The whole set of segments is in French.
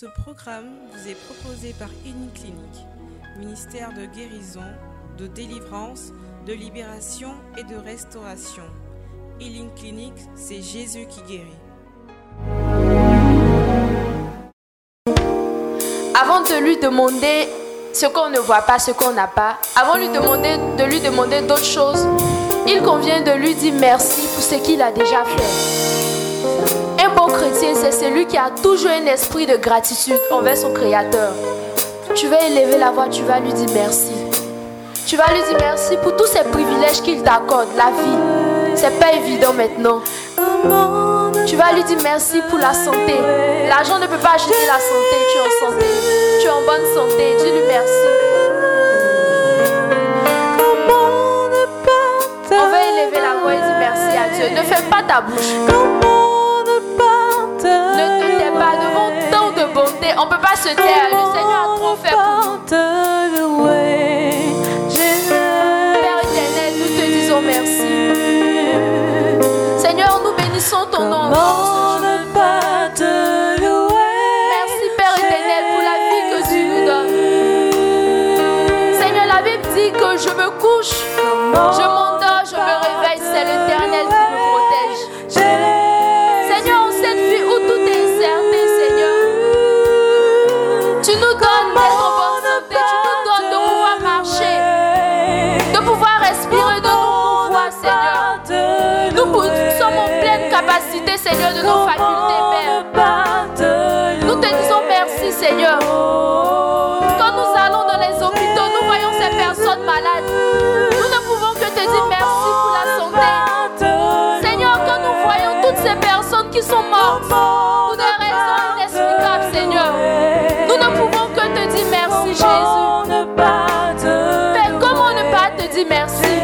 Ce programme vous est proposé par Uniclinique, ministère de guérison, de délivrance, de libération et de restauration. Healing Clinic, c'est Jésus qui guérit. Avant de lui demander ce qu'on ne voit pas, ce qu'on n'a pas, avant lui demander, de lui demander d'autres choses, il convient de lui dire merci pour ce qu'il a déjà fait. Chrétien, c'est celui qui a toujours un esprit de gratitude envers son Créateur. Tu vas élever la voix, tu vas lui dire merci. Tu vas lui dire merci pour tous ces privilèges qu'il t'accorde, la vie. C'est pas évident maintenant. Tu vas lui dire merci pour la santé. L'argent ne peut pas acheter la santé. Tu es en santé. Tu es en bonne santé. Dis-lui merci. On va élever la voix et dire merci à Dieu. Ne fais pas ta bouche. Pas devant tant de bonté. On ne peut pas se taire. Le Seigneur a trop fait pour nous. Père éternel, nous te disons merci. Seigneur, nous bénissons ton nom. Pour des raisons inexplicables, Seigneur, nous ne pouvons que te dire merci, Jésus. Comment ne pas te dire merci?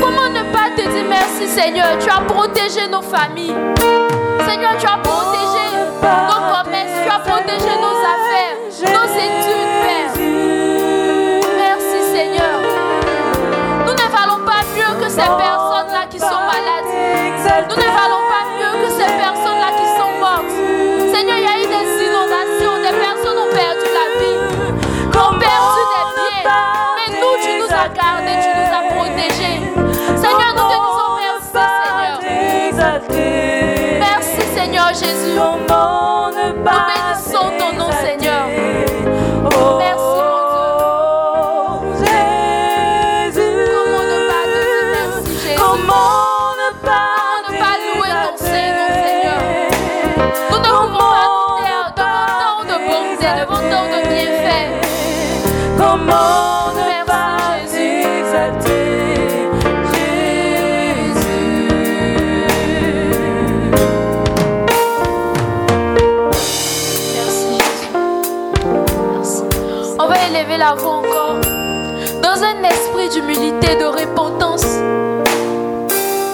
Comment ne pas te dire merci, Seigneur? Tu as protégé nos familles. Seigneur, tu as protégé nos commerces, tu as protégé nos affaires, nos études, Père. Merci, Seigneur. Nous ne valons pas mieux que ces personnes-là Jésus. Nous bénissons ton nom, Seigneur. Merci, de repentance,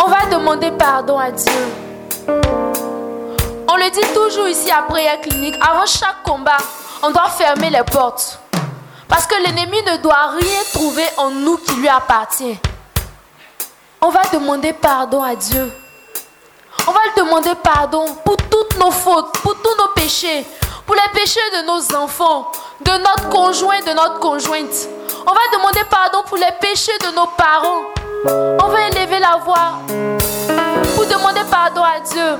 on va demander pardon à Dieu. On le dit toujours ici à Prière Clinique, avant chaque combat, on doit fermer les portes. Parce que l'ennemi ne doit rien trouver en nous qui lui appartient. On va demander pardon à Dieu. On va demander pardon pour toutes nos fautes, pour tous nos péchés, pour les péchés de nos enfants, de notre conjoint, de notre conjointe. On va demander pardon pour les péchés de nos parents. On va élever la voix pour demander pardon à Dieu.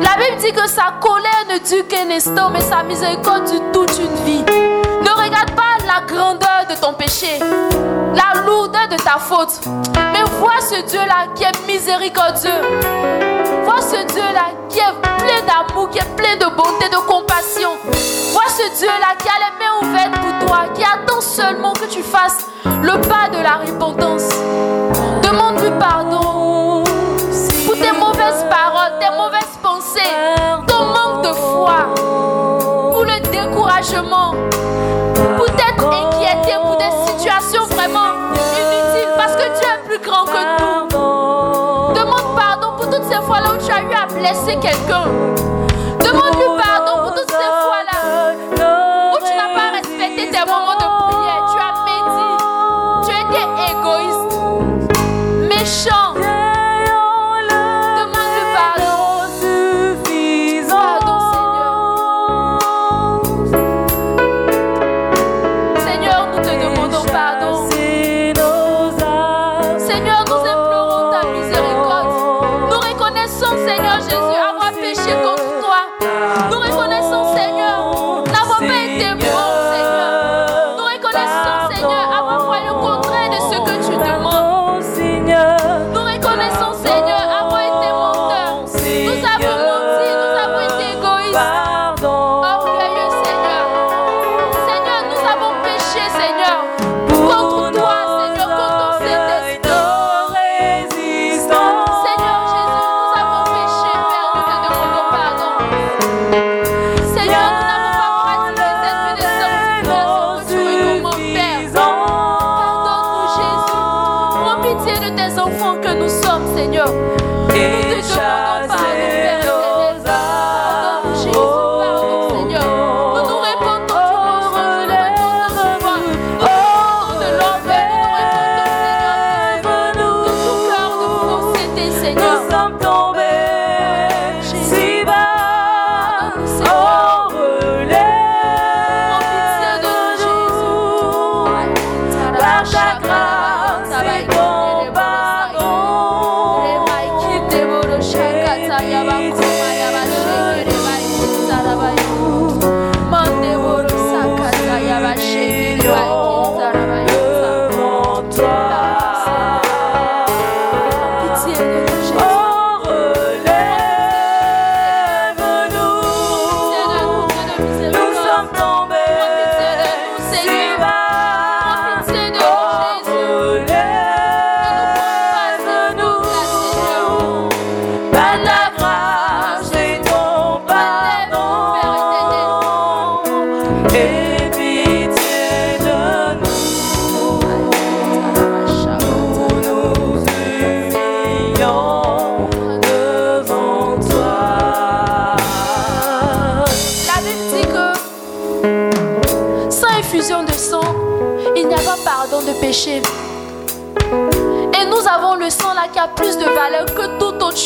La Bible dit que sa colère ne dure qu'un instant, mais sa miséricorde dure toute une vie. Pas la grandeur de ton péché, la lourdeur de ta faute, mais vois ce Dieu-là qui est miséricordieux. Vois ce Dieu-là qui est plein d'amour, qui est plein de bonté, de compassion. Vois ce Dieu-là qui a les mains ouvertes pour toi, qui attend seulement que tu fasses le pas de la repentance. Demande-lui pardon pour tes mauvaises paroles, tes mauvaises pensées, ton manque de foi, pour le découragement, blesser quelqu'un. Demande-lui pardon pour toutes ces fois-là où tu n'as pas respecté tes moments de prière. Tu as médit. Tu as été égoïste, méchant.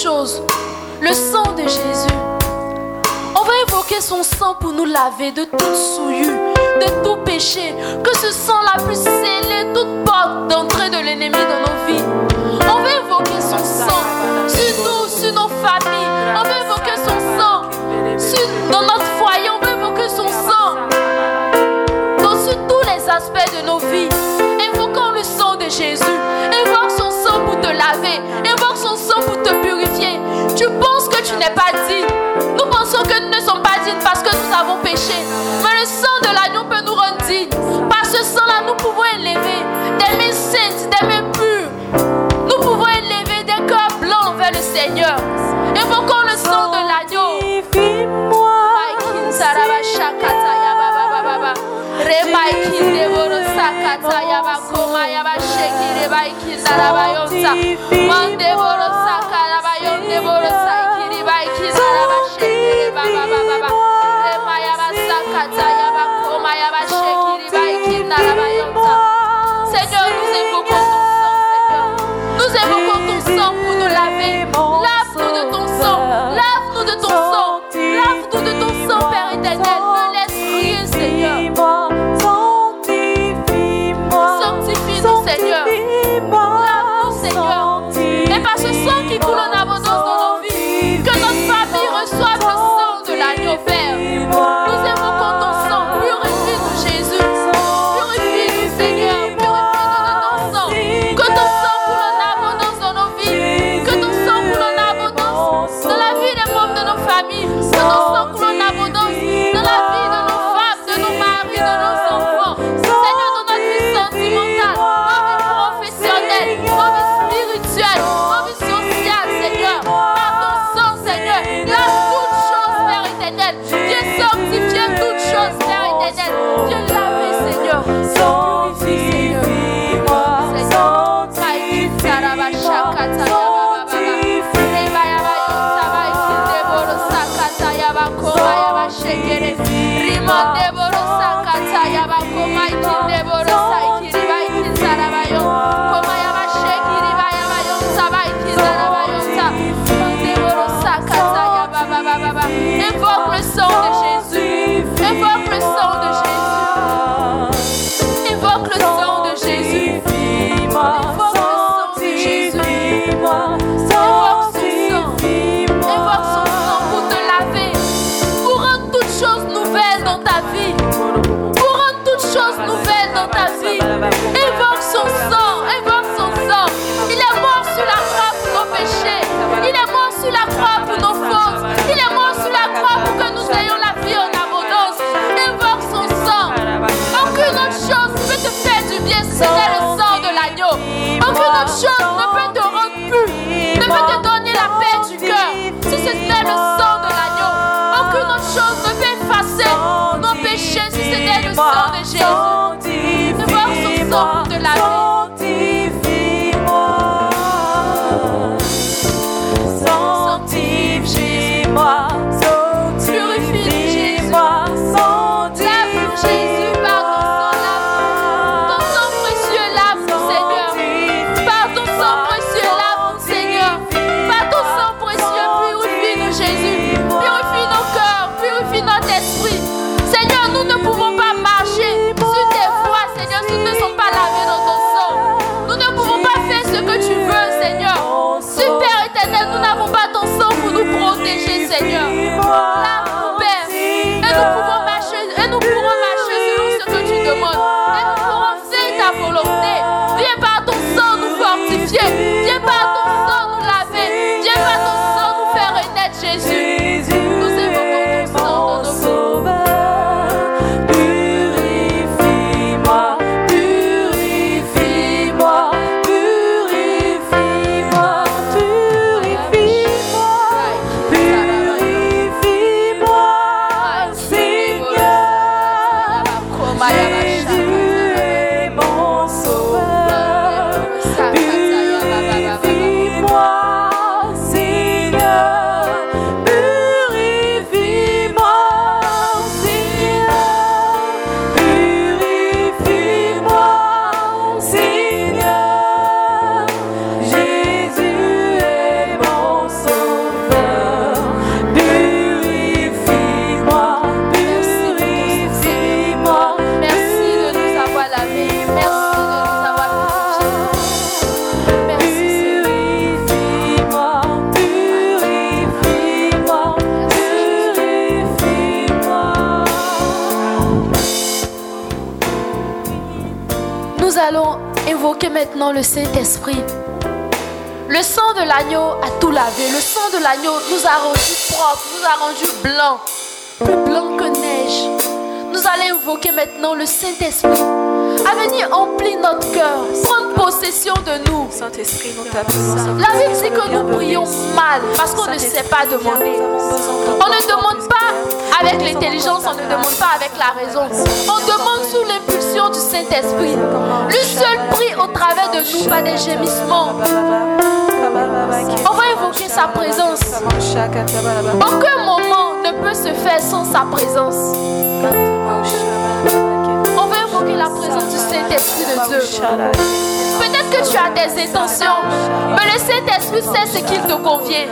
Le sang de Jésus. On va évoquer son sang pour nous laver de toute souillure, de tout péché. Que ce sang là puisse sceller toute porte d'entrée de l'ennemi dans nos vies. On va évoquer son sang sur nous, sur nos familles. On va évoquer son sang dans notre foyer. On va évoquer son sang dans, sur tous les aspects de nos vies. Jésus. Invoque son sang pour te laver. Tu n'es pas digne. Nous pensons que nous ne sommes pas dignes parce que nous avons péché. Mais le sang de l'agneau peut nous rendre dignes. Par ce sang-là, nous pouvons élever des mains saintes, des mains pures. Nous pouvons élever des cœurs blancs vers le Seigneur. Invoquons le sang de l'agneau. Baba you Sakata le Saint-Esprit. Le sang de l'agneau a tout lavé. Le sang de l'agneau nous a rendus propres, nous a rendus blancs, plus blancs que neige. Nous allons invoquer maintenant le Saint-Esprit à venir emplir notre cœur, de nous. La Bible dit que nous prions mal parce qu'on ne sait pas demander. On ne demande pas avec l'intelligence, on ne demande pas avec la raison. On demande sous l'impulsion du Saint-Esprit. Lui seul prie au travers de nous, pas des gémissements. On va invoquer sa présence. Aucun moment ne peut se faire sans sa présence. On va invoquer la présence du Saint-Esprit de Dieu. Peut-être que tu as des intentions, mais le Saint-Esprit sait ce qu'il te convient.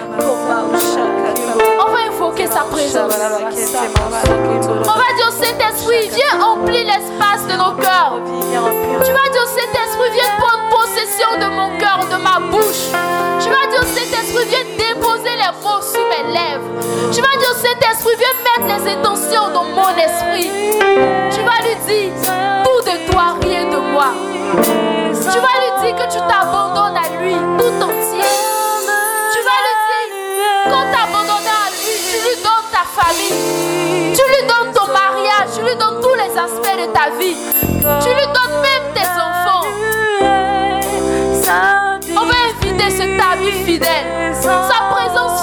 On va invoquer sa présence. On va dire au Saint-Esprit, viens emplir l'espace de nos cœurs. Tu vas dire au Saint-Esprit, viens prendre possession de mon cœur, de ma bouche. Tu vas dire au Saint-Esprit, viens déposer les mots sous mes lèvres. Tu vas dire au Saint-Esprit, viens mettre les intentions dans mon esprit. Tu vas lui dire, tout de toi, rien de moi. Tu vas lui dire que tu t'abandonnes à lui tout entier. Tu vas lui dire, quand t'abandonnes à lui, tu lui donnes ta famille. Tu lui donnes ton mariage, tu lui donnes tous les aspects de ta vie. Tu lui donnes même tes enfants. On va inviter cet ami fidèle. Sa présence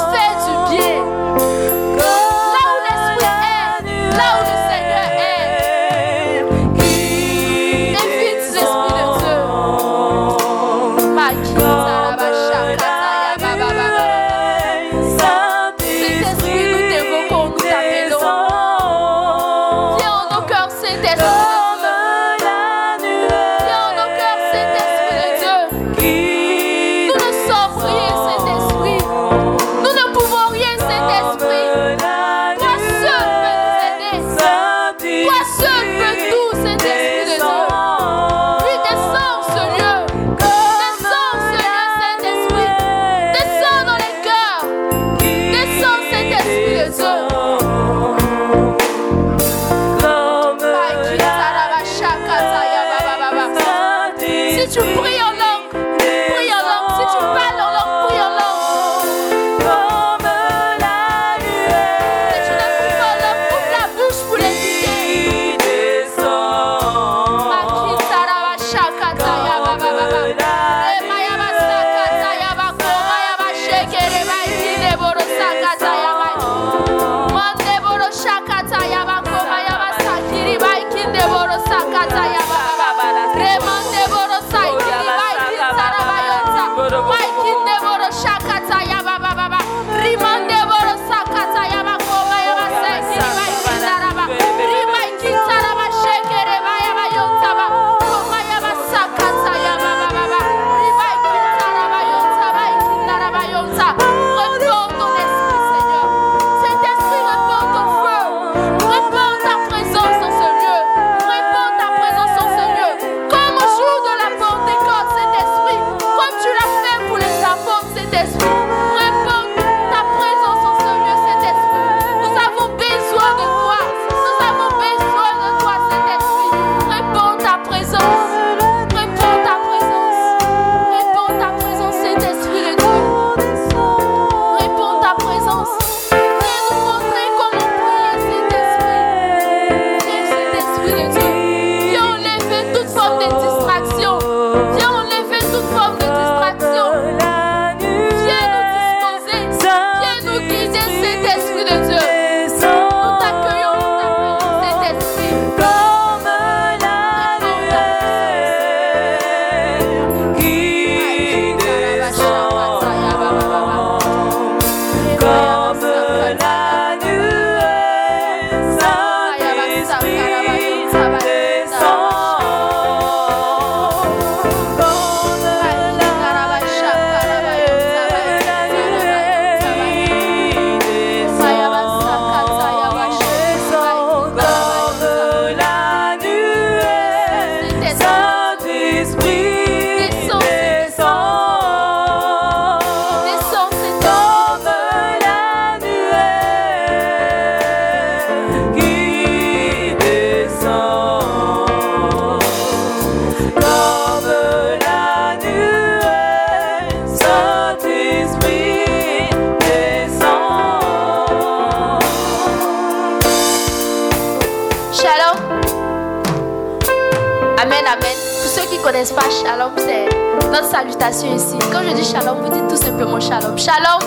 ici. Quand je dis shalom, vous dites tout simplement shalom. Shalom.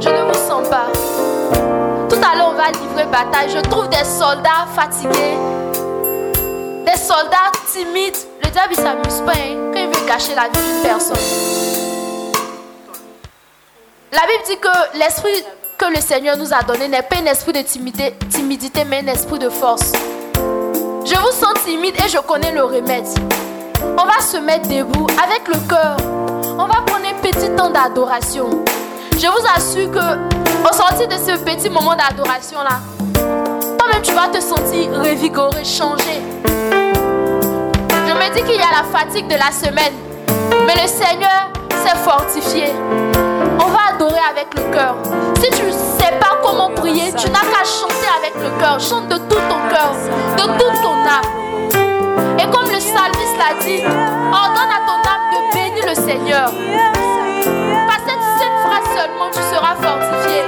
Je ne vous sens pas. Tout à l'heure, on va livrer bataille. Je trouve des soldats fatigués. Des soldats timides. Le diable, s'amuse pas hein, quand il veut cacher la vie d'une personne. La Bible dit que l'esprit que le Seigneur nous a donné n'est pas un esprit de timidité, timidité, mais un esprit de force. Je vous sens timide et je connais le remède on va se mettre debout avec le cœur. On va prendre un petit temps d'adoration. Je vous assure que au sortir de ce petit moment d'adoration là, toi-même tu vas te sentir revigoré, changé. Je me dis qu'il y a la fatigue de la semaine, mais le Seigneur s'est fortifié. On va adorer avec le cœur. Si tu ne sais pas comment prier, tu n'as qu'à chanter avec le cœur. Chante de tout ton cœur, de toute ton âme psalmiste l'a dit, ordonne à ton âme de bénir le Seigneur. Par cette, cette phrase seulement, tu seras fortifié.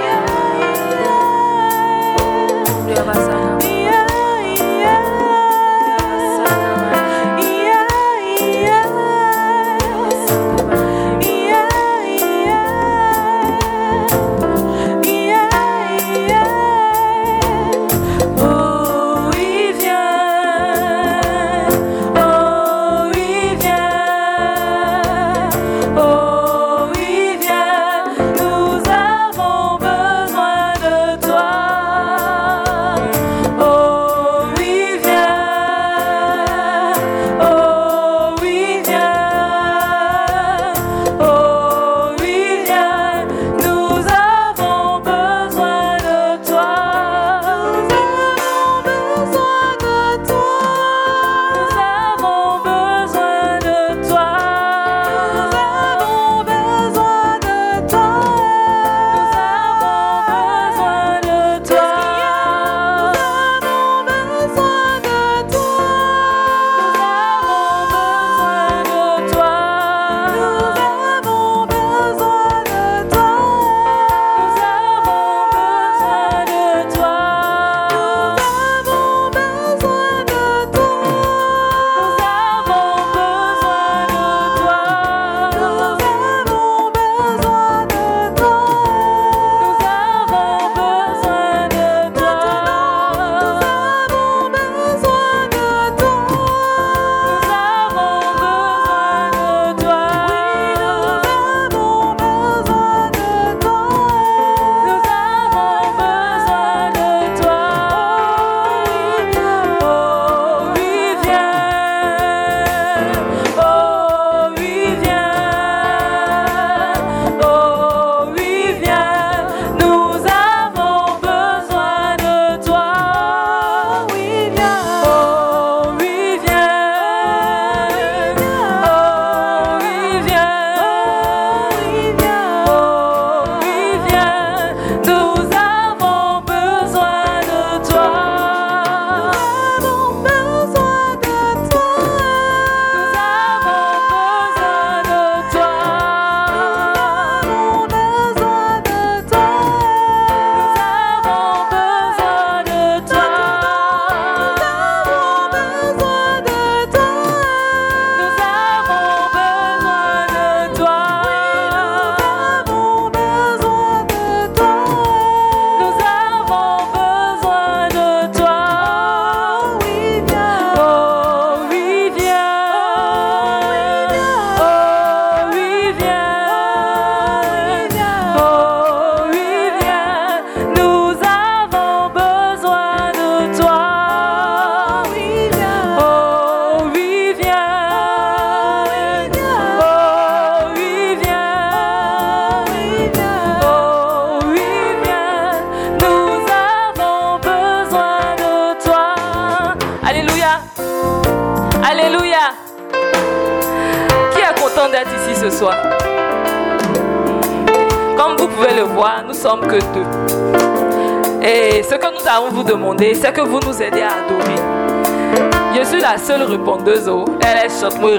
Elle, chante,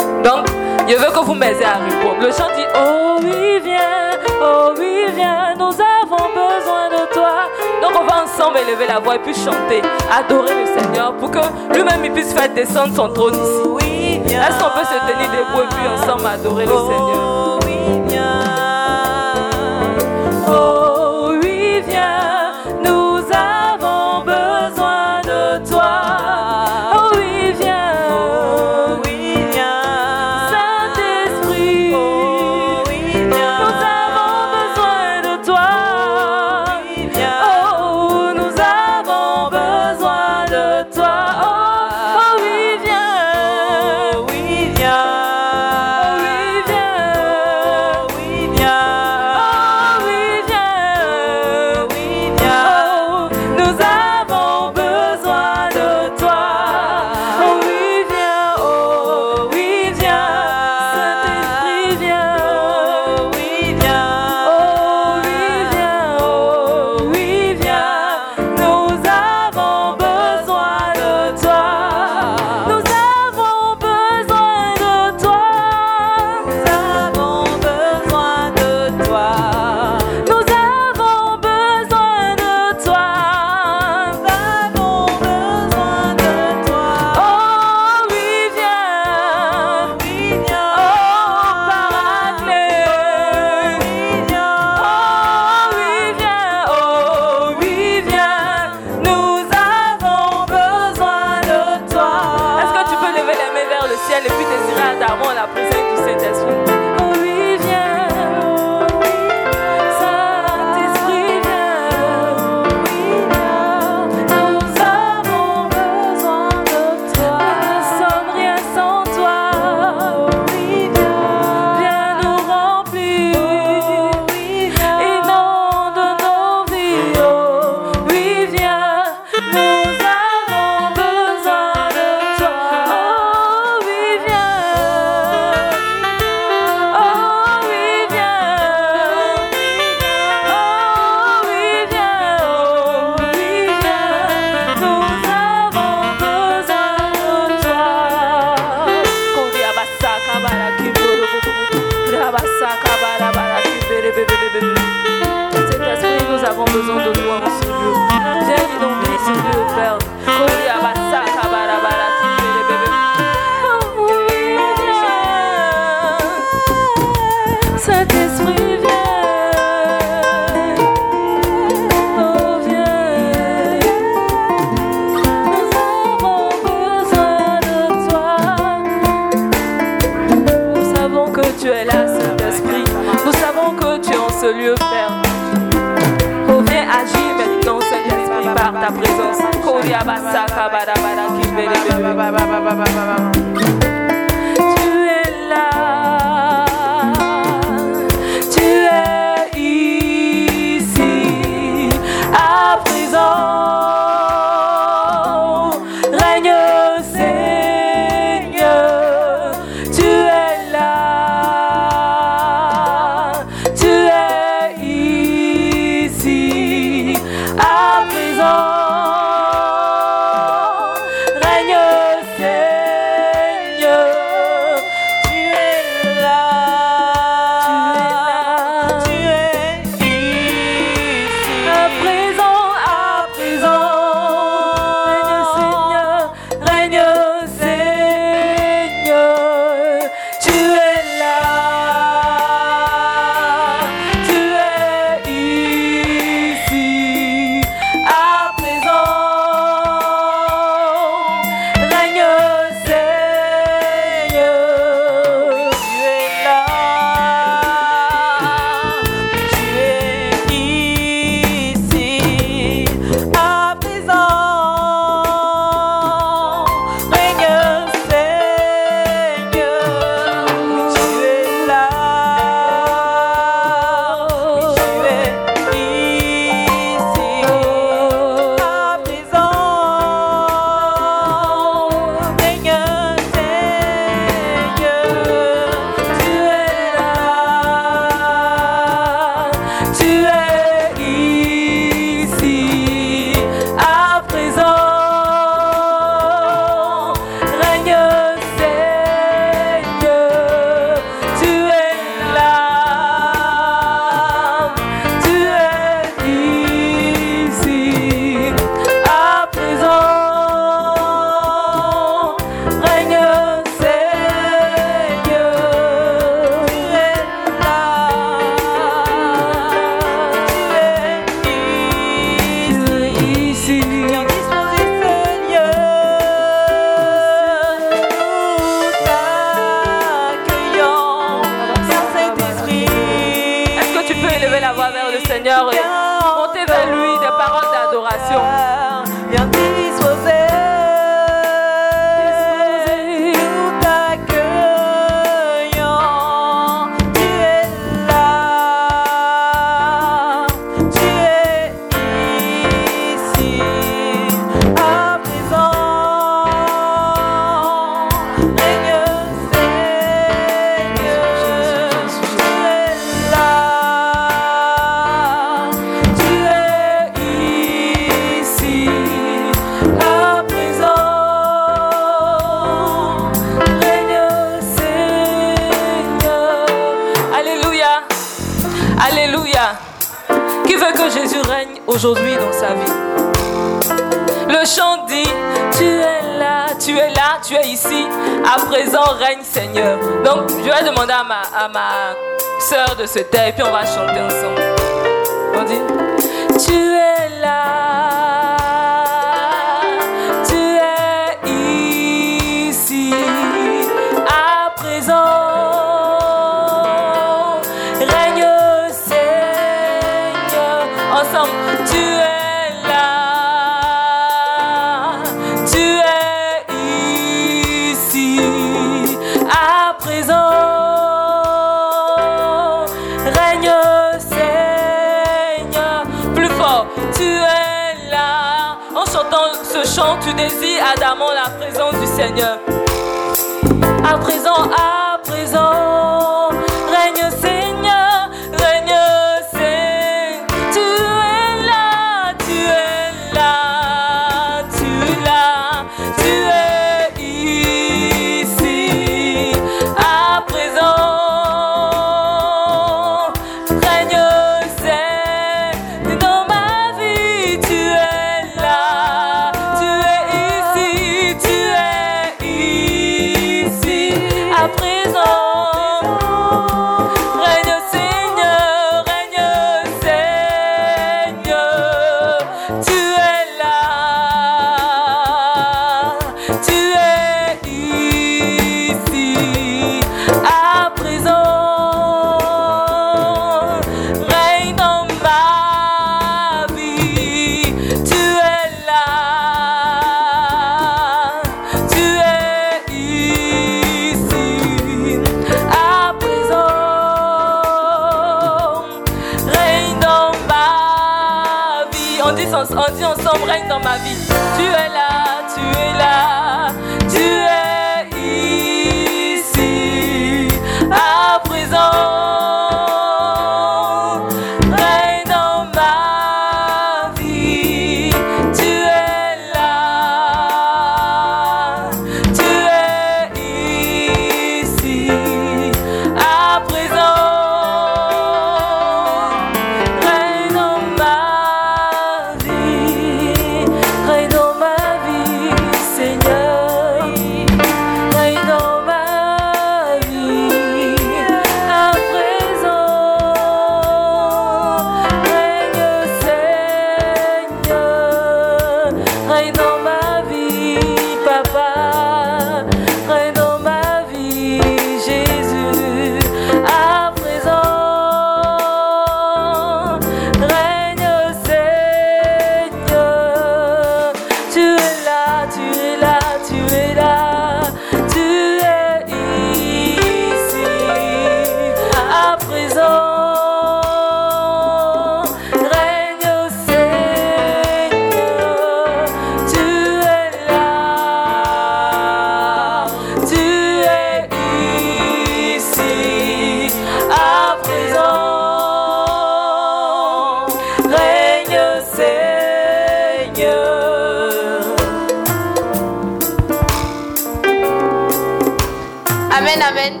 amen.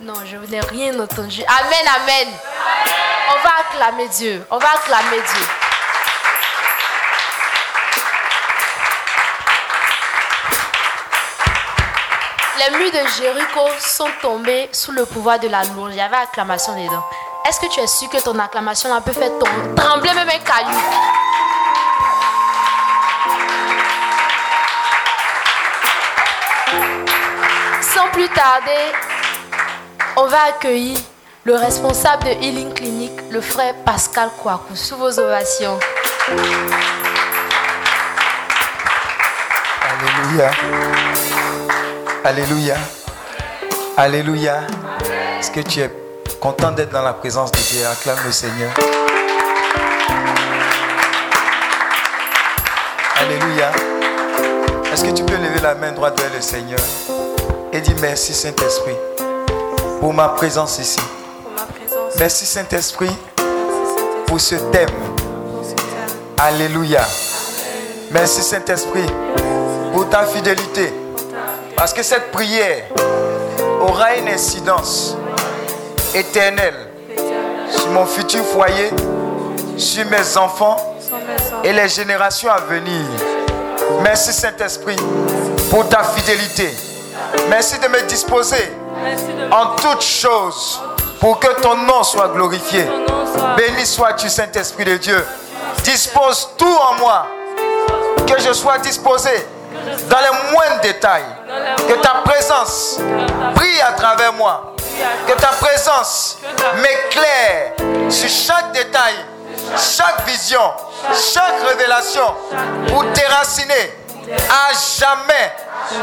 Non, je n'ai rien entendu. Amen, amen. On va acclamer Dieu. On va acclamer Dieu. Les murs de Jéricho sont tombés sous le pouvoir de l'amour. Il y avait acclamation dedans. Est-ce que tu es sûr que ton acclamation a peut faire trembler même un caillou? plus tarder, on va accueillir le responsable de Healing Clinic, le frère Pascal Kouakou, sous vos ovations. Alléluia. Alléluia. Alléluia. Est-ce que tu es content d'être dans la présence de Dieu? Acclame le Seigneur. Alléluia. Est-ce que tu peux lever la main droite vers le Seigneur? Et dire merci Saint-Esprit pour ma présence ici. Merci Saint-Esprit pour ce thème. Alléluia. Merci Saint-Esprit pour ta fidélité. Parce que cette prière aura une incidence éternelle sur mon futur foyer, sur mes enfants Sans mes enfants. et les générations à venir. Merci Saint-Esprit pour ta fidélité. Merci de me disposer en toutes choses pour que ton nom soit glorifié. Béni sois-tu, Saint-Esprit de Dieu. Dispose tout en moi. Que je sois disposé dans les moindres détails. Que ta présence brille à travers moi. Que ta présence m'éclaire sur chaque détail, chaque vision, chaque révélation pour déraciner à jamais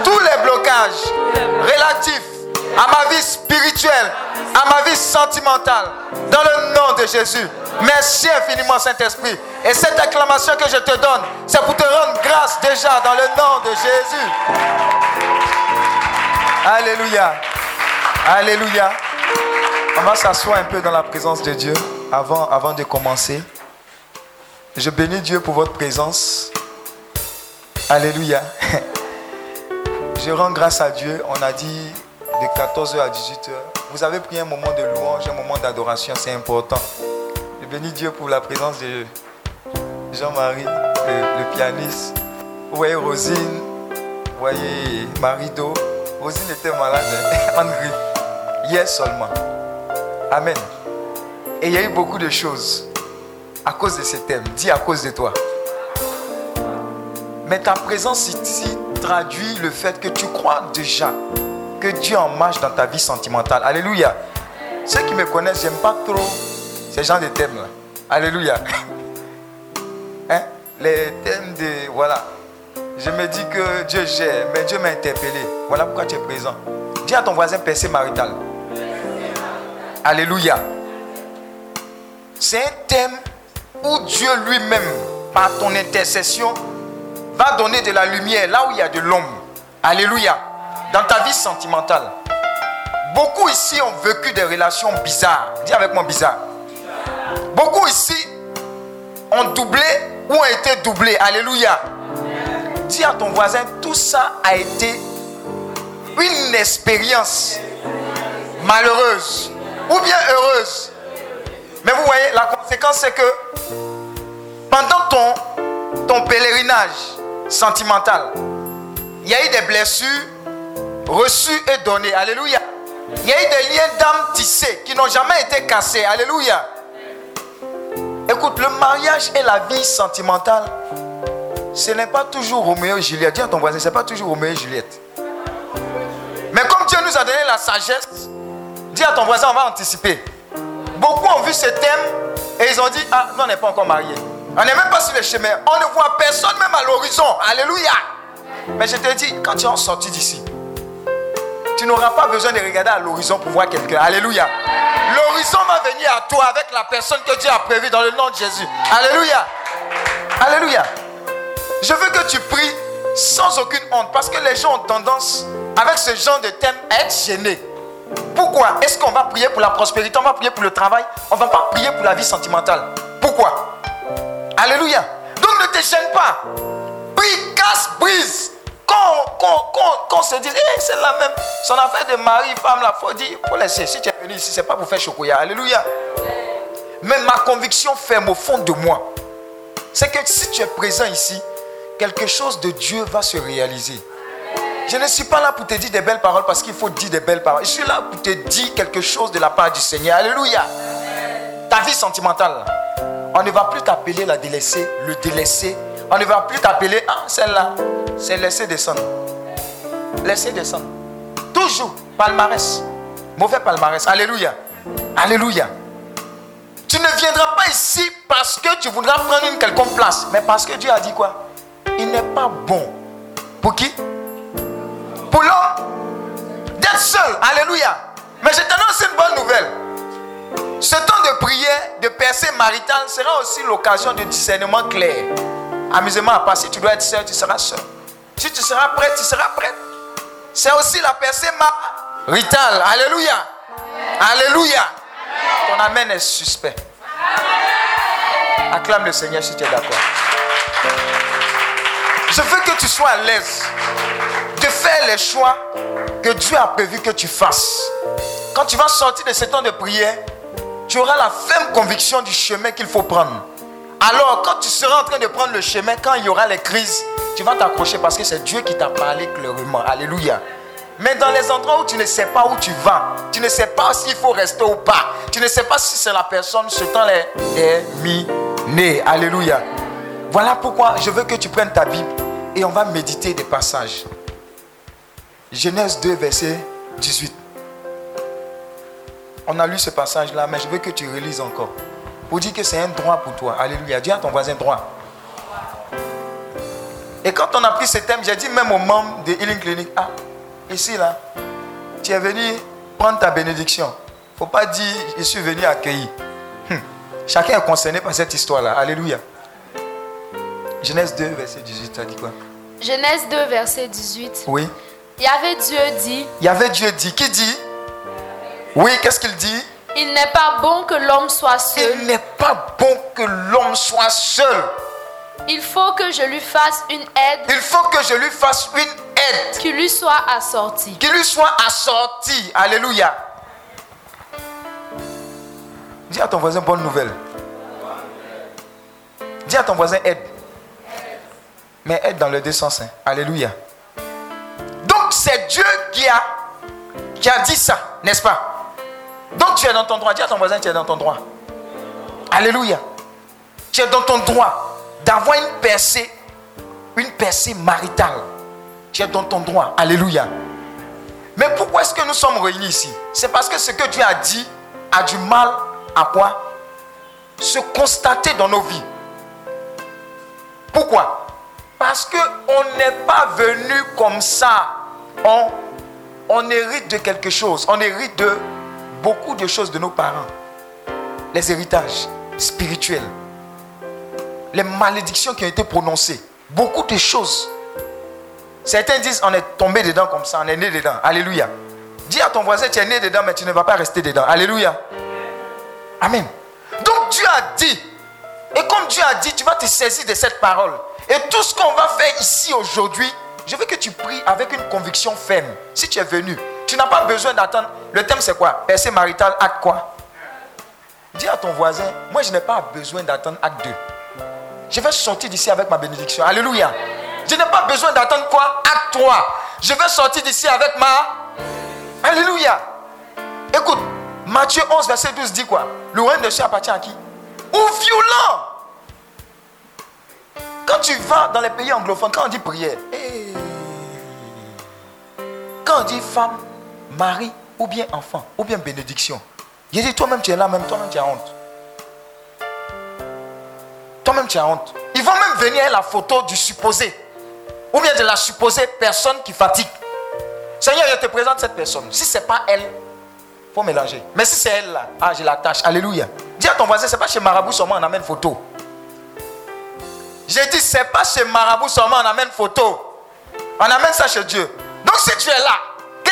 tous les blocages relatifs à ma vie spirituelle, à ma vie sentimentale, dans le nom de Jésus. Merci infiniment, Saint-Esprit. Et cette acclamation que je te donne, c'est pour te rendre grâce déjà dans le nom de Jésus. Alléluia. Alléluia. On va s'asseoir un peu dans la présence de Dieu avant, avant de commencer. Je bénis Dieu pour votre présence. Alléluia. Je rends grâce à Dieu. On a dit de 14h à 18h. Vous avez pris un moment de louange, un moment d'adoration, c'est important. Je bénis Dieu pour la présence de Jean-Marie, le, pianiste. Vous voyez Rosine, vous voyez Marido. Rosine était malade en hier seulement. Amen. Et il y a eu beaucoup de choses à cause de ce thème. Dis à cause de toi. Mais ta présence ici traduit le fait que tu crois déjà que Dieu en marche dans ta vie sentimentale. Alléluia. Ceux qui me connaissent, j'aime pas trop ces genres de thèmes là. Alléluia. Hein? Les thèmes de. Voilà. Je me dis que Dieu gère, mais Dieu m'a interpellé. Voilà pourquoi tu es présent. Dis à ton voisin percé marital. Alléluia. C'est un thème où Dieu lui-même, par ton intercession, va donner de la lumière là où il y a de l'ombre. Alléluia. Dans ta vie sentimentale. Beaucoup ici ont vécu des relations bizarres. Dis avec moi bizarre. Beaucoup ici ont doublé ou ont été doublés. Alléluia. Dis à ton voisin, tout ça a été une expérience malheureuse ou bien heureuse. Mais vous voyez, la conséquence c'est que pendant ton, ton pèlerinage sentimental, il y a eu des blessures reçues et données. Alléluia. Il y a eu des liens d'âme tissés qui n'ont jamais été cassés. Alléluia. Écoute, le mariage et la vie sentimentale, ce n'est pas toujours Roméo et Juliette. Dis à ton voisin, ce n'est pas toujours Roméo et Juliette. Mais comme Dieu nous a donné la sagesse, dis à ton voisin, on va anticiper. Beaucoup ont vu ce thème et ils ont dit, ah, nous on n'est pas encore mariés. On n'est même pas sur le chemin. On ne voit personne même à l'horizon. Alléluia. Mais je te dis, quand tu es sorti d'ici, tu n'auras pas besoin de regarder à l'horizon pour voir quelqu'un. Alléluia. L'horizon va venir à toi avec la personne que Dieu a prévue dans le nom de Jésus. Alléluia. Alléluia. Je veux que tu pries sans aucune honte parce que les gens ont tendance, avec ce genre de thème, à être gênés. Pourquoi? Est-ce qu'on va prier pour la prospérité? On va prier pour le travail? On ne va pas prier pour la vie sentimentale. Pourquoi? Alléluia. Donc ne te gêne pas. Prie, casse, brise. Quand, quand, quand, quand on se dit, Eh, c'est la même, son affaire de mari, femme, la faut dire, faut laisser. Si tu es venu ici, c'est pas pour faire chocolat. Alléluia. Mais ma conviction ferme au fond de moi, c'est que si tu es présent ici, quelque chose de Dieu va se réaliser. Je ne suis pas là pour te dire des belles paroles parce qu'il faut dire des belles paroles. Je suis là pour te dire quelque chose de la part du Seigneur. Alléluia. Ta vie sentimentale, on ne va plus t'appeler la délaissée, le délaissé. On ne va plus t'appeler, ah, celle-là, c'est laisser descendre. Laisser descendre. Toujours, palmarès. Mauvais palmarès. Alléluia. Alléluia. Tu ne viendras pas ici parce que tu voudras prendre une quelconque place, mais parce que Dieu a dit quoi? Il n'est pas bon. Pour qui? Pour l'homme d'être seul. Alléluia. Mais je t'annonce une bonne nouvelle. Ce temps de prière, de percée maritale sera aussi l'occasion de discernement clair. Amusement à part, si tu dois être seul, tu seras seul. Si tu seras prêt, tu seras prêt. C'est aussi la percée maritale. Alléluia. Alléluia. Ton amen est suspect. Acclame le Seigneur si tu es d'accord. Je veux que tu sois à l'aise de faire les choix que Dieu a prévu que tu fasses. Quand tu vas sortir de ce temps de prière, tu auras la ferme conviction du chemin qu'il faut prendre. Alors, quand tu seras en train de prendre le chemin, quand il y aura les crises, tu vas t'accrocher parce que c'est Dieu qui t'a parlé clairement. Alléluia. Mais dans les endroits où tu ne sais pas où tu vas, tu ne sais pas s'il faut rester ou pas, tu ne sais pas si c'est la personne, ce temps est miné. Alléluia. Voilà pourquoi je veux que tu prennes ta Bible et on va méditer des passages. Genèse 2, verset 18. On a lu ce passage-là, mais je veux que tu relises encore. Pour dire que c'est un droit pour toi. Alléluia. Dis à ton voisin droit. Et quand on a pris ce thème, j'ai dit même aux membres de Healing Clinic, ah, ici là, tu es venu prendre ta bénédiction. Il ne faut pas dire, je suis venu accueillir. Hum. Chacun est concerné par cette histoire-là. Alléluia. Genèse 2, verset 18, ça dit quoi? Genèse 2, verset 18. Oui. Il y avait Dieu dit, Il y avait Dieu dit. Qui dit? Oui, qu'est-ce qu'il dit? Il n'est pas bon que l'homme soit seul. Il n'est pas bon que l'homme soit seul. Il faut que je lui fasse une aide Il faut que je lui fasse une aide qui lui soit assortie. qui lui soit assortie. Alléluia. Dis à ton voisin bonne nouvelle. Dis à ton voisin aide. Mais aide dans le deux sens. hein. Alléluia. Donc c'est Dieu qui a, qui a dit ça, n'est-ce pas? Donc tu es dans ton droit. Dis à ton voisin tu es dans ton droit. Alléluia. Tu es dans ton droit d'avoir une percée, une percée maritale. Tu es dans ton droit. Alléluia. Mais pourquoi est-ce que nous sommes réunis ici? C'est parce que ce que Dieu a dit a du mal à quoi? Se constater dans nos vies. Pourquoi? Parce qu'on n'est pas venu comme ça. On, on hérite de quelque chose. On hérite de beaucoup de choses de nos parents. Les héritages spirituels. Les malédictions qui ont été prononcées. Beaucoup de choses. Certains disent on est tombé dedans comme ça, on est né dedans. Alléluia. Dis à ton voisin, tu es né dedans, mais tu ne vas pas rester dedans. Alléluia. Amen. Donc Dieu a dit, et comme Dieu a dit, tu vas te saisir de cette parole. Et tout ce qu'on va faire ici aujourd'hui, je veux que tu pries avec une conviction ferme. Si tu es venu, tu n'as pas besoin d'attendre. Le thème c'est quoi? Percée maritale, acte quoi? Dis à ton voisin, moi je n'ai pas besoin d'attendre acte 2. Je vais sortir d'ici avec ma bénédiction. Alléluia. Je n'ai pas besoin d'attendre quoi? Acte 3. Je vais sortir d'ici avec ma... Alléluia. Écoute, Matthieu 11, verset 12 dit quoi? Le royaume de Dieu appartient à qui? Aux violents. Quand tu vas dans les pays anglophones, quand on dit prière, quand on dit femme, mari, ou bien enfant, ou bien bénédiction, dit toi-même tu es là, même toi-même tu as honte. Toi-même tu as honte. Ils vont même venir la photo du supposé, ou bien de la supposée personne qui fatigue. Seigneur, je te présente cette personne. Si ce n'est pas elle, il faut mélanger. Mais si c'est elle là, ah, je l'attache. Alléluia. Dis à ton voisin, ce n'est pas chez Marabout seulement on amène photo. J'ai dit, ce n'est pas chez Marabout seulement on amène photo. On amène ça chez Dieu. Donc si tu es là,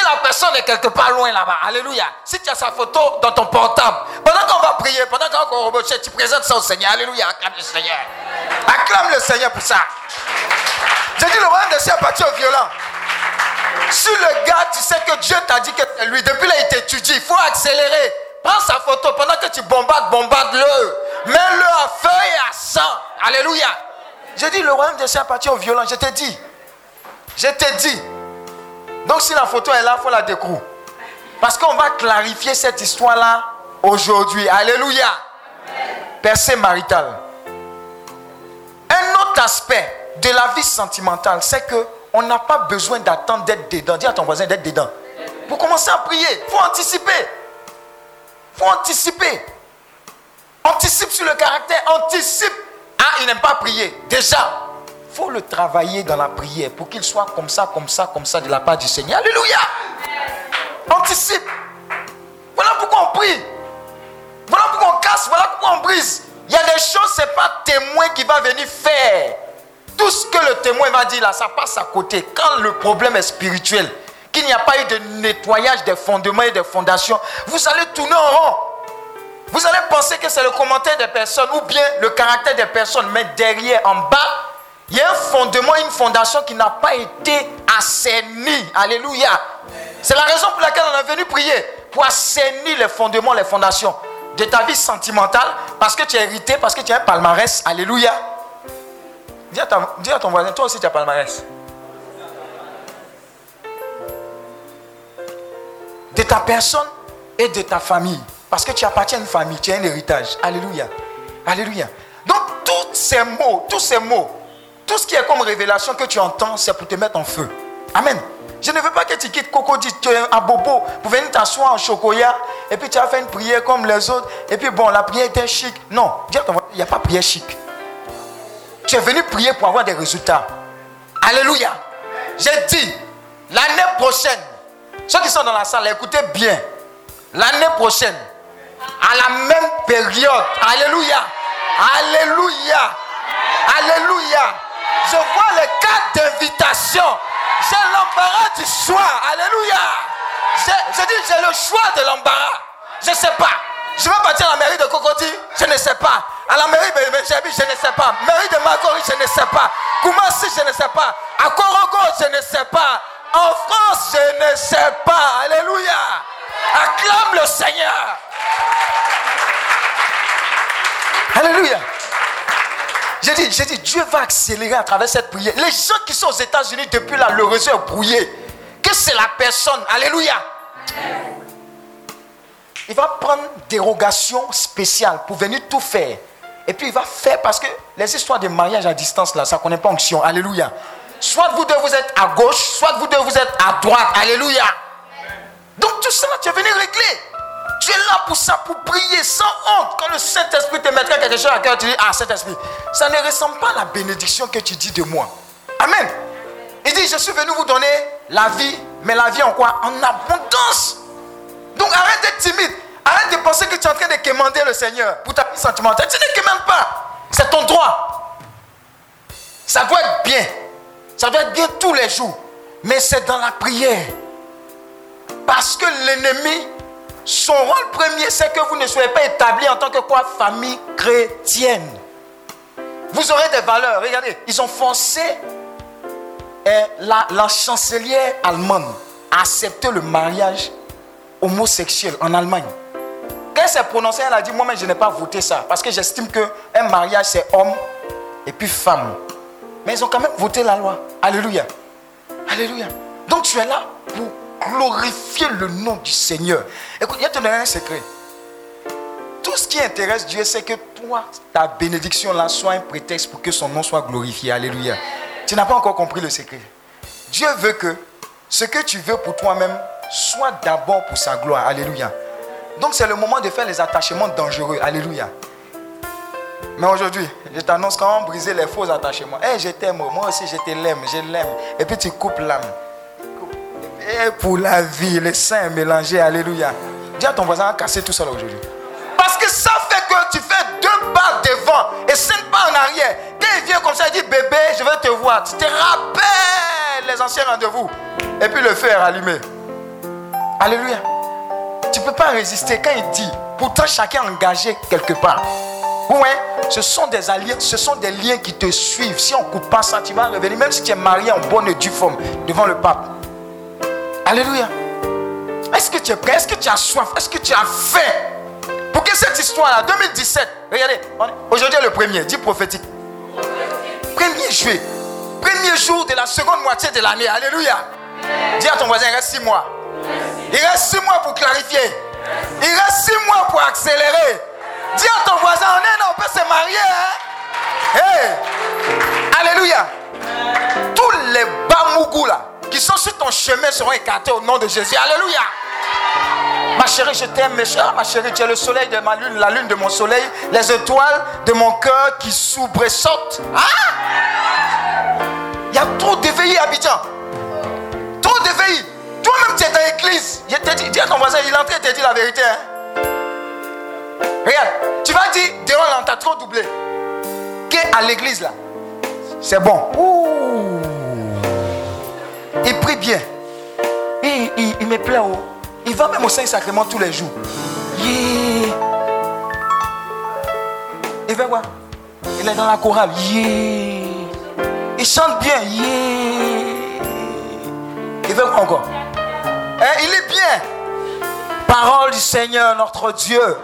la personne est quelque part loin là-bas, Alléluia. Si tu as sa photo dans ton portable, pendant qu'on va prier, pendant qu'on remercier, tu présentes ça au Seigneur. Alléluia. Acclame le Seigneur. Acclame le Seigneur pour ça. J'ai dit, le royaume de Dieu appartient aux violents. Si le gars, tu sais que Dieu t'a dit que lui, depuis là, il t'étudie, il faut accélérer. Prends sa photo pendant que tu bombardes, bombarde-le. Mets-le à feu et à sang. Alléluia. J'ai dit, le royaume de Dieu appartient aux violents. Je t'ai dit. Je t'ai dit. Donc, si la photo est là, il faut la découvrir. Parce qu'on va clarifier cette histoire-là aujourd'hui. Alléluia. Percée maritale. Un autre aspect de la vie sentimentale, c'est que on n'a pas besoin d'attendre d'être dedans. Dis à ton voisin d'être dedans. Pour commencer à prier, il faut anticiper. Faut anticiper. Anticipe sur le caractère, anticipe. Ah, il n'aime pas prier. Déjà, faut le travailler dans la prière pour qu'il soit comme ça, comme ça, comme ça de la part du Seigneur. Alléluia. Anticipe. Voilà pourquoi on prie. Voilà pourquoi on casse, voilà pourquoi on brise. Il y a des choses, ce n'est pas témoin qui va venir faire. Tout ce que le témoin va dire là, ça passe à côté. Quand le problème est spirituel, qu'il n'y a pas eu de nettoyage des fondements et des fondations, vous allez tourner en rond. Vous allez penser que c'est le commentaire des personnes ou bien le caractère des personnes, mais derrière, en bas, il y a un fondement, une fondation qui n'a pas été assainie. Alléluia. C'est la raison pour laquelle on est venu prier, pour assainir les fondements, les fondations de ta vie sentimentale, parce que tu es hérité, parce que tu as un palmarès. Alléluia. Dis à, ton voisin, toi aussi tu as un palmarès. De ta personne et de ta famille. Parce que tu appartiens à une famille, tu as un héritage. Alléluia. Alléluia. Donc tous ces mots, tous ces mots, tout ce qui est comme révélation que tu entends, c'est pour te mettre en feu. Amen. Je ne veux pas que tu quittes Coco tu un bobo pour venir t'asseoir en chocolat et puis tu as fait une prière comme les autres et puis bon, la prière était chic. Non, il n'y a pas prière chic. Tu es venu prier pour avoir des résultats. Alléluia. J'ai dit, l'année prochaine, ceux qui sont dans la salle, écoutez bien. L'année prochaine, à la même période, Alléluia. Alléluia. Alléluia. Je vois les cartes d'invitation. J'ai l'embarras du choix. Alléluia. Je, dis, j'ai le choix de l'embarras. Je ne sais pas. Je vais partir à la mairie de Cocody, je ne sais pas. À la mairie de Benjabi, je ne sais pas. Mairie de Makori, je ne sais pas. Koumassi, je ne sais pas. À Korogo, je ne sais pas. En France, je ne sais pas. Alléluia. Acclame le Seigneur. Alléluia. J'ai dit, Dieu va accélérer à travers cette prière. Les gens qui sont aux États-Unis depuis là, le réseau est brouillé. Que c'est la personne. Alléluia. Il va prendre dérogation spéciale pour venir tout faire. Et puis il va faire parce que les histoires de mariage à distance là, ça ne connaît pas onction. Alléluia. Soit vous deux vous êtes à gauche, soit vous deux vous êtes à droite. Alléluia. Donc tout cela, tu es venu pour ça, pour prier sans honte. Quand le Saint-Esprit te mettra quelque chose à cœur, tu dis, ah Saint-Esprit, ça ne ressemble pas à la bénédiction que tu dis de moi. Amen. Il dit, je suis venu vous donner la vie, mais la vie en quoi? En abondance. Donc arrête d'être timide. Arrête de penser que tu es en train de quémander le Seigneur pour ta vie sentimentale. Tu ne quémandes pas. C'est ton droit. Ça doit être bien. Ça doit être bien tous les jours. Mais c'est dans la prière. Parce que l'ennemi son rôle premier, c'est que vous ne soyez pas établi en tant que quoi? Famille chrétienne. Vous aurez des valeurs. Regardez, ils ont forcé la, chancelière allemande à accepter le mariage homosexuel en Allemagne. Quand s'est prononcée, elle a dit Moi-même, je n'ai pas voté ça. Parce que j'estime qu'un mariage, c'est homme et puis femme. Mais ils ont quand même voté la loi. Alléluia. Alléluia. Donc tu es là glorifier le nom du Seigneur. Écoute, y a te donner un secret. Tout ce qui intéresse Dieu, c'est que toi, ta bénédiction là soit un prétexte pour que son nom soit glorifié. Alléluia. Tu n'as pas encore compris le secret. Dieu veut que ce que tu veux pour toi-même soit d'abord pour sa gloire. Alléluia. Donc c'est le moment de faire les attachements dangereux. Alléluia. Mais aujourd'hui, je t'annonce comment briser les faux attachements. Eh, je t'aime, moi aussi je te l'aime, je l'aime. Et puis tu coupes l'âme. Et pour la vie, le est mélangé. Alléluia. Dis à ton voisin, casser tout ça aujourd'hui. Parce que ça fait que tu fais deux pas devant et cinq pas en arrière. Quand il vient comme ça, il dit bébé, je vais te voir. Tu te rappelles les anciens rendez-vous. Et puis le feu est rallumé. Alléluia. Tu ne peux pas résister quand il dit. Pourtant, chacun est engagé quelque part. Ouais, ce sont des alliés, ce sont des liens qui te suivent. Si on ne coupe pas ça, tu vas revenir. Même si tu es marié en bonne et due forme devant le pape. Alléluia. Est-ce que tu es prêt? Est-ce que tu as soif? Est-ce que tu as faim? Pour que cette histoire-là, 2017, regardez, aujourd'hui est le premier, dit prophétique. Premier juillet, premier jour de la seconde moitié de l'année. Alléluia. Dis à ton voisin, il reste six mois. Il reste six mois pour clarifier. Il reste six mois pour accélérer. Dis à ton voisin, on est là, on peut se marier. Hein? Hey. Alléluia. Tous les bamougous là, qui sont sur ton chemin seront écartés au nom de Jésus. Alléluia. Ma chérie, je t'aime, mes chers. Ma chérie, tu es le soleil de ma lune, la lune de mon soleil, les étoiles de mon cœur qui soubresautent. Ah Il y a trop d'éveillés Abidjan. Trop d'éveillés. Toi-même, tu es dans l'église. Dis à ton voisin, il est entré, te dit la vérité. Hein? Regarde, tu vas dire, dehors on t'a trop doublé. Qu'est à l'église là? C'est bon. Ouh. Bien. Il, il, il me plaît. Oh. Il va même au Saint-Sacrement tous les jours. Yeah. Il fait quoi? Il est dans la chorale. Yeah. Il chante bien. Yeah. Il fait quoi encore? Hein, Il est bien. Parole du Seigneur notre Dieu.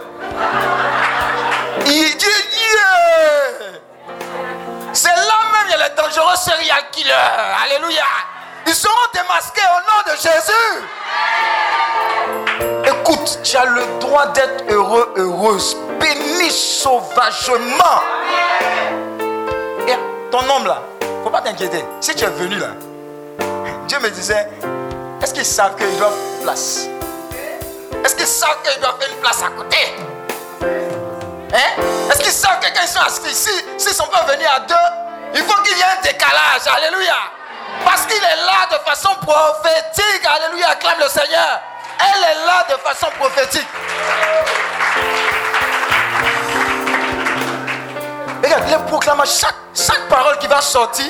Il dit. C'est là même il y a les dangereux serial killers. Alléluia. Ils seront démasqués au nom de Jésus. Écoute, tu as le droit d'être heureux, heureuse. Bénis sauvagement. Et ton homme là, faut pas t'inquiéter. Si tu es venu là, Dieu me disait, est-ce qu'ils savent qu'ils doivent une place? Est-ce qu'ils savent qu'ils doivent faire une place à côté? Hein? Est-ce qu'ils savent que quand ils sont assis ici, s'ils sont pas venus à deux, il faut qu'il y ait un décalage. Alléluia. Parce qu'il est là de façon prophétique. Alléluia. Acclame le Seigneur. Elle est là de façon prophétique. Regarde, les proclamations, chaque, chaque parole qui va sortir,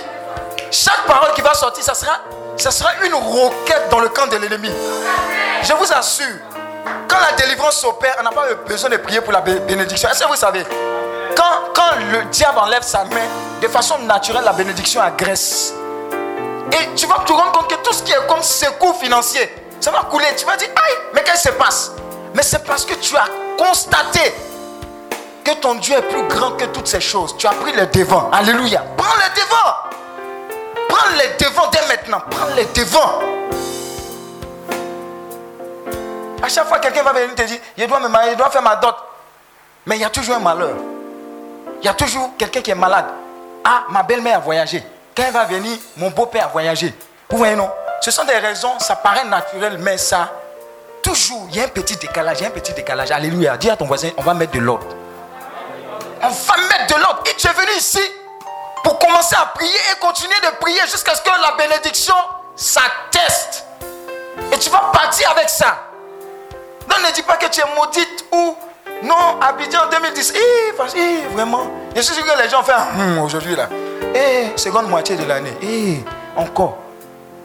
chaque parole qui va sortir, ça sera, ça sera une roquette dans le camp de l'ennemi. Je vous assure, quand la délivrance s'opère, on n'a pas besoin de prier pour la bé- bénédiction. Est-ce que vous savez quand, quand le diable enlève sa main, de façon naturelle, la bénédiction agresse. Et tu vas te rendre compte que tout ce qui est comme secours financier, ça va couler. Tu vas dire, aïe, mais qu'est-ce qui se passe? Mais c'est parce que tu as constaté que ton Dieu est plus grand que toutes ces choses. Tu as pris le devant. Alléluia. Prends le devant. Prends les devants dès maintenant. Prends les devants. À chaque fois, quelqu'un va venir te dire, je dois me marier, je dois faire ma dot. Mais il y a toujours un malheur. Il y a toujours quelqu'un qui est malade. Ah, ma belle-mère a voyagé. Quand elle va venir, mon beau-père a voyagé. Vous voyez, non? Ce sont des raisons, ça paraît naturel, mais ça, toujours, il y a un petit décalage, il y a un petit décalage. Alléluia. Dis à ton voisin, on va mettre de l'ordre. On va mettre de l'ordre. Et tu es venu ici pour commencer à prier et continuer de prier jusqu'à ce que la bénédiction s'atteste. Et tu vas partir avec ça. Non, ne dis pas que tu es maudite ou non, Abidjan 2010. Eh, eh, vraiment. Je suis sûr que les gens font hum aujourd'hui là. Eh, seconde moitié de l'année. Eh, encore.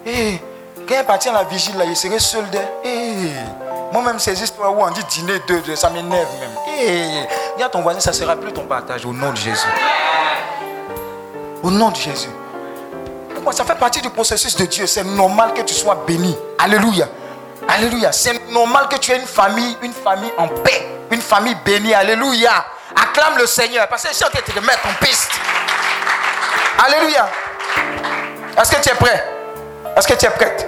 Eh, quand elle partit à la vigile là, il serait seul de. Eh, moi-même, ces histoires où on dit dîner deux, deux, ça m'énerve même. Eh, dis à ton voisin, ça sera plus ton partage au nom de Jésus. Au nom de Jésus. Pourquoi? Ça fait partie du processus de Dieu. C'est normal que tu sois béni. Alléluia. Alléluia. C'est normal que tu aies une famille, une famille en paix, une famille bénie. Alléluia. Acclame le Seigneur. Parce que je suis en train de te mettre en piste. Alléluia. Est-ce que tu es prêt? Est-ce que tu es prête?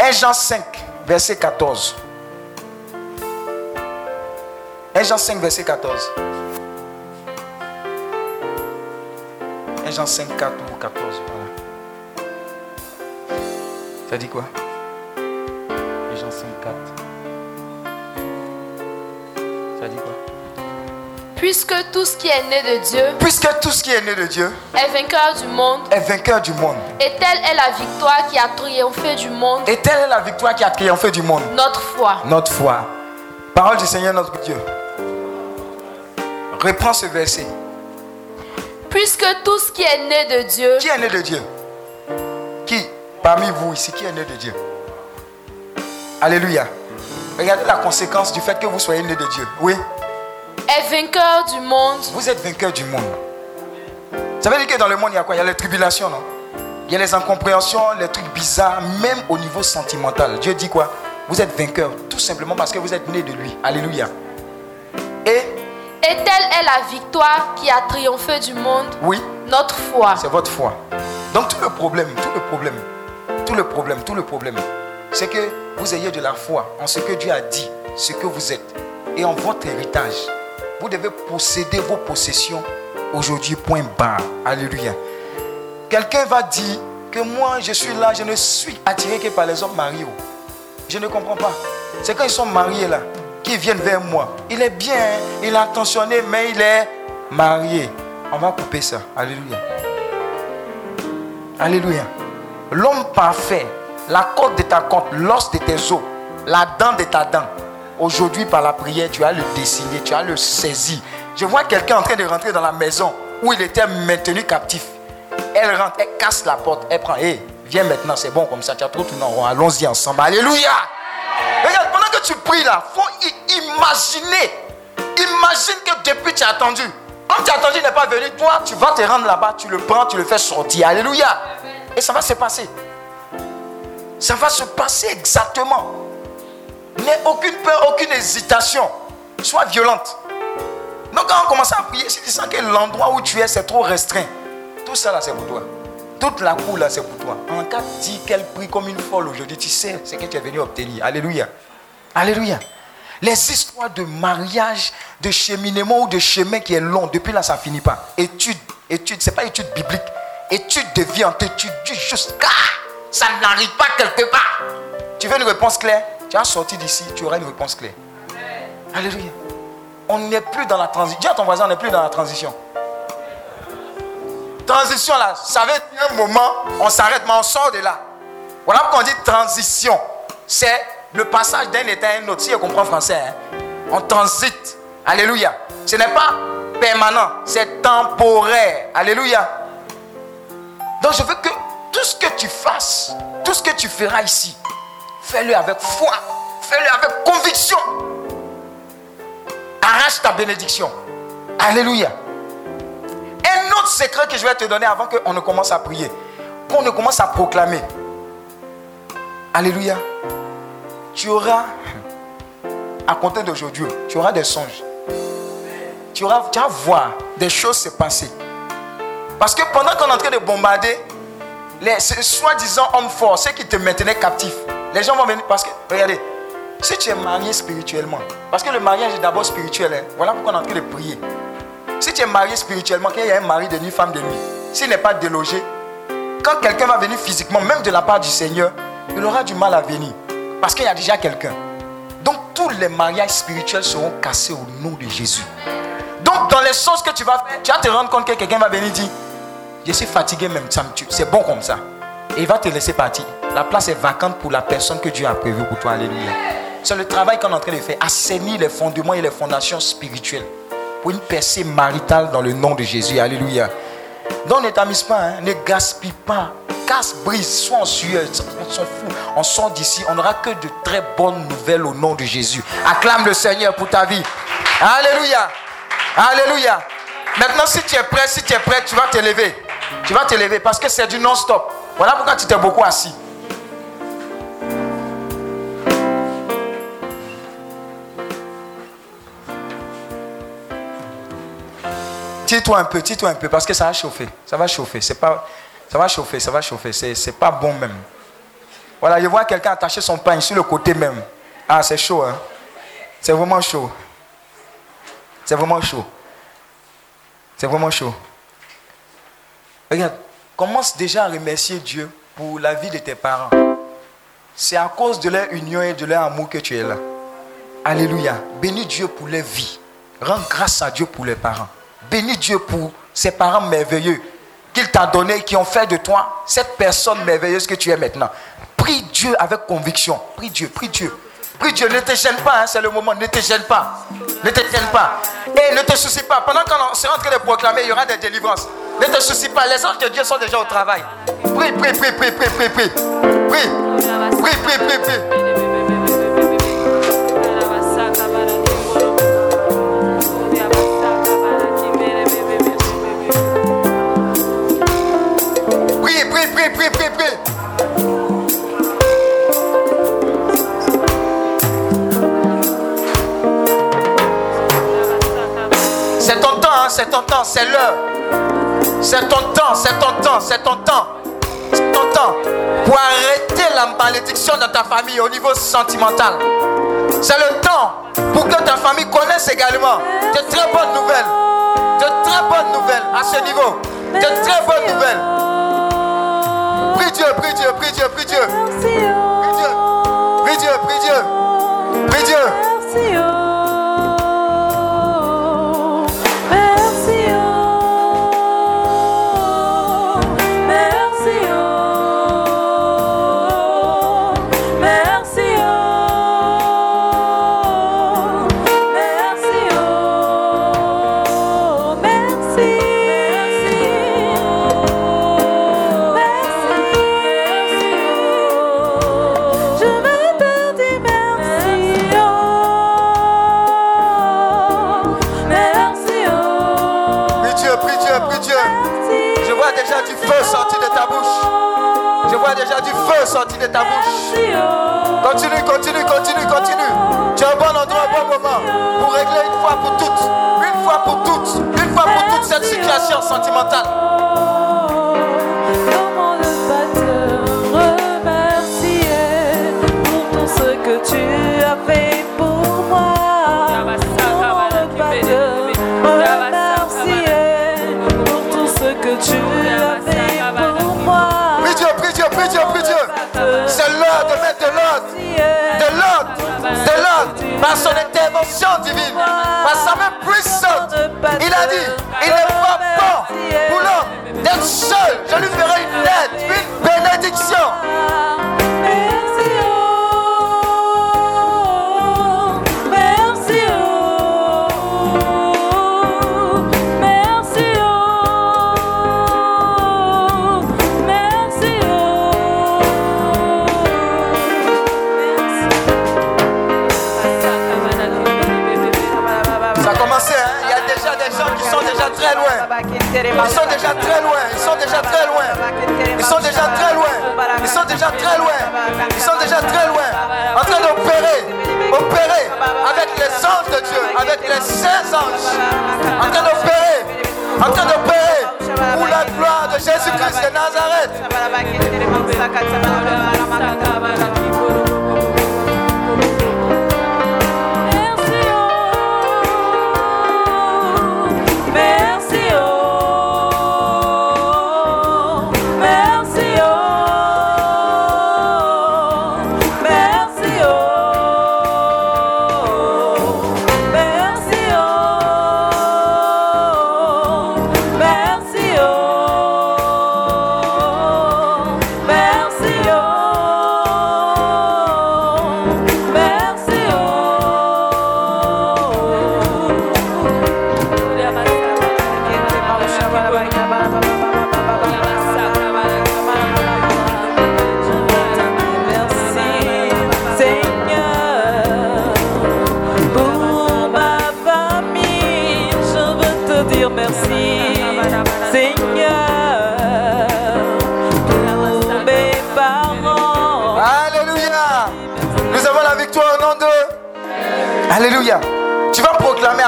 1 Jean 5, verset 14. 1 Jean 5, verset 14. 1 Jean 5, 4 ou 14. Voilà. Ça dit quoi? 1 Jean 5, 4. Ça dit quoi? Puisque tout ce qui est né de Dieu Puisque tout ce qui est né de Dieu est vainqueur du monde, est vainqueur du monde. et telle est la victoire qui a triomphé du monde, Et telle est la victoire qui a triomphé du monde. notre foi. Notre foi. Parole du Seigneur notre Dieu. Reprends ce verset. Puisque tout ce qui est né de Dieu Qui est né de Dieu? Qui? Parmi vous ici, qui est né de Dieu? Alléluia. Regardez la conséquence du fait que vous soyez né de Dieu. Oui, est vainqueur du monde, vous êtes vainqueur du monde. Ça veut dire que dans le monde, il y a quoi? Il y a les tribulations, non? Il y a les incompréhensions, les trucs bizarres, même au niveau sentimental. Dieu dit quoi? Vous êtes vainqueur, tout simplement parce que vous êtes né de lui. Alléluia. Et, et telle est la victoire qui a triomphé du monde, oui, notre foi. c'est votre foi. Donc tout le problème, tout le problème, tout le problème, tout le problème, c'est que vous ayez de la foi en ce que Dieu a dit, ce que vous êtes, et en votre héritage. Vous devez posséder vos possessions aujourd'hui, point barre. Alléluia. Quelqu'un va dire que moi, je suis là, je ne suis attiré que par les hommes mariés. Je ne comprends pas. C'est quand ils sont mariés là, qui viennent vers moi. Il est bien, hein. il est intentionné, mais il est marié. On va couper ça. Alléluia. Alléluia. L'homme parfait, la côte de ta côte, l'os de tes os, la dent de ta dent. Aujourd'hui, par la prière, tu as le dessiner, tu as le saisir. Je vois quelqu'un en train de rentrer dans la maison où il était maintenu captif. Elle rentre, elle casse la porte, elle prend, hé, viens maintenant, c'est bon comme ça, tu as trop tout rond, allons-y ensemble. Alléluia. Regarde, pendant que tu pries là, faut imaginer. Imagine que depuis tu as attendu. Quand tu as attendu, il n'est pas venu, toi, tu vas te rendre là-bas, tu le prends, tu le fais sortir. Alléluia. Et ça va se passer. Ça va se passer exactement. N'aie aucune peur, aucune hésitation. Sois violente. Donc quand on commence à prier, si tu que l'endroit où tu es, c'est trop restreint, tout ça là, c'est pour toi. Toute la cour là, c'est pour toi. En cas dit qu'elle prie comme une folle aujourd'hui, tu sais ce que tu es venu obtenir. Alléluia. Alléluia. Les histoires de mariage, de cheminement ou de chemin qui est long, depuis là, ça finit pas. Étude, étude, c'est pas étude biblique. Étude de vie en ça n'arrive pas quelque part. Tu veux une réponse claire? Tu as sorti d'ici, tu auras une réponse claire. Alléluia. On n'est plus dans la transition. Dis à ton voisin, on n'est plus dans la transition. Transition là, ça veut dire un moment, on s'arrête, mais on sort de là. Voilà pourquoi on dit transition. C'est le passage d'un état à un autre. Si on comprend français, hein. on transite. Alléluia. Ce n'est pas permanent, c'est temporaire. Alléluia. Donc je veux que tout ce que tu fasses, tout ce que tu feras ici, fais-le avec foi, fais-le avec conviction. Arrache ta bénédiction. Alléluia. Un autre secret que je vais te donner avant qu'on ne commence à prier, qu'on ne commence à proclamer. Alléluia. Tu auras, à compter d'aujourd'hui, tu auras des songes. Tu, auras, tu vas voir des choses se passer. Parce que pendant qu'on est en train de bombarder, les soi-disant hommes forts, ceux qui te maintenaient captif, les gens vont venir. Parce que, regardez, si tu es marié spirituellement, parce que le mariage est d'abord spirituel, hein, voilà pourquoi on est en train de prier. Si tu es marié spirituellement, qu'il y a un mari de nuit, femme de nuit, s'il n'est pas délogé, quand quelqu'un va venir physiquement, même de la part du Seigneur, il aura du mal à venir. Parce qu'il y a déjà quelqu'un. Donc tous les mariages spirituels seront cassés au nom de Jésus. Donc dans les choses que tu vas faire, tu vas te rendre compte que quelqu'un va venir dire, je suis fatigué même. C'est bon comme ça. Et il va te laisser partir. La place est vacante pour la personne que Dieu a prévue pour toi. Alléluia. C'est le travail qu'on est en train de faire. Assainir les fondements et les fondations spirituelles. Pour une percée maritale dans le nom de Jésus. Alléluia. Donc ne t'amuse pas, ne gaspille pas. Casse, brise, sois en sueur. On s'en fout. On sort d'ici. On n'aura que de très bonnes nouvelles au nom de Jésus. Acclame le Seigneur pour ta vie. Alléluia. Alléluia. Maintenant, si tu es prêt, si tu es prêt, tu vas te lever. Tu vas te lever parce que c'est du non-stop. Voilà pourquoi tu t'es beaucoup assis. Tire-toi un peu, tire-toi un peu parce que ça va chauffer. Ça va chauffer. C'est pas, ça va chauffer, ça va chauffer. C'est, c'est pas bon même. Voilà, je vois quelqu'un attacher son pain sur le côté même. Ah, c'est chaud, hein. C'est vraiment chaud. C'est vraiment chaud. C'est vraiment chaud. Regarde, commence déjà à remercier Dieu pour la vie de tes parents. C'est à cause de leur union et de leur amour que tu es là. Alléluia. Bénis Dieu pour leur vie. Rends grâce à Dieu pour les parents. Bénis Dieu pour ces parents merveilleux qu'il t'a donné, qui ont fait de toi cette personne merveilleuse que tu es maintenant. Prie Dieu avec conviction. Prie Dieu, prie Dieu. Prie Dieu, ne te gêne pas, hein, c'est le moment, ne te gêne pas. Ne te gêne pas. Et ne te soucie pas. Pendant qu'on sera en train de proclamer, il y aura des délivrances. Ne te soucie pas, les anges de Dieu sont déjà au travail. Prie, prie, prie, prie, prie, prie, prie. Prie, prie, prie, prie, prie. Prie, prie, prie, prie, prie, prie. C'est ton temps, c'est l'heure. C'est ton temps, c'est ton temps, c'est ton temps. C'est ton temps. Pour arrêter la malédiction dans ta famille au niveau sentimental. C'est le temps pour que ta famille connaisse également de très bonnes nouvelles. De très bonnes nouvelles à ce niveau. De très bonnes nouvelles. Prie Dieu, prie Dieu, prie Dieu, prie Dieu. Merci, oh. Prie Dieu, prie Dieu, prie Dieu. Prie Dieu. déjà du feu sorti de ta bouche. Je vois déjà du feu sorti de ta bouche. Continue, continue, continue, continue. Tu es au bon endroit, au bon moment pour régler une fois pour toutes, une fois pour toutes, une fois pour toutes cette situation sentimentale. Tu as fait? Par son intervention divine, par sa main puissante. Il a dit, il n'est pas bon pour l'homme d'être seul. Je lui ferai une aide, une bénédiction. Ils sont déjà très loin. Ils sont déjà très loin. Ils sont déjà très loin. Ils sont déjà très loin. Ils sont déjà très loin. En train d'opérer. Opérer avec les anges de Dieu. Avec les saints anges. En train d'opérer. En train d'opérer pour la gloire de Jésus-Christ de Nazareth.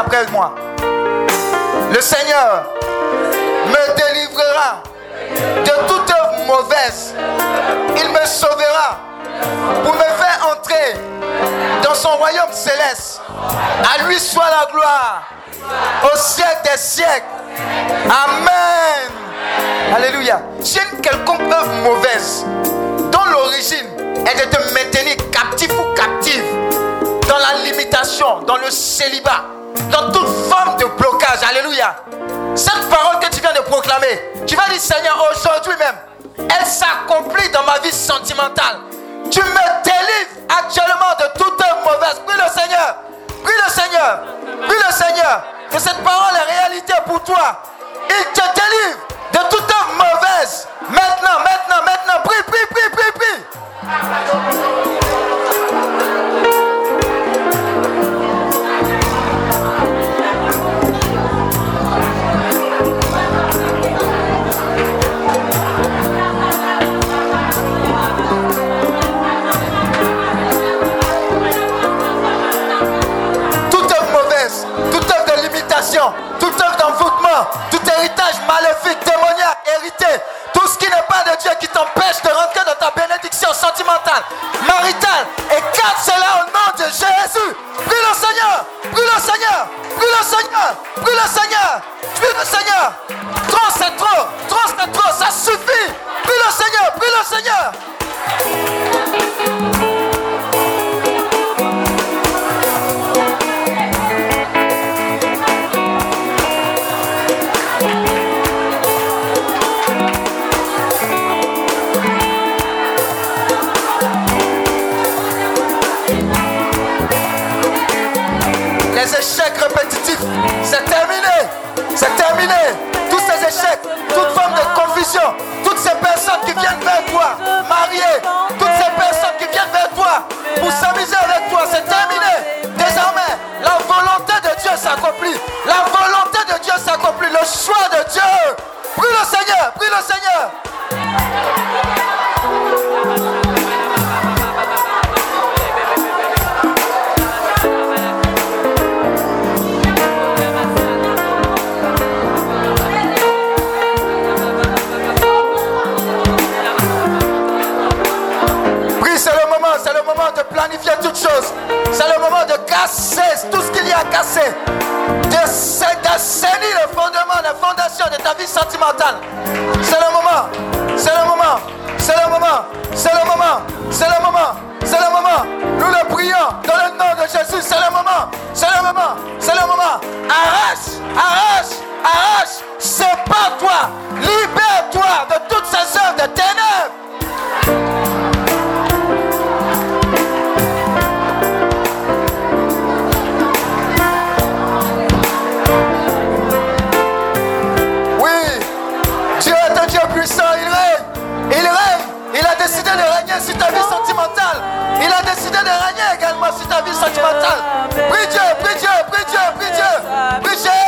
Après moi. Le Seigneur me délivrera de toute œuvre mauvaise. Il me sauvera pour me faire entrer dans son royaume céleste. À lui soit la gloire au siècle des siècles. Amen. Alléluia. Si une quelconque œuvre mauvaise dont l'origine est de te maintenir dans le célibat, dans toute forme de blocage. Alléluia. Cette parole que tu viens de proclamer, tu vas dire Seigneur, aujourd'hui même, elle s'accomplit dans ma vie sentimentale. Tu me délivres actuellement de toute mauvaise. Prie le Seigneur. Prie le Seigneur. Prie le Seigneur. Que cette parole est réalité pour toi. Il te délivre de toute mauvaise. Maintenant, maintenant, maintenant. Prie, prie, prie, prie, prie. Tout héritage maléfique, démoniaque, hérité, tout ce qui n'est pas de Dieu qui t'empêche de rentrer dans ta bénédiction sentimentale, maritale, écarte cela au nom de Jésus. Prie le Seigneur, prie le Seigneur, prie le Seigneur, prie le Seigneur, prie le Seigneur. Trop c'est trop, trop c'est trop, ça suffit. Prie le Seigneur, prie le Seigneur. Les échecs répétitifs, c'est terminé. C'est terminé. Tous ces échecs, toute forme de confusion, toutes ces personnes qui viennent vers toi, mariées, toutes ces personnes qui viennent vers toi pour s'amuser avec toi, c'est terminé. Désormais, la volonté de Dieu s'accomplit. La volonté de Dieu s'accomplit. Le choix de Dieu. Prie le Seigneur, prie le Seigneur. Casser tout ce qu'il y a à casser. D'assainir le fondement, la fondation de ta vie sentimentale. C'est le moment. C'est le moment. C'est le moment. C'est le moment. C'est le moment. C'est le moment. Nous le prions dans le nom de Jésus. C'est le moment. C'est le moment. C'est le moment. Arrache. Arrache. Arrache. C'est pas toi. Libère-toi de toutes ces œuvres de ténèbres. Décidé de régner sur ta vie sentimentale. Il a décidé de régner également sur ta vie sentimentale. Prie Dieu, prie Dieu, prie Dieu, prie Dieu. Prie Jésus.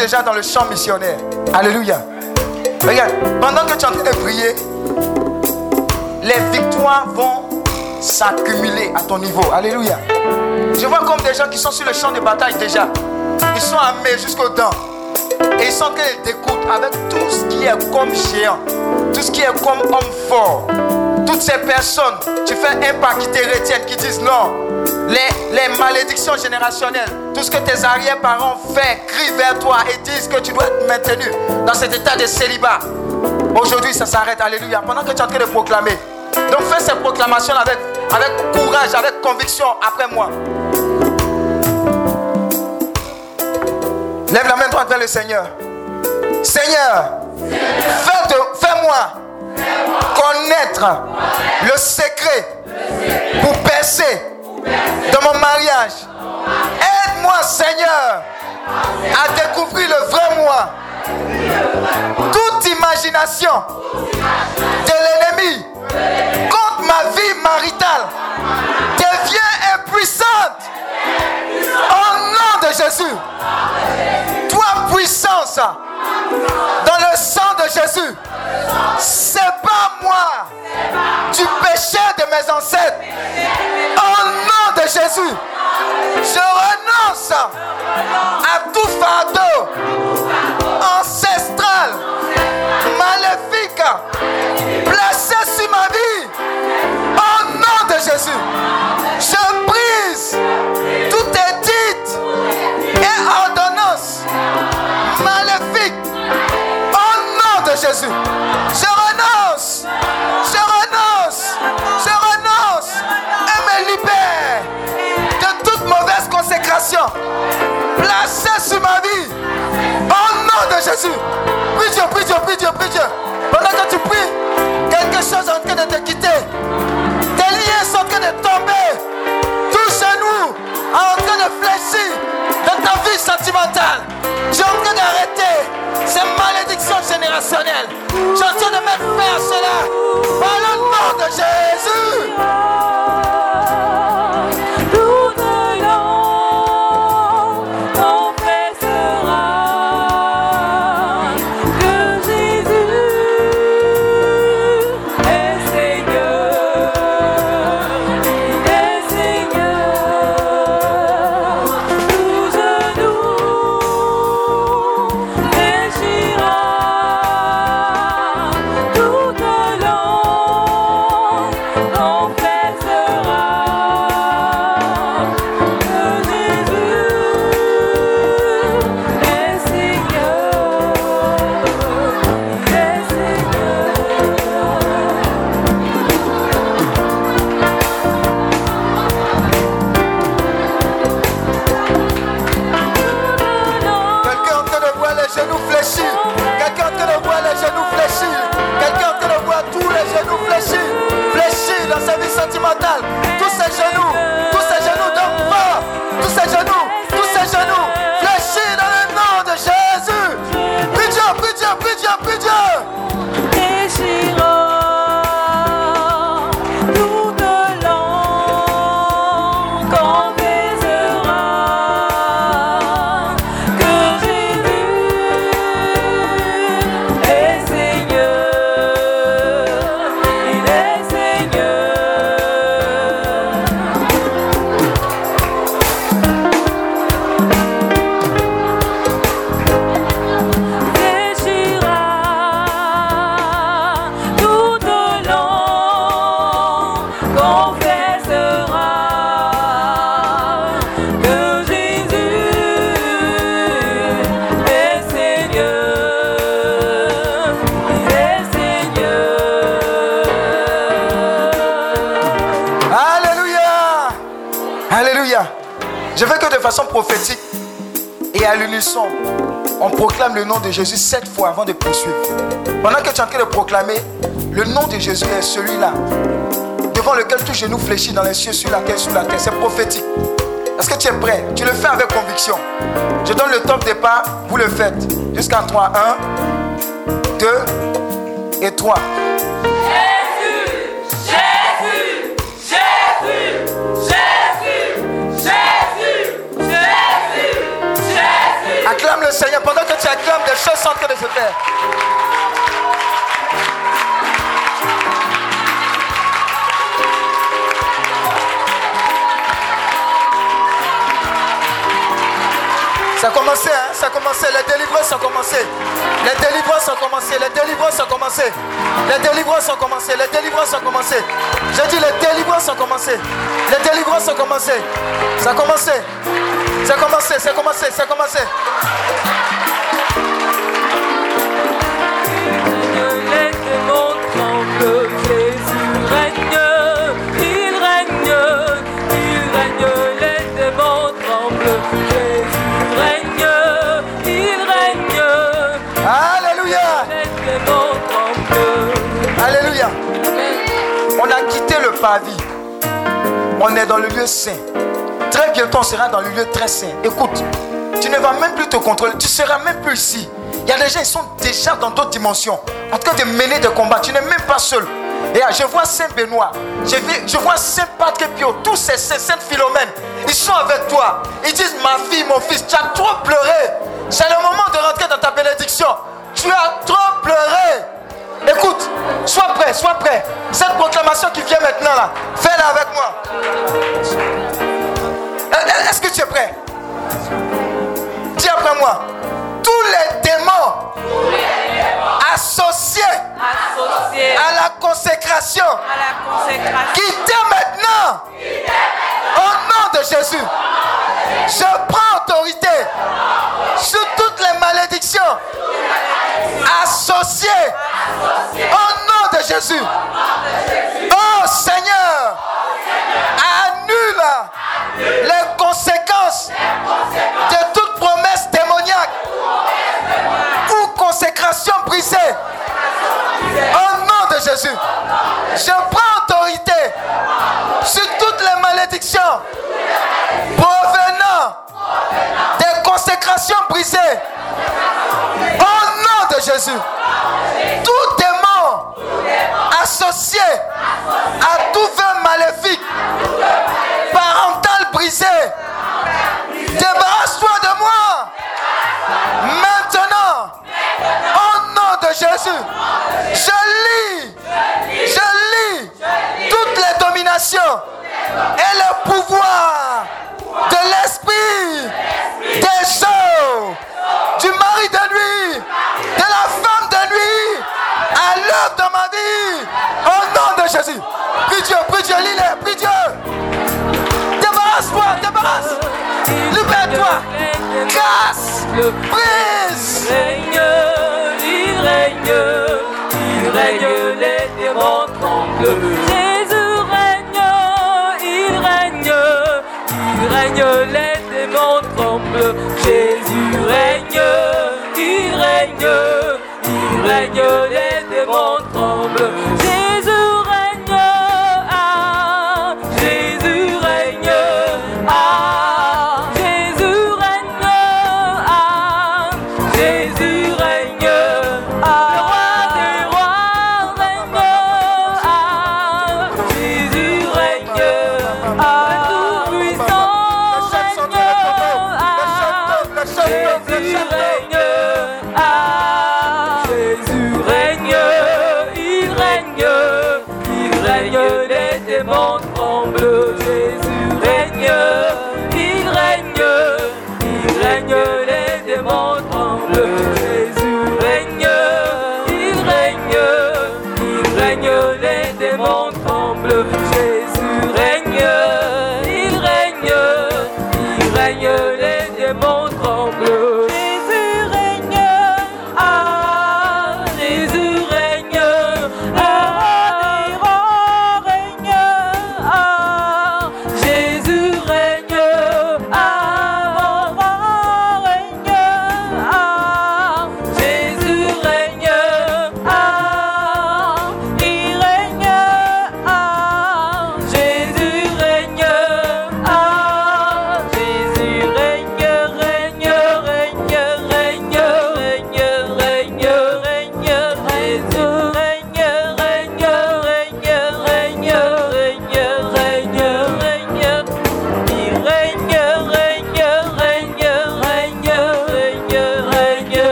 Déjà dans le champ missionnaire. Alléluia. Regarde, pendant que tu es en train de prier, les victoires vont s'accumuler à ton niveau. Alléluia. Je vois comme des gens qui sont sur le champ de bataille déjà. Ils sont armés jusqu'aux dents. Et ils sont en train avec tout ce qui est comme géant, tout ce qui est comme homme fort. Toutes ces personnes, tu fais un pas qui te retiennent, qui disent non, les, malédictions générationnelles, tout ce que tes arrière-parents font, crient vers toi et disent que tu dois être maintenu dans cet état de célibat. Aujourd'hui, ça s'arrête. Alléluia. Pendant que tu es en train de proclamer. Donc fais ces proclamations avec, avec courage, avec conviction après moi. Lève la main droite vers le Seigneur. Seigneur, fais-moi connaître le secret pour percer dans mon mariage. Aide-moi, Seigneur, à découvrir le vrai moi. Toute imagination de l'ennemi contre ma vie maritale devient impuissante. Au nom de Jésus. Toi, puissance, dans le sang de Jésus, c'est pas moi du péché de mes ancêtres. Au nom Jésus, je renonce à tout fardeau ancestral, maléfique, placé sur ma vie. Au nom de Jésus, je brise tout édite et ordonnance maléfique. Au nom de Jésus, placée sur ma vie. Au nom de Jésus, prie Dieu, prie Dieu, prie Dieu, prie Dieu. Pendant que tu pries, quelque chose est en train de te quitter. Tes liens sont en train de tomber. Tout chez nous est en train de fléchir dans ta vie sentimentale. J'ai en train d'arrêter ces malédictions générationnelles. J'ai en train de mettre fin à cela par le nom de Jésus. Prophétique et à l'unisson, on proclame le nom de Jésus sept fois avant de poursuivre. Pendant que tu es en train de proclamer, le nom de Jésus est celui-là, devant lequel tout genou fléchit dans les cieux, sur la terre, sur la terre. C'est prophétique. Est-ce que tu es prêt? Tu le fais avec conviction. Je donne le top départ, vous le faites. Jusqu'à 3. 1, 2 et 3. Choses sont en train de se faire. Ça a commencé, hein? Ça a commencé. Les délivrances ont commencé. Les délivrances ont commencé. Les délivrances ont commencé. Les délivrances ont commencé. Les délivrances ont commencé. J'ai dit les délivrances ont commencé. Les délivrances ont commencé. Ça a commencé. Ça a commencé. Ça a commencé. Ça a commencé. On est dans le lieu saint. Très bientôt, on sera dans le lieu très saint. Écoute, tu ne vas même plus te contrôler. Tu seras même plus ici. Il y a des gens, ils sont déjà dans d'autres dimensions. En train de mener des combats. Tu n'es même pas seul. Et là, je vois Saint Benoît. Je, vois Saint Patrick Pio. Tous ces saints, Sainte Philomène. Ils sont avec toi. Ils disent, ma fille, mon fils, tu as trop pleuré. C'est le moment de rentrer dans ta bénédiction. Tu as trop pleuré. Écoute, sois prêt, sois prêt. Cette proclamation qui vient maintenant là, fais-la avec moi. Euh, Est-ce que tu es prêt? Dis après moi. Tous les démons, associés Associé à la consécration, à la consécration. quittez maintenant. Au nom de Jésus. Je prends autorité sur toutes les malédictions associées au nom de Jésus. Oh Seigneur, annule les conséquences de toute promesse démoniaque ou consécration brisée. Au nom de Jésus, je prends autorité sur toutes les malédictions provenant des consécrations brisées. Jésus, tout démon associé à tout vœu maléfique, parental brisé, débarrasse-toi de moi. Maintenant, au nom de Jésus, je lis, je lis toutes les dominations et le pouvoir de l'esprit des choses, du mari de Jésus. Prie Dieu, prie Dieu, lis-les, prie Dieu. Débarrasse-toi, débarrasse. Libère-toi. Casse, brise. règne, il règne, il règne, les démons tremblent. Jésus règne, il règne, il règne, les démons tremblent. Jésus règne, il règne, il règne, les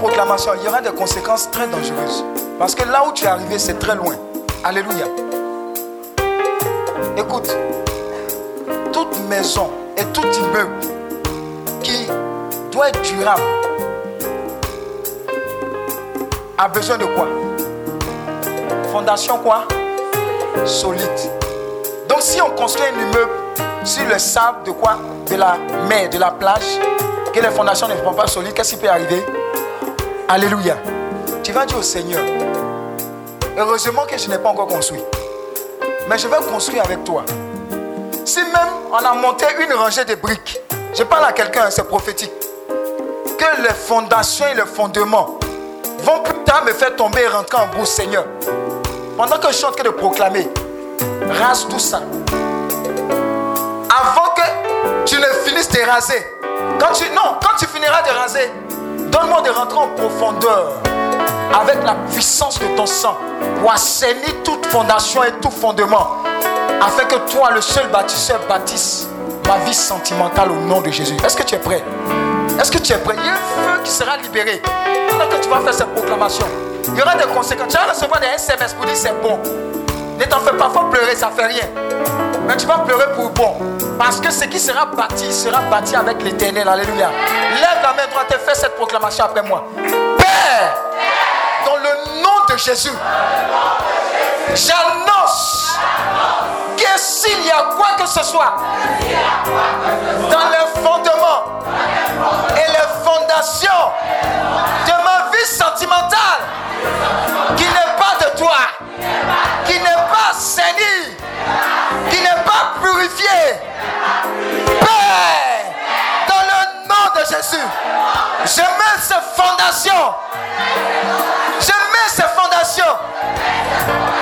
proclamation. Il y aura des conséquences très dangereuses. Parce que là où tu es arrivé, c'est très loin. Alléluia. Écoute, toute maison et tout immeuble qui doit être durable a besoin de quoi? Fondation quoi? Solide. Donc si on construit un immeuble sur le sable de quoi? De la mer, de la plage, que les fondations ne sont pas solides, qu'est-ce qui peut arriver? Alléluia. Tu vas dire au Seigneur, heureusement que je n'ai pas encore construit. Mais je vais construire avec toi. Si même on a monté une rangée de briques, je parle à quelqu'un, c'est prophétique, que les fondations et les fondements vont plus tard me faire tomber et rentrer en brousse, Seigneur. Pendant que je suis en train de proclamer, rase tout ça. Avant que tu ne finisses de raser. Non, quand tu finiras de raser, donne-moi de rentrer en profondeur avec la puissance de ton sang pour assainir toute fondation et tout fondement. Afin que toi, le seul bâtisseur, bâtisse ma vie sentimentale au nom de Jésus. Est-ce que tu es prêt? Est-ce que tu es prêt? Il y a un feu qui sera libéré pendant que tu vas faire cette proclamation. Il y aura des conséquences. Tu vas recevoir des SMS pour dire c'est bon. Ne t'en fais pas, pleurer, ça fait rien. Mais tu vas pleurer pour bon. Parce que ce qui sera bâti sera bâti avec l'éternel. Alléluia. Lève la main droite et fais cette proclamation après moi. Père, dans le nom de Jésus, j'annonce que s'il y a quoi que ce soit dans les fondements et les fondations de ma vie sentimentale qui n'est pas de toi, je mets ces fondations, je mets ces fondations.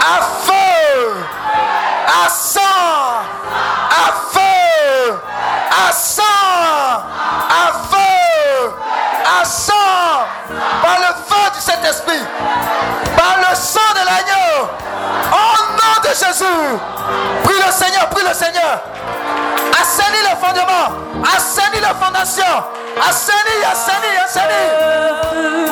À feu, à sang, à feu, à sang, à feu, à sang, par le feu du Saint-Esprit, Jésus. Prie le Seigneur, prie le Seigneur. Assainis le fondement, assainis la fondation, assainis, assainis, assainis.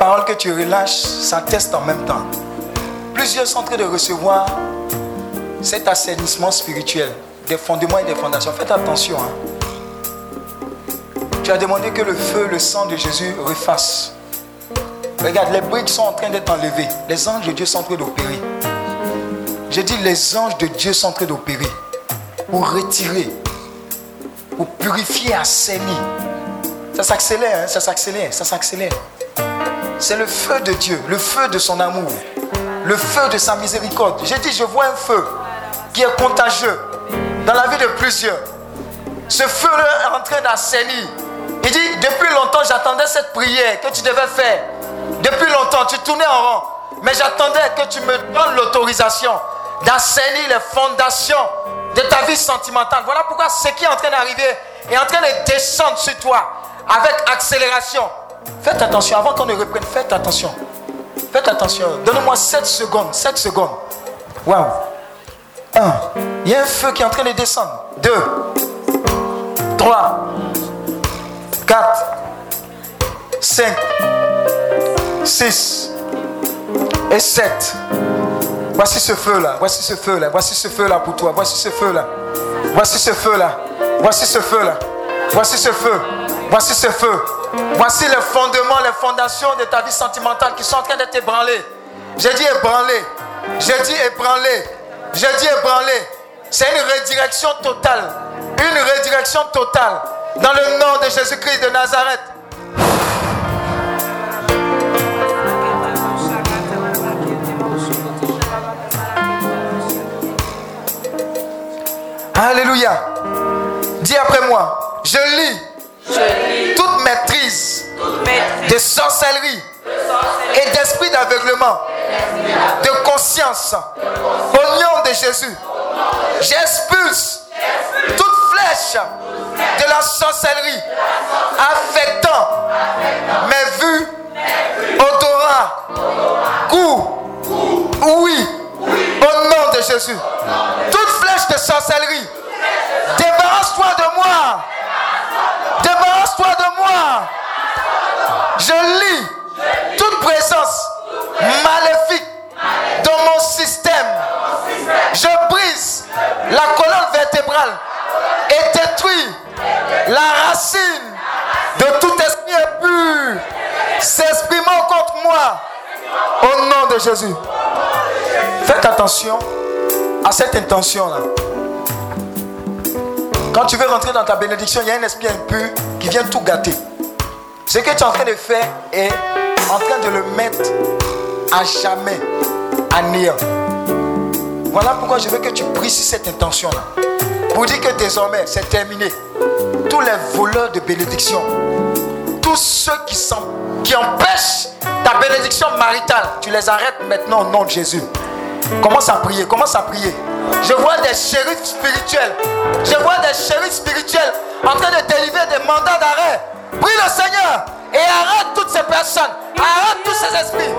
Paroles que tu relâches s'attestent en même temps. Plusieurs sont en train de recevoir cet assainissement spirituel, des fondements et des fondations. Faites attention. hein. Tu as demandé que le feu, le sang de Jésus refasse. Regarde, les briques sont en train d'être enlevées. Les anges de Dieu sont en train d'opérer. J'ai dit, les anges de Dieu sont en train d'opérer pour retirer, pour purifier, assainir. Ça s'accélère, hein, ça s'accélère, ça s'accélère. C'est le feu de Dieu, le feu de son amour. le feu de sa miséricorde. J'ai dit, je vois un feu qui est contagieux dans la vie de plusieurs. Ce feu est en train d'assainir. Il dit, depuis longtemps, j'attendais cette prière que tu devais faire. Depuis longtemps, tu tournais en rond. Mais j'attendais que tu me donnes l'autorisation d'assainir les fondations de ta vie sentimentale. Voilà pourquoi ce qui est en train d'arriver est en train de descendre sur toi avec accélération. Faites attention, avant qu'on ne reprenne, faites attention. Faites attention. Donnez-moi 7 secondes. 7 secondes. Waouh. 1. Il y a un feu qui est en train de descendre. 2. 3. 4. 5. 6. Et 7. Voici ce feu-là. Voici ce feu-là. Voici ce feu-là pour toi. Voici ce feu-là. Voici ce feu-là. Voici ce feu-là. Voici ce feu. Voici ce feu. Voici les fondements, les fondations de ta vie sentimentale qui sont en train d'être ébranlées. J'ai dit ébranlé. J'ai dit ébranlé. J'ai dit ébranlé. C'est une redirection totale. Une redirection totale. Dans le nom de Jésus-Christ de Nazareth. Alléluia. Dis après moi. Je lis toute maîtrise, de sorcellerie et d'esprit d'aveuglement, de conscience, au nom de Jésus, j'expulse toute flèche de la sorcellerie affectant mes vues, odorat, goût, oui, au nom de Jésus. Toute flèche de sorcellerie, débarrasse-toi de moi. Je lis toute présence maléfique dans mon système. Je brise la colonne vertébrale et détruis la racine de tout esprit impur s'exprimant contre moi au nom de Jésus. Faites attention à cette intention-là. Quand tu veux rentrer dans ta bénédiction, il y a un esprit impur qui vient tout gâter. Ce que tu es en train de faire est en train de le mettre à jamais à néant. Voilà pourquoi je veux que tu pries cette intention-là. Pour dire que désormais, c'est terminé. Tous les voleurs de bénédiction, tous ceux qui, sont, qui empêchent ta bénédiction maritale, tu les arrêtes maintenant au nom de Jésus. Commence à prier, commence à prier. Je vois des shérifs spirituels. Je vois des shérifs spirituels en train de délivrer des mandats d'arrêt. Prie le Seigneur et arrête toutes ces personnes. Arrête tous ces esprits.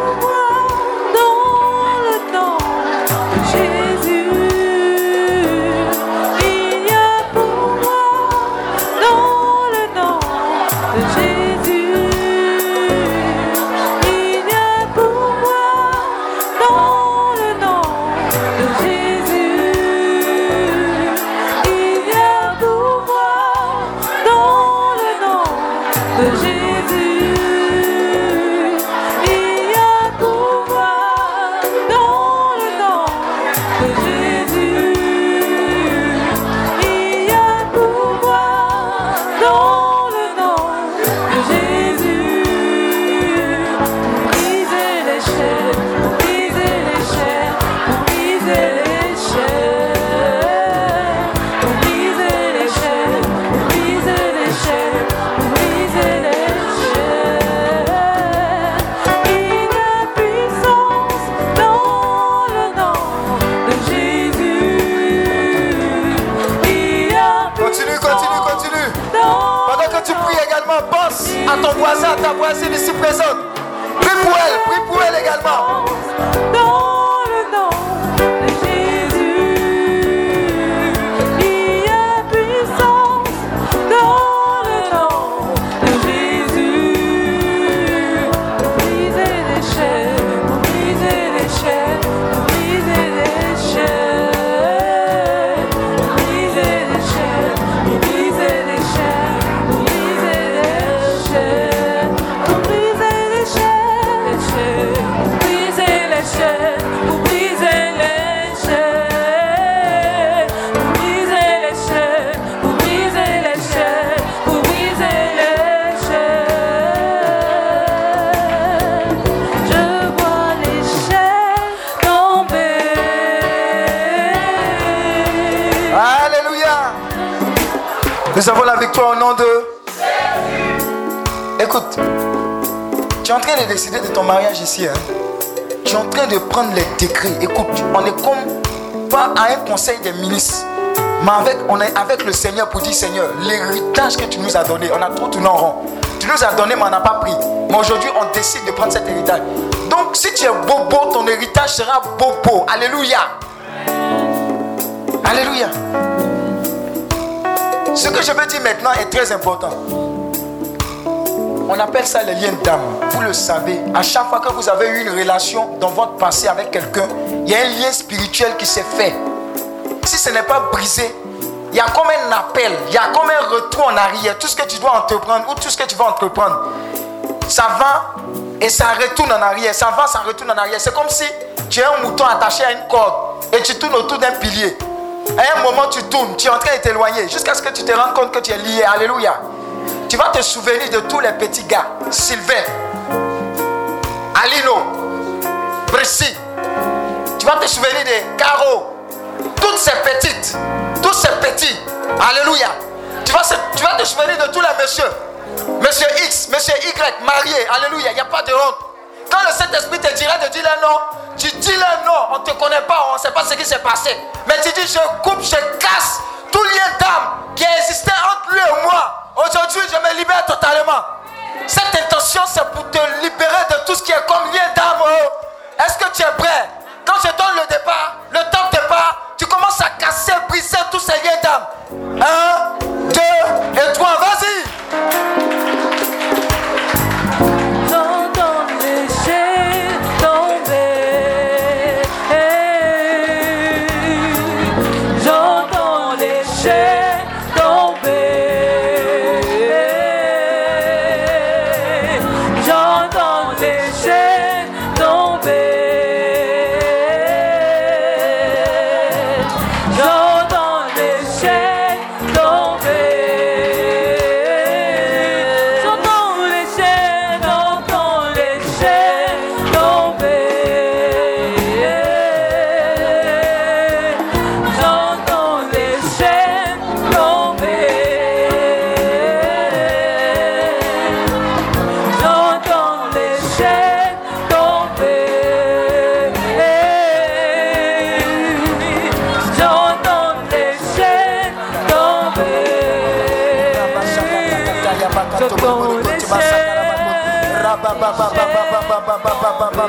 Pour dire Seigneur, l'héritage que tu nous as donné, on a trop tourné en rond. Tu nous as donné, mais on n'a pas pris. Mais aujourd'hui, on décide de prendre cet héritage. Donc, si tu es bobo, ton héritage sera bobo. Alléluia. Alléluia. Ce que je veux dire maintenant est très important. On appelle ça les liens d'âme. Vous le savez, à chaque fois que vous avez eu une relation dans votre passé avec quelqu'un, il y a un lien spirituel qui s'est fait. Si ce n'est pas brisé, il y a comme un appel, il y a comme un retour en arrière. Tout ce que tu dois entreprendre ou tout ce que tu vas entreprendre, ça va et ça retourne en arrière. Ça va, ça retourne en arrière. C'est comme si tu as un mouton attaché à une corde et tu tournes autour d'un pilier. À un moment, tu tournes, tu es en train de t'éloigner jusqu'à ce que tu te rendes compte que tu es lié. Alléluia. Tu vas te souvenir de tous les petits gars. Sylvain, Alino, Brissi. Tu vas te souvenir de Caro. Toutes ces petites, tous ces petits. Alléluia. Tu vas, te souvenir de tous les messieurs. Monsieur X, Monsieur Y, marié. Alléluia. Il n'y a pas de honte. Quand le Saint-Esprit te dira de dire le nom, tu dis le nom. On ne te connaît pas, on ne sait pas ce qui s'est passé. Mais tu dis, je coupe, je casse tout lien d'âme qui existait entre lui et moi. Aujourd'hui, je me libère totalement. Cette intention, c'est pour te libérer de tout ce qui est comme lien d'âme. Oh. Est-ce que tu es prêt?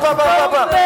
Papa,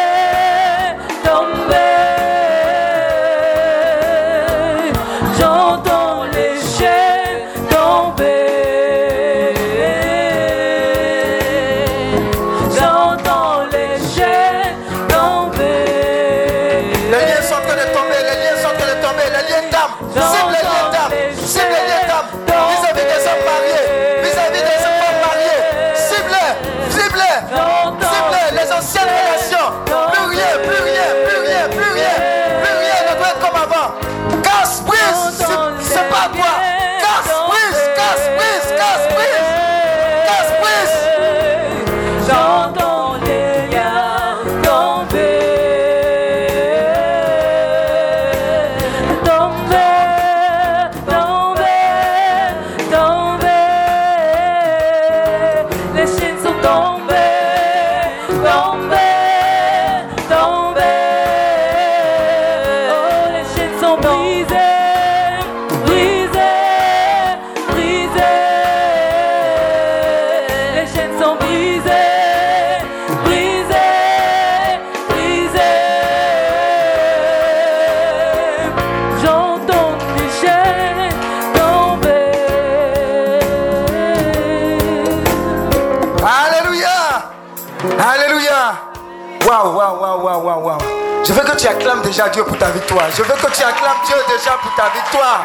Dieu pour ta victoire. Je veux que tu acclames Dieu déjà pour ta victoire.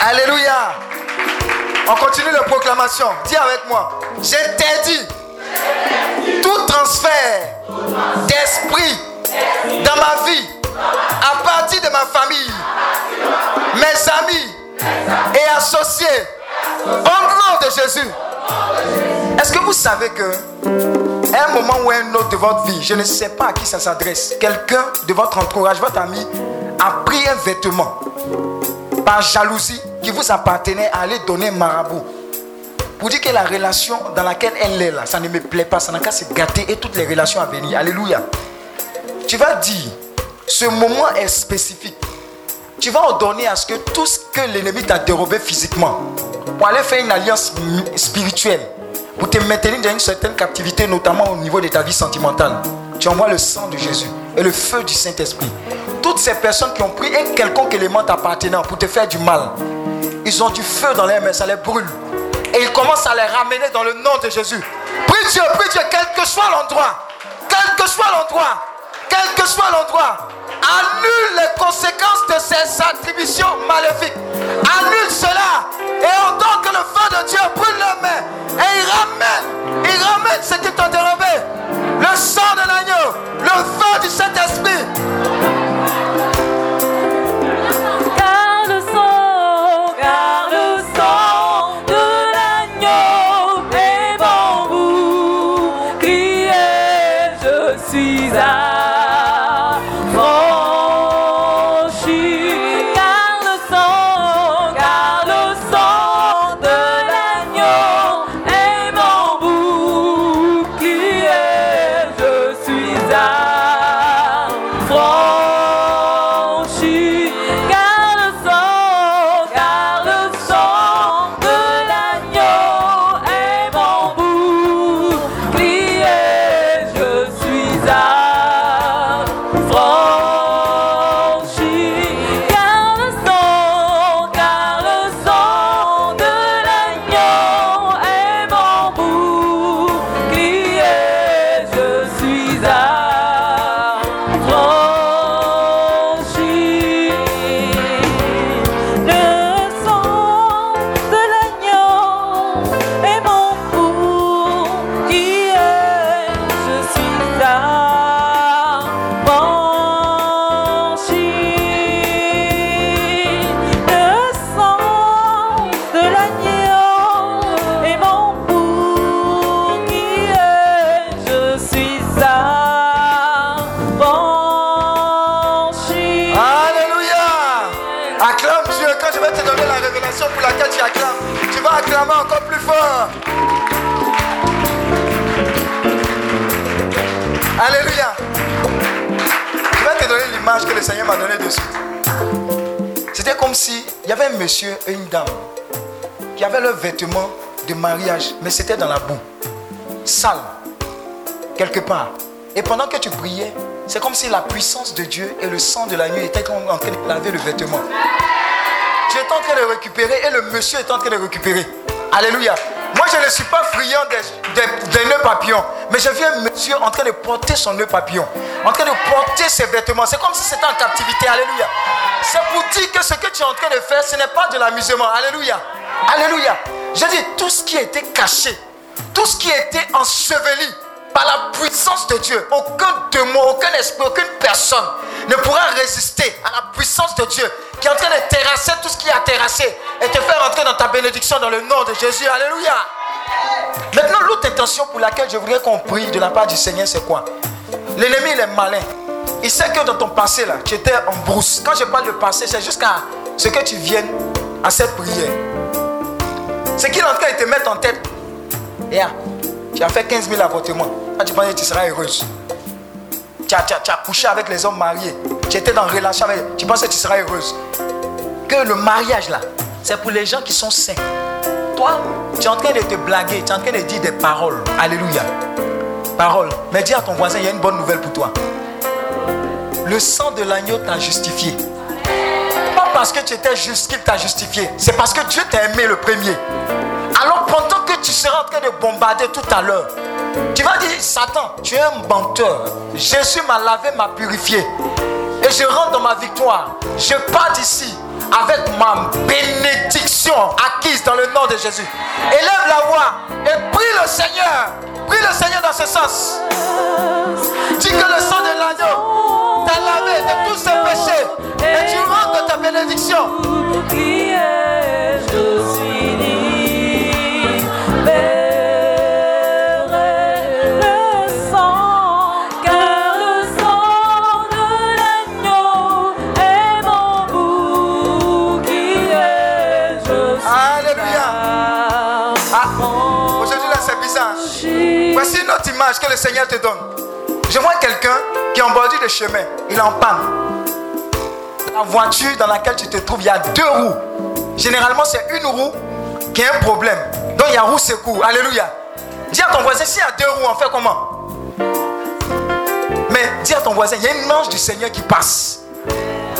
Alléluia. On continue la proclamation. Dis avec moi. J'interdis tout transfert d'esprit dans ma vie, à partir de ma famille, mes amis et associés, au nom de Jésus. Est-ce que vous savez que un moment ou un autre de votre vie, je ne sais pas à qui ça s'adresse, quelqu'un de votre entourage, votre ami, a pris un vêtement par jalousie qui vous appartenait à aller donner marabout. Pour dire que la relation dans laquelle elle est là, ça ne me plaît pas, ça n'a qu'à se gâter et toutes les relations à venir. Alléluia. Tu vas dire, ce moment est spécifique. Tu vas ordonner à ce que tout ce que l'ennemi t'a dérobé physiquement, pour aller faire une alliance spirituelle, pour te maintenir dans une certaine captivité, notamment au niveau de ta vie sentimentale, tu envoies le sang de Jésus et le feu du Saint-Esprit. Toutes ces personnes qui ont pris un quelconque élément t'appartenant pour te faire du mal, ils ont du feu dans les mains, ça les brûle. Et ils commencent à les ramener dans le nom de Jésus. Prie Dieu, prie Dieu, quel que soit l'endroit, quel que soit l'endroit, quel que soit l'endroit, annule les conséquences de ces attributions maléfiques. Annule cela et ordonne que le feu de Dieu brûle les mains. Et il ramène, il ramène ce qui t'a dérobé. Le sang de l'agneau, le feu du Saint-Esprit. Et une dame qui avaient leurs vêtements de mariage, mais c'était dans la boue, sale, quelque part. Et pendant que tu priais, c'est comme si la puissance de Dieu et le sang de la nuit étaient en train de laver le vêtement. Tu es en train de récupérer et le monsieur est en train de récupérer. Alléluia. Je ne suis pas friand des, des, nœuds papillons, mais je viens monsieur en train de porter son nœud papillon, en train de porter ses vêtements. C'est comme si c'était en captivité. Alléluia. C'est pour dire que ce que tu es en train de faire, ce n'est pas de l'amusement. Alléluia. Alléluia. Je dis tout ce qui était caché, tout ce qui était enseveli par la puissance de Dieu. Aucun démon, aucun esprit, aucune personne ne pourra résister à la puissance de Dieu qui est en train de terrasser tout ce qui a terrassé et te faire entrer dans ta bénédiction dans le nom de Jésus. Alléluia. Maintenant, l'autre intention pour laquelle je voudrais qu'on prie de la part du Seigneur, c'est quoi? L'ennemi, il est malin. Il sait que dans ton passé, là, tu étais en brousse. Quand je parle de passé, c'est jusqu'à ce que tu viennes à cette prière. C'est qu'il est en train de te mettre en tête. Yeah, tu as fait 15 000 avortements. tu penses que tu seras heureuse. Tu as, couché avec les hommes mariés. Tu étais dans relation avec. Tu penses que tu seras heureuse. Que le mariage, là, c'est pour les gens qui sont saints. Toi, tu es en train de te blaguer. Tu es en train de dire des paroles. Alléluia. Paroles. Mais dis à ton voisin, il y a une bonne nouvelle pour toi le sang de l'agneau t'a justifié. Pas parce que tu étais juste qu'il t'a justifié. C'est parce que Dieu t'a aimé le premier. Alors pendant que tu seras en train de bombarder tout à l'heure, tu vas dire, Satan, tu es un menteur. Jésus m'a lavé, m'a purifié. Et je rentre dans ma victoire. Je pars d'ici avec ma bénédiction acquise dans le nom de Jésus. Élève la voix et prie le Seigneur. Prie le Seigneur dans ce sens. Dis que le sang de l'agneau t'a lavé de tous ses péchés. Et tu rentres dans ta bénédiction. Que le Seigneur te donne? Je vois quelqu'un qui est en bordure chemin. Il est en panne. La voiture dans laquelle tu te trouves, il y a deux roues. Généralement, c'est une roue qui a un problème. Donc il y a roue secours. Alléluia. Dis à ton voisin, s'il y a deux roues, on fait comment? Mais dis à ton voisin, il y a une ange du Seigneur qui passe.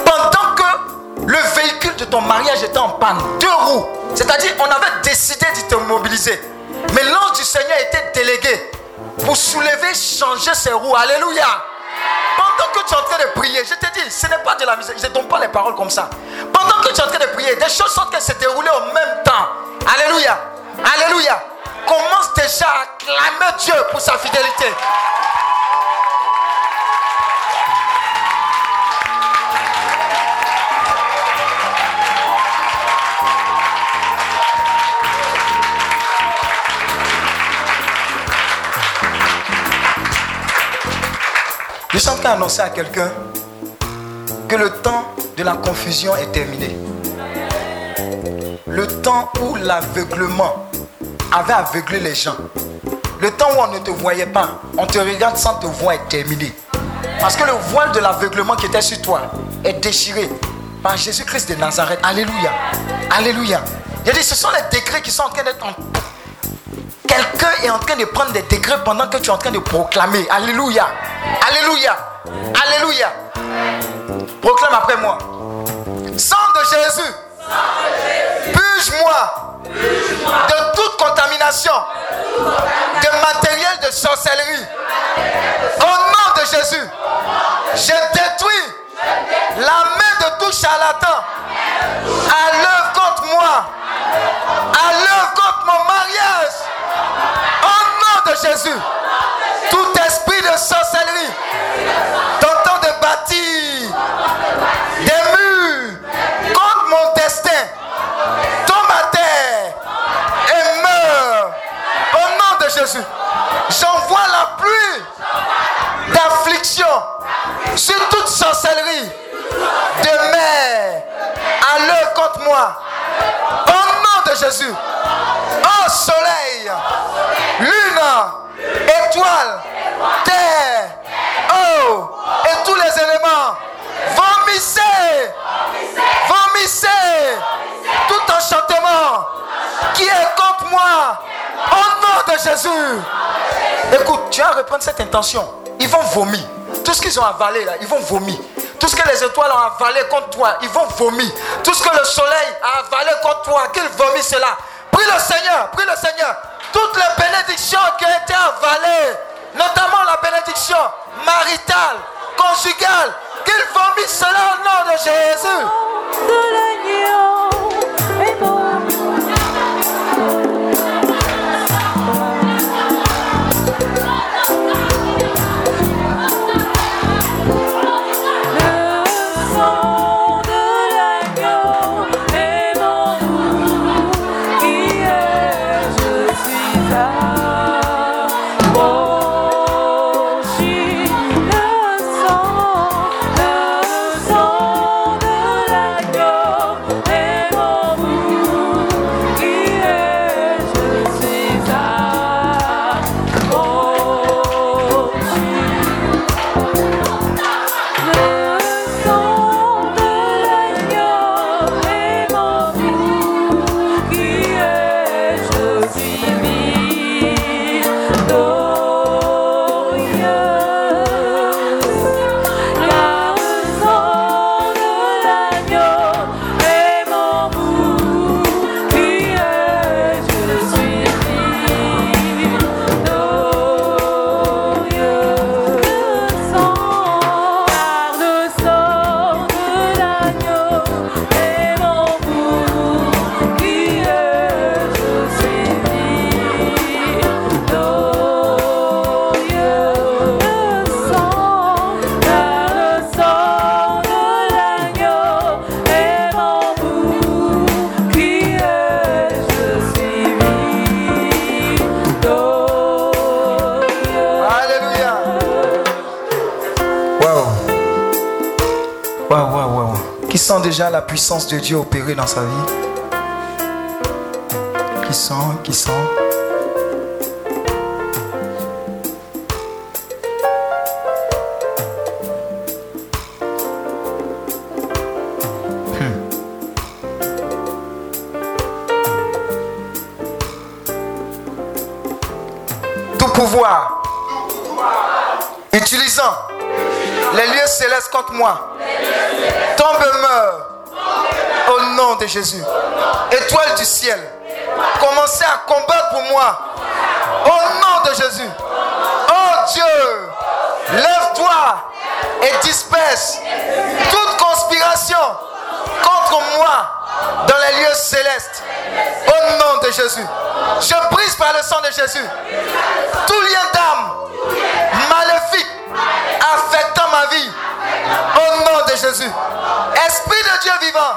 Pendant que le véhicule de ton mariage était en panne, deux roues, c'est-à-dire on avait décidé de te mobiliser. Mais l'ange du Seigneur était délégué pour soulever, changer ses roues. Alléluia. Pendant que tu es en train de prier, je te dis, ce n'est pas de la musique, je ne donne pas les paroles comme ça. Pendant que tu es en train de prier, des choses sont en se dérouler au même temps. Alléluia. Alléluia. Commence déjà à clamer Dieu pour sa fidélité. Je suis en train d'annoncer à quelqu'un que le temps de la confusion est terminé. Le temps où l'aveuglement avait aveuglé les gens. Le temps où on ne te voyait pas, on te regarde sans te voir est terminé. Parce que le voile de l'aveuglement qui était sur toi est déchiré par Jésus-Christ de Nazareth. Alléluia. Alléluia. Il dit, ce sont les décrets qui sont en train d'être en... Quelqu'un est en train de prendre des décrets pendant que tu es en train de proclamer. Alléluia. Alléluia. Alléluia. Proclame après moi. Sang de Jésus. Purge-moi de toute contamination de matériel de sorcellerie. Au nom de Jésus, je détruis la main de tout charlatan à l'œuvre contre moi, à l'œuvre Jésus, tout esprit de sorcellerie tentant de bâtir des murs contre mon destin. Tombe à terre et meurt. Au nom de Jésus, j'envoie la pluie d'affliction sur toute sorcellerie de mer à l'œuvre contre moi. Au nom de Jésus, oh soleil, lune, étoile, terre, eau et tous les éléments, vomissez, vomissez tout enchantement qui est contre moi. Au nom de Jésus. Écoute, tu vas reprendre cette intention. Ils vont vomir. Tout ce qu'ils ont avalé là, ils vont vomir. Tout ce que les étoiles ont avalé contre toi, ils vont vomir. Tout ce que le soleil a avalé contre toi, qu'ils vomissent cela. Prie le Seigneur, prie le Seigneur. Toutes les bénédictions qui ont été avalées, notamment la bénédiction maritale, conjugale, qu'ils vomissent cela au nom de Jésus. de l'agneau déjà la puissance de Dieu opérer dans sa vie. Qui sent Qui sent. Pouvoir, utilisant les lieux célestes contre moi, tombe meurt Jésus. Étoile du ciel, commencez à combattre pour moi au nom de Jésus. Oh Dieu, lève-toi et disperse toute conspiration contre moi dans les lieux célestes. Au nom de Jésus. Je brise par le sang de Jésus tout lien d'âme maléfique affectant ma vie. Au nom de Jésus. Esprit de Dieu vivant,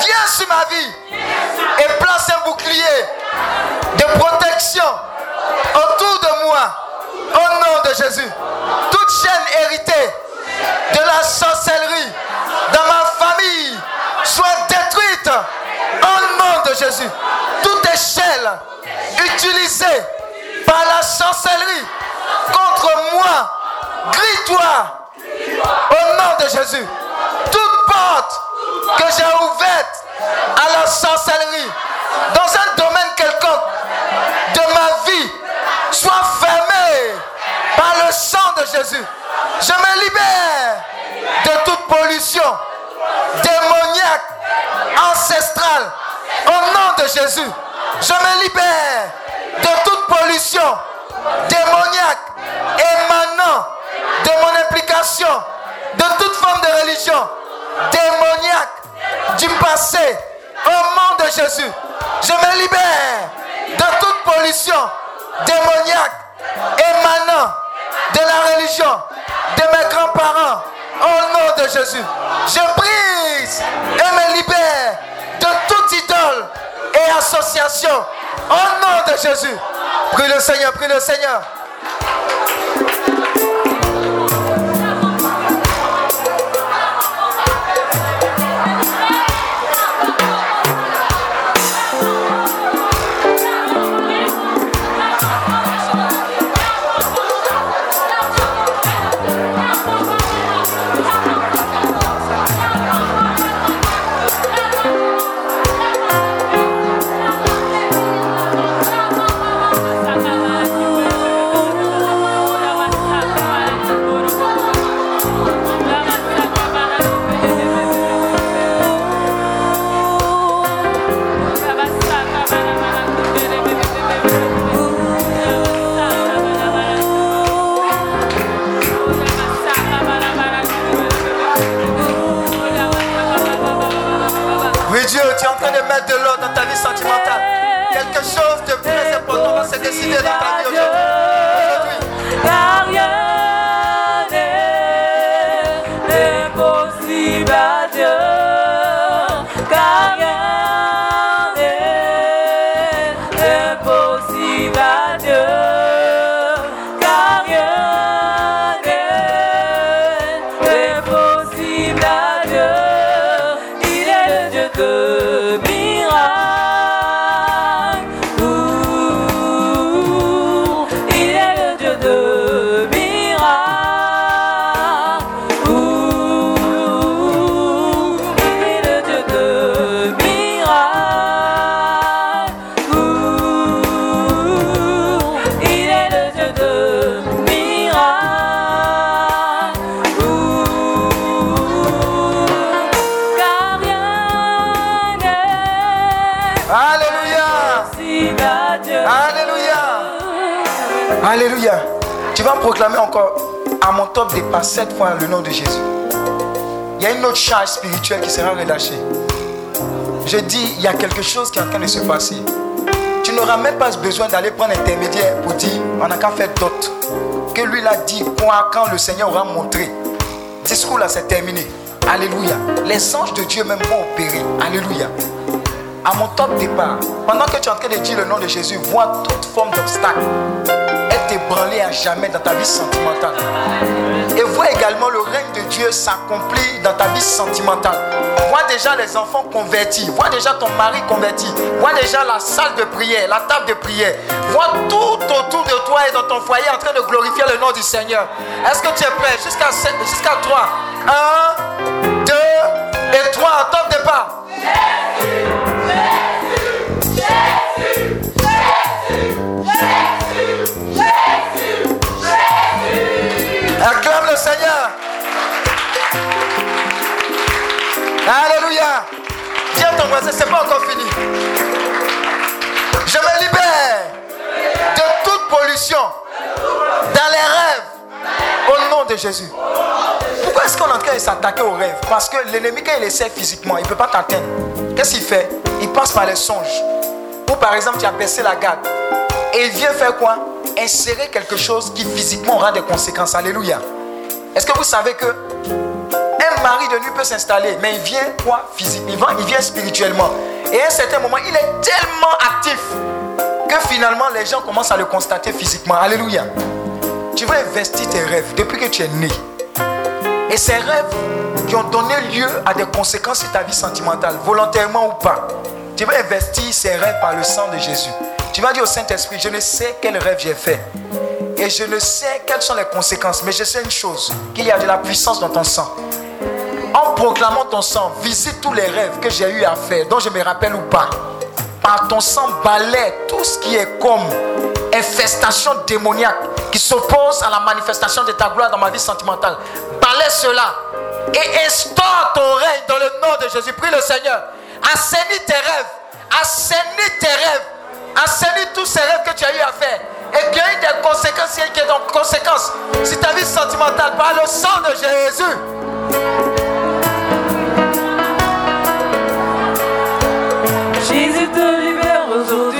viens sur ma vie et place un bouclier de protection autour de moi. Au nom de Jésus. Toute chaîne héritée de la sorcellerie dans ma famille soit détruite au nom de Jésus. Toute échelle utilisée par la sorcellerie contre moi, grille-toi au nom de Jésus. Toute porte que j'ai ouverte à la sorcellerie dans un domaine quelconque de ma vie soit fermée par le sang de Jésus. Je me libère de toute pollution démoniaque, ancestrale. Au nom de Jésus, je me libère de toute pollution démoniaque émanant de mon implication, de toute forme de religion du passé. Au nom de Jésus, je me libère de toute pollution démoniaque émanant de la religion de mes grands-parents. Au nom de Jésus, je brise et me libère de toute idole et association. Au nom de Jésus. Prie le Seigneur, prie le Seigneur. Proclamer top dépasse sept fois le nom de Jésus. Il y a une autre charge spirituelle qui sera relâchée. Je dis, il y a quelque chose qui est en train de se passer. Tu n'auras même pas besoin d'aller prendre intermédiaire pour dire, on n'a qu'à faire d'autres. Que lui l'a dit, quoi, quand le Seigneur aura montré. Discours là, c'est terminé. Alléluia. Les anges de Dieu même vont opérer. Alléluia. À mon top départ, pendant que tu es en train de dire le nom de Jésus, vois toute forme d'obstacle ébranlé à jamais dans ta vie sentimentale. Et vois également le règne de Dieu s'accomplir dans ta vie sentimentale. Vois déjà les enfants convertis. Vois déjà ton mari converti. Vois déjà la salle de prière, la table de prière. Vois tout autour de toi et dans ton foyer en train de glorifier le nom du Seigneur. Est-ce que tu es prêt? Jusqu'à jusqu'à 3. 1, 2 et 3. Top départ. Seigneur. Alléluia. Dis à ton voisin, c'est pas encore fini. Je me libère de toute pollution dans les rêves au nom de Jésus. Pourquoi est-ce qu'on est en train de s'attaquer aux rêves? Parce que l'ennemi, quand il essaie physiquement, il ne peut pas t'atteindre. Qu'est-ce qu'il fait? Il passe par les songes. Ou par exemple, tu as baissé la garde. Et il vient faire quoi? Insérer quelque chose qui physiquement aura des conséquences. Alléluia. Est-ce que vous savez que un mari de nuit peut s'installer, mais il vient quoi? Physiquement, il vient spirituellement. Et à un certain moment, il est tellement actif que finalement les gens commencent à le constater physiquement. Alléluia. Tu vas investir tes rêves depuis que tu es né. Et ces rêves qui ont donné lieu à des conséquences sur ta vie sentimentale, volontairement ou pas, tu vas investir ces rêves par le sang de Jésus. Tu vas dire au Saint-Esprit, je ne sais quel rêve j'ai fait. Et je ne sais quelles sont les conséquences. Mais je sais une chose, qu'il y a de la puissance dans ton sang. En proclamant ton sang, visite tous les rêves que j'ai eu à faire, dont je me rappelle ou pas. Par ton sang, balaie tout ce qui est comme infestation démoniaque qui s'oppose à la manifestation de ta gloire dans ma vie sentimentale. Balaie cela et instaure ton règne dans le nom de Jésus. Prie le Seigneur. Assainis tes rêves. Assainis tes rêves. Assainis tous ces rêves que tu as eu à faire. Et ait des conséquences, qu'il y ait des conséquences sur ta vie sentimentale par le sang de Jésus. Jésus te libère aujourd'hui.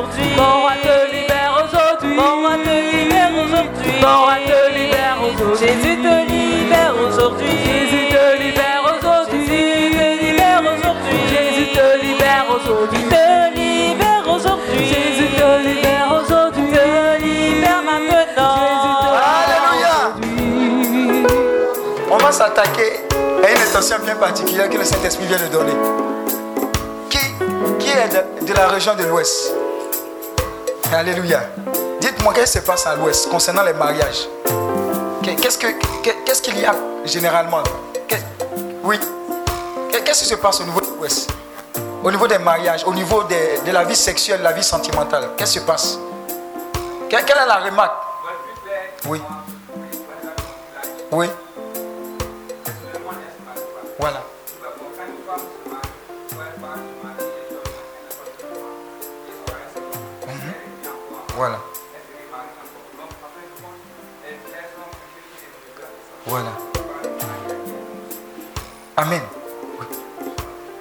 Aujourd'hui. Mon roi te libère aujourd'hui. Mon roi te libère aujourd'hui. Mon roi te libère aujourd'hui. Jésus te libère aujourd'hui. Jésus te libère aujourd'hui. Jésus te libère aujourd'hui. Jésus te libère aujourd'hui. Te libère aujourd'hui. Jésus te libère aujourd'hui. Te libère maintenant. Alléluia. On va s'attaquer à une intention bien particulière que le Saint-Esprit vient de donner. Qui, qui est de, de la région de l'Ouest Alléluia. Dites-moi qu'est-ce qui se passe à l'Ouest concernant les mariages? Qu'est-ce que- qu'est-ce qu'il y a généralement? Oui. Qu'est-ce qui se passe au niveau de l'Ouest? Au niveau des mariages, au niveau de la vie sexuelle, la vie sentimentale. Qu'est-ce qui se passe? Que- Quelle est la remarque? Oui. Oui. Voilà. Voilà. Voilà. Amen.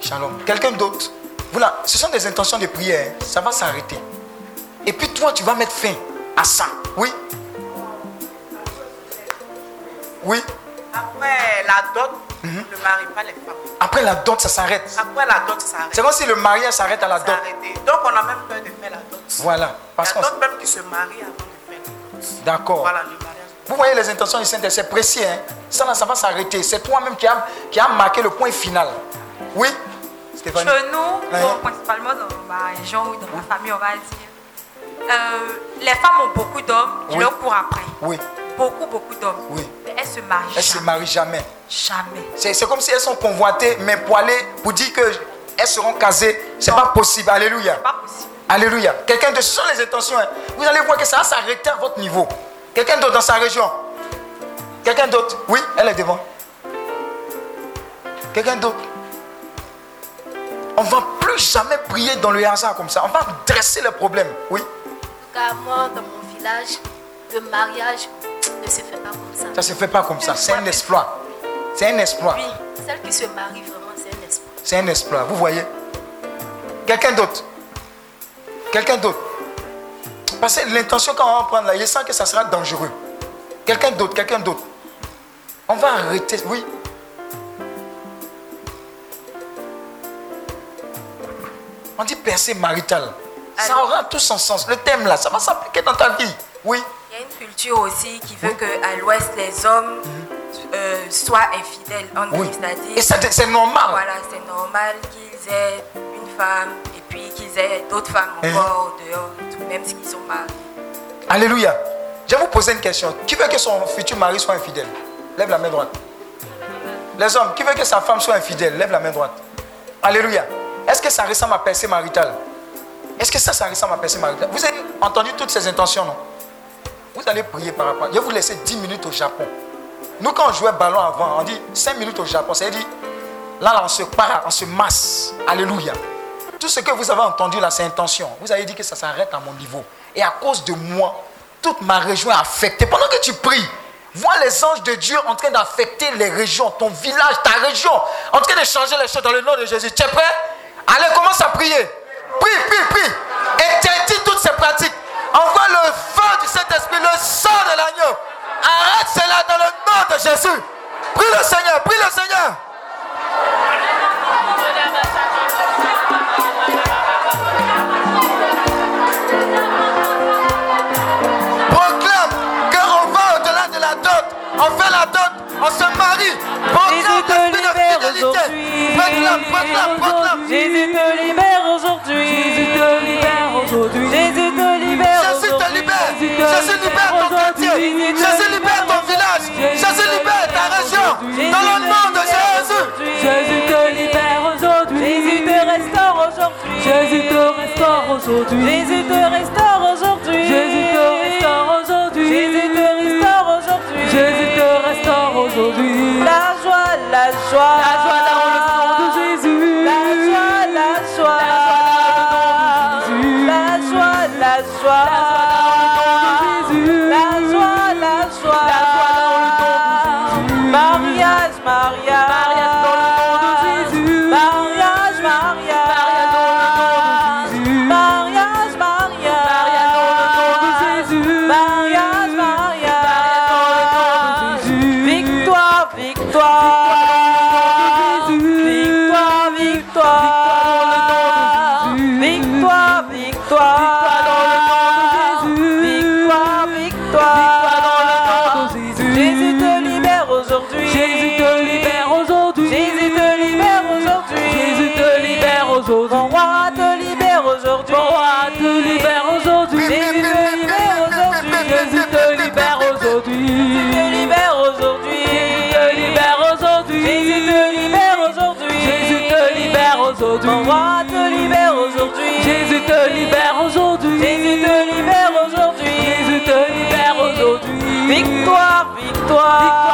Shalom. Quelqu'un d'autre? Voilà, ce sont des intentions de prière. Ça va s'arrêter. Et puis toi, tu vas mettre fin à ça. Oui. Oui. Après la dot, ne marie pas les femmes. Après la dot, ça s'arrête. Après la dot, ça arrête. C'est comme si le mariage s'arrête à la dot. Donc on a même peur de faire la dot. Voilà. Parce Il y qu'on. a d'autres même qui se marient avant de faire la dot. D'accord. Voilà le mariage. Vous voyez les intentions du Saint-Esprit, c'est précis. Hein? Ça, là, ça va s'arrêter. C'est toi-même qui a, qui a marqué le point final. Oui Stéphanie Chez nous, Ouais. bon, principalement dans ma région ou dans ma famille, on va dire, euh, les femmes ont beaucoup d'hommes qui Oui. leur courent après. Oui, Beaucoup, beaucoup d'hommes. oui. Mais elles se marient Elles se jamais. marient jamais. Jamais. C'est c'est comme si elles sont convoitées, mais poilées, pour dire qu'elles seront casées. C'est pas possible. Alléluia. C'est pas possible. Alléluia. Quelqu'un de ce sont les intentions. hein. Vous allez voir que ça va s'arrêter à votre niveau. Quelqu'un d'autre dans sa région. Quelqu'un d'autre. Oui, elle est devant. Quelqu'un d'autre. On va plus jamais prier dans le hasard comme ça. On va dresser le problème. Oui, En tout cas, moi, dans mon village, le mariage ne se fait pas comme ça. ça se fait pas comme ça. C'est un exploit. C'est un exploit. Oui, celle qui se marie vraiment, c'est un espoir. C'est un exploit. Vous voyez? Quelqu'un d'autre? Quelqu'un d'autre? Parce que l'intention quand on va prendre là, il sent que ça sera dangereux. Quelqu'un d'autre, quelqu'un d'autre? On va arrêter. Oui. On dit percée maritale. Ça aura tout son sens. Le thème là, ça va s'appliquer dans ta vie. Oui. Il y a une culture aussi qui veut qu'à l'ouest, les hommes euh, soient infidèles. En. Oui. Et c'est normal. voilà, c'est normal qu'ils aient une femme et puis qu'ils aient d'autres femmes Mhm. encore dehors, et tout, même s'ils sont mariés. Alléluia. Je vais vous poser une question. Qui veut que son futur mari soit infidèle? Lève la main droite. Les hommes, qui veut que sa femme soit infidèle? Lève la main droite. Alléluia. Est-ce que ça ressemble à percée maritale Est-ce que ça, ça ressemble à percée maritale Vous avez entendu toutes ces intentions, non? Vous allez prier par rapport. Je vais vous laisser 10 minutes au Japon. Nous, quand on jouait ballon avant, on dit 5 minutes au Japon. C'est-à-dire, là, là, on se part, on se masse. Alléluia. Tout ce que vous avez entendu là, c'est intention. Vous avez dit que ça s'arrête à mon niveau. Et à cause de moi, toute ma région est affectée. Pendant que tu pries, vois les anges de Dieu en train d'affecter les régions, ton village, ta région, en train de changer les choses dans le nom de Jésus. Tu es prêt? Allez, commence à prier. Prie, prie, prie. Interdis toutes ces pratiques. Envoie le feu du Saint-Esprit, le sang de l'agneau. Arrête cela dans le nom de Jésus. Prie le Seigneur, prie le Seigneur. Proclame qu'on va au-delà de la dot. On fait la dot, on se marie. Proclame l'esprit de fidélité. Proclame, proclame, proclame. Jésus te libère aujourd'hui. Jésus libère ton quartier. Jésus libère ton village. Jésus libère ta région. Dans le nom de Jésus. Jésus te libère aujourd'hui. Jésus te restaure aujourd'hui. Jésus te restaure aujourd'hui. Jésus te restaure aujourd'hui. Jésus te restaure aujourd'hui. Jésus te restaure aujourd'hui. Jésus te restaure aujourd'hui. La joie, la joie. La joie victoire.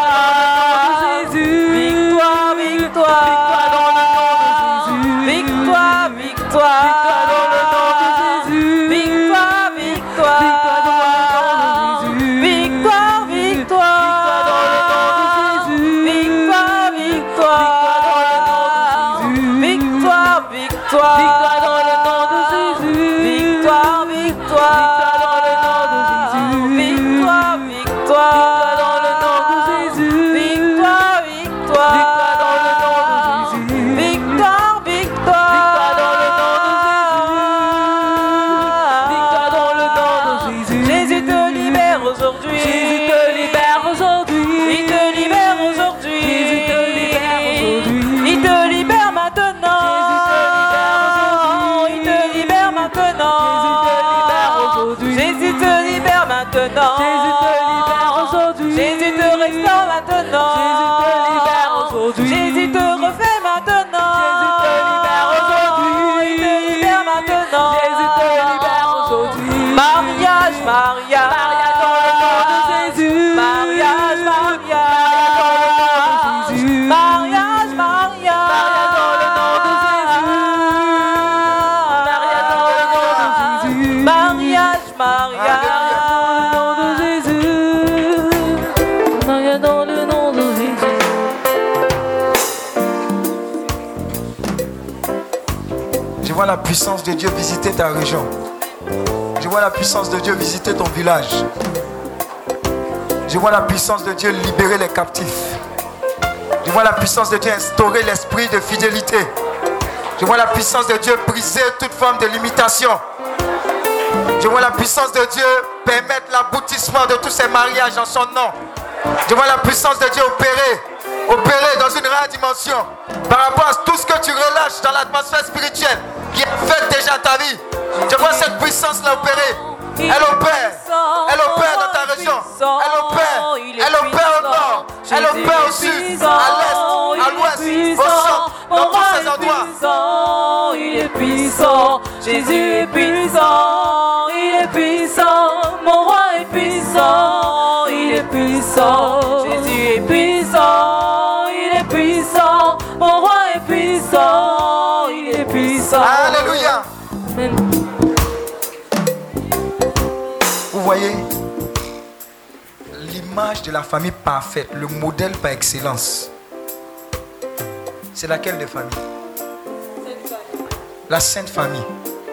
Visiter ta région. Je vois la puissance de Dieu visiter ton village. Je vois la puissance de Dieu libérer les captifs. Je vois la puissance de Dieu instaurer l'esprit de fidélité. Je vois la puissance de Dieu briser toute forme de limitation. Je vois la puissance de Dieu permettre l'aboutissement de tous ces mariages en son nom. Je vois la puissance de Dieu opérer, opérer dans une rare dimension par rapport à tout ce que tu relâches dans l'atmosphère spirituelle qui affecte déjà ta vie. Je vois cette puissance-là opérer. Elle opère. Elle opère dans ta région. Elle opère. Elle opère au nord. Elle opère au sud, à l'est, à l'ouest, au centre, dans tous ces endroits. il est puissant, Jésus est puissant, il est puissant, mon roi est puissant, il est puissant, Jésus Vous voyez l'image de la famille parfaite, le modèle par excellence. C'est laquelle des familles La Sainte Famille.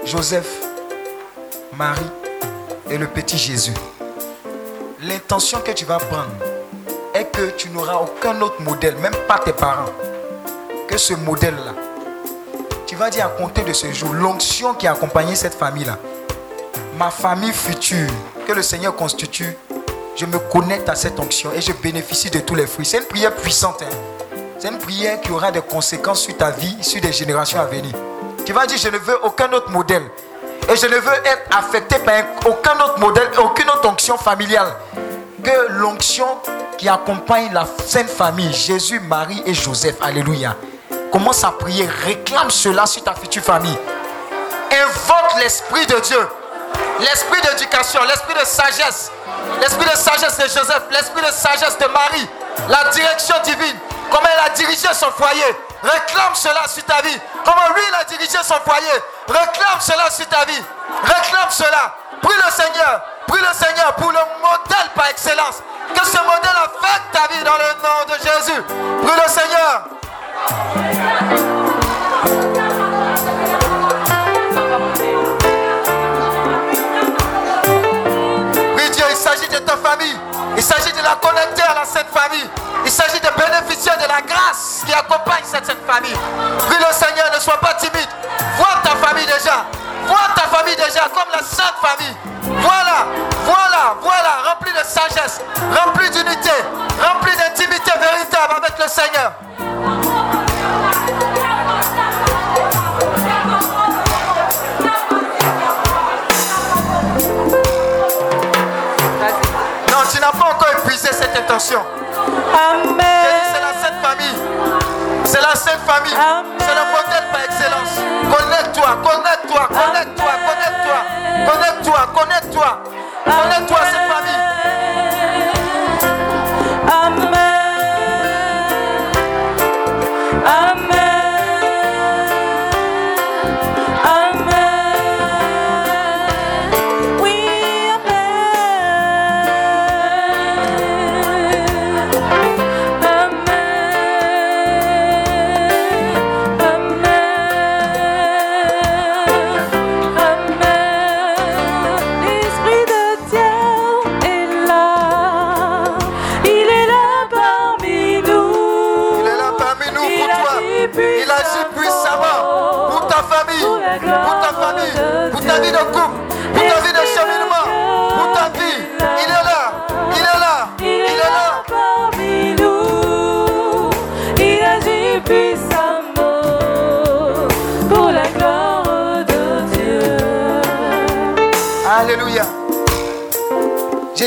Joseph, Marie et le petit Jésus. L'intention que tu vas prendre est que tu n'auras aucun autre modèle, même pas tes parents, que ce modèle-là. Tu vas dire à compter de ce jour, l'onction qui a accompagné cette famille-là, ma famille future que le Seigneur constitue, je me connecte à cette onction et je bénéficie de tous les fruits. C'est une prière puissante. hein. C'est une prière qui aura des conséquences sur ta vie, sur des générations à venir. Tu vas dire, je ne veux aucun autre modèle. Et je ne veux être affecté par un- aucun autre modèle, aucune autre onction familiale que l'onction qui accompagne la sainte famille, Jésus, Marie et Joseph. Alléluia. Commence à prier, réclame cela sur ta future famille. Invoque l'Esprit de Dieu, l'Esprit d'éducation, l'Esprit de sagesse, l'Esprit de sagesse de Joseph, l'Esprit de sagesse de Marie, la direction divine, comment elle a dirigé son foyer. Réclame cela sur ta vie. Comment lui il a dirigé son foyer. Réclame cela sur ta vie. Réclame cela. Prie le Seigneur. Prie le Seigneur pour le modèle par excellence. Que ce modèle affecte ta vie dans le nom de Jésus. Prie le Seigneur. Dieu, il s'agit de ta famille. Il s'agit de la connecter à la Sainte Famille. Il s'agit de bénéficier de la grâce qui accompagne cette Sainte Famille. Prie le Seigneur, ne sois pas timide. Vois ta famille déjà. Vois ta famille déjà comme la Sainte Famille. Voilà, voilà, voilà, rempli de sagesse, rempli d'unité, rempli d'intimité véritable avec le Seigneur. Épuisé cette intention. Dit, C'est la Sainte Famille. C'est la Sainte Famille. C'est le modèle par excellence. Connecte-toi, connecte-toi, connecte-toi, connecte-toi. Connecte-toi, connecte-toi. Connecte-toi à cette famille.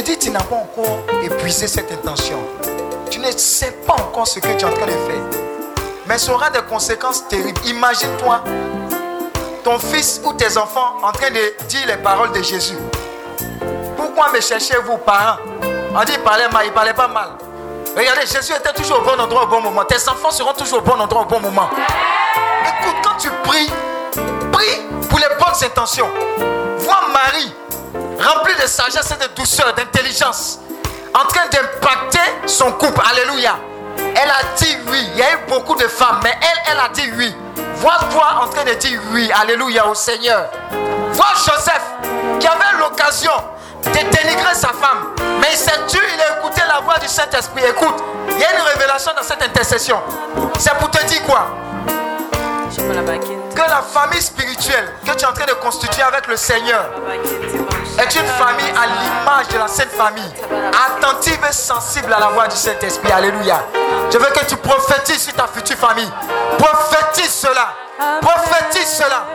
Dit, tu n'as pas encore épuisé cette intention. Tu ne sais pas encore ce que tu es en train de faire. Mais ça aura des conséquences terribles. Imagine-toi ton fils ou tes enfants en train de dire les paroles de Jésus. Pourquoi me cherchez-vous, parents? On dit, il parlait mal, il parlait pas mal. Regardez, Jésus était toujours au bon endroit au bon moment. Tes enfants seront toujours au bon endroit au bon moment. Écoute, quand tu pries, prie pour les bonnes intentions. Vois Marie, remplie de sagesse et de douceur, d'intelligence, en train d'impacter son couple. Alléluia. Elle a dit oui. Il y a eu beaucoup de femmes, mais elle, elle a dit oui. Vois-toi en train de dire oui. Alléluia au Seigneur. Vois Joseph qui avait l'occasion de dénigrer sa femme. Mais il s'est tué, il a écouté la voix du Saint-Esprit. Écoute, il y a une révélation dans cette intercession. C'est pour te dire quoi? Que la famille spirituelle que tu es en train de constituer avec le Seigneur est une famille à l'image de la Sainte Famille, attentive et sensible à la voix du Saint-Esprit. Alléluia. Je veux que tu prophétises sur ta future famille. Prophétise cela. Prophétise cela.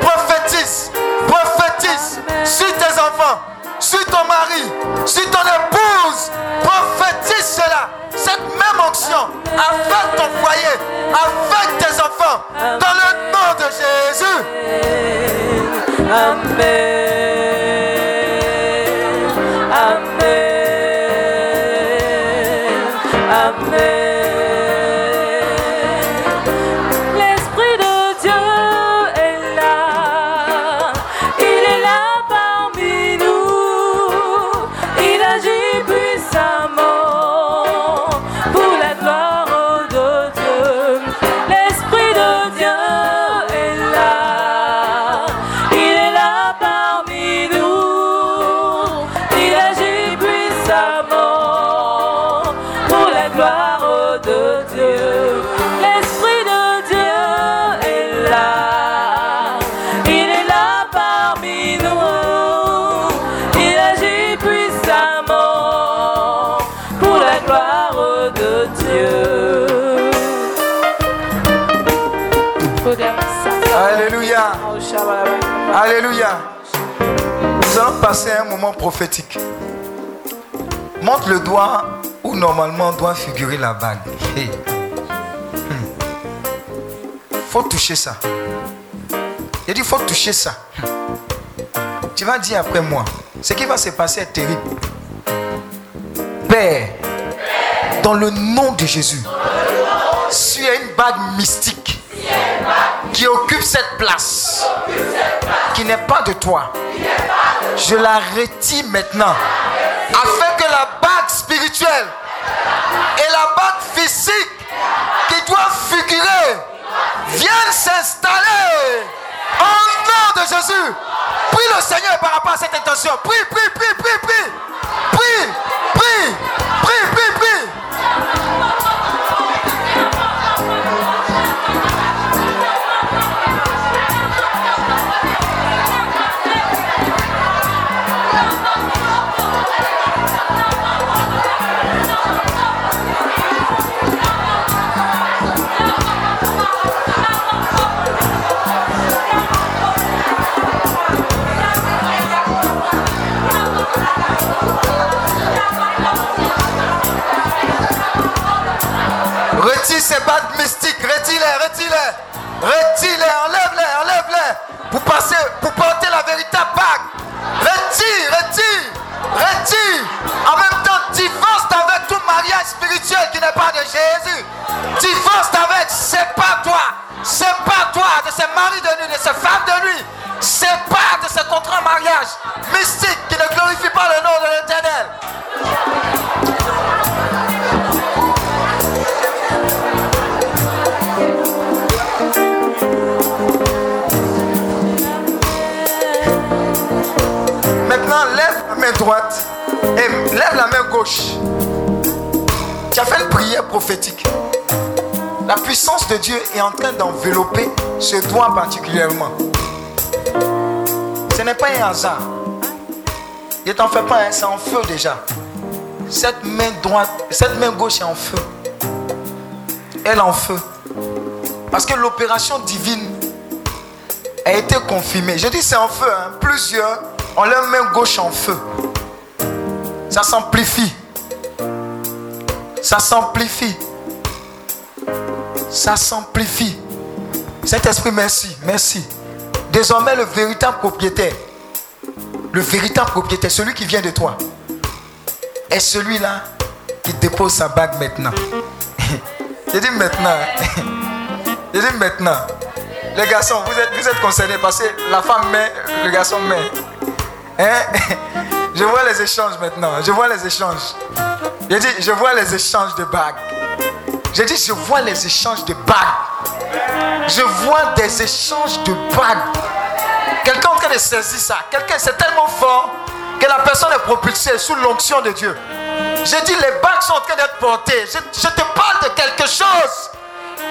Prophétise. Prophétise sur tes enfants, sur ton mari, sur ton épouse. Prophétise cela. Cette même onction avec ton foyer, avec tes enfants, dans le nom de Jésus. Amen. Prophétique. Montre le doigt où normalement doit figurer la bague. Hmm. Faut toucher ça. Il dit, faut toucher ça. Tu vas dire après moi. Ce qui va se passer est terrible. Père, dans le nom de Jésus, as une bague mystique qui occupe cette place, qui n'est pas de toi, je la retire maintenant, afin que la bague spirituelle et la bague physique qui doivent figurer viennent s'installer en nom de Jésus. Prie le Seigneur par rapport à cette intention. Prie, prie, prie, prie. Prie, prie, Ces bagues mystiques, retire-les, retire-les, retire-les, enlève-les, enlève-les, pour passer, pour porter la véritable bague. Retire, retire, retire. En même temps, divorce avec tout mariage spirituel qui n'est pas de Jésus. Divorce avec, c'est pas toi, c'est pas toi, de ces maris de nuit, de ces femmes de nuit. C'est pas de ce contrat mariage mystique qui ne glorifie pas le nom de l'éternel. Main droite et lève la main gauche. Tu as fait une prière prophétique. La puissance de Dieu est en train d'envelopper ce doigt particulièrement. Ce n'est pas un hasard. Ne t'en fais pas, hein, c'est en feu déjà. Cette main droite, cette main gauche est en feu. Elle est en feu. Parce que l'opération divine a été confirmée. Je dis c'est en feu. hein. Plusieurs ont leur main gauche en feu. Ça s'amplifie. Ça s'amplifie. Ça s'amplifie. Saint-Esprit, merci, merci. Désormais, le véritable propriétaire, le véritable propriétaire, celui qui vient de toi, est celui-là qui dépose sa bague maintenant. Je dis maintenant. Je dis maintenant. Les garçons, vous êtes, vous êtes concernés parce que la femme met, le garçon met. Hein? Je vois les échanges maintenant. Je vois les échanges. Je dis, je vois les échanges de bagues. Je dis, je vois les échanges de bagues. Je vois des échanges de bagues. Quelqu'un en train de saisir ça. Quelqu'un, c'est tellement fort que la personne est propulsée sous l'onction de Dieu. J'ai dit, les bagues sont en train d'être portées. Je, je, te parle de quelque chose.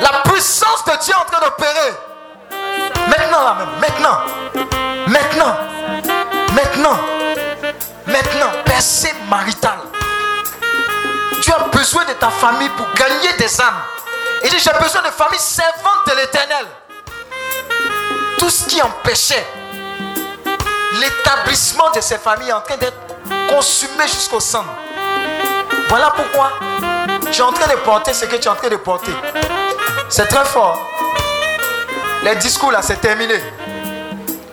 La puissance de Dieu est en train d'opérer. Maintenant, là. Maintenant. Maintenant. Maintenant. Maintenant. Percée maritale. Tu as besoin de ta famille pour gagner des âmes. Il dit, j'ai besoin de famille servante de l'éternel. Tout ce qui empêchait l'établissement de ces familles est en train d'être consumé jusqu'au sang. Voilà pourquoi tu es en train de porter ce que tu es en train de porter. C'est très fort. Les discours là, c'est terminé.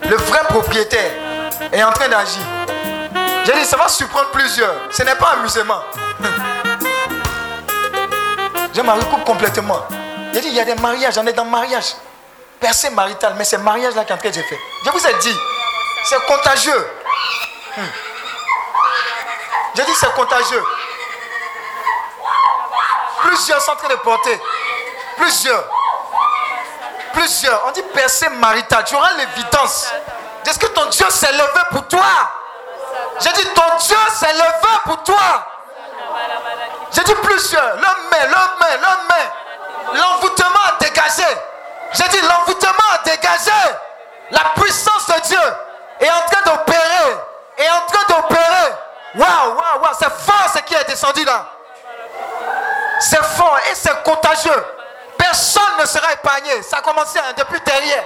Le vrai propriétaire est en train d'agir. J'ai dit, ça va surprendre plusieurs. Ce n'est pas amusement. Je me recoupe complètement. J'ai dit, il y a des mariages, j'en ai dans mariage. Percée maritale, mais c'est mariage là qui est en train de faire. Je vous ai dit, c'est contagieux. Hmm. J'ai dit, c'est contagieux. Plusieurs sont en train de porter. Plusieurs. Plusieurs. On dit percée maritale. Tu auras l'évidence. Est-ce que ton Dieu s'est levé pour toi? J'ai dit, ton Dieu s'est levé pour toi. J'ai dit plusieurs. L'homme met, l'homme met, l'homme met. L'envoûtement a dégagé. J'ai dit, l'envoûtement a dégagé. La puissance de Dieu est en train d'opérer. Est en train d'opérer. Waouh, waouh, waouh. C'est fort ce qui est descendu là. C'est fort et c'est contagieux. Personne ne sera épargné. Ça a commencé hein, depuis derrière.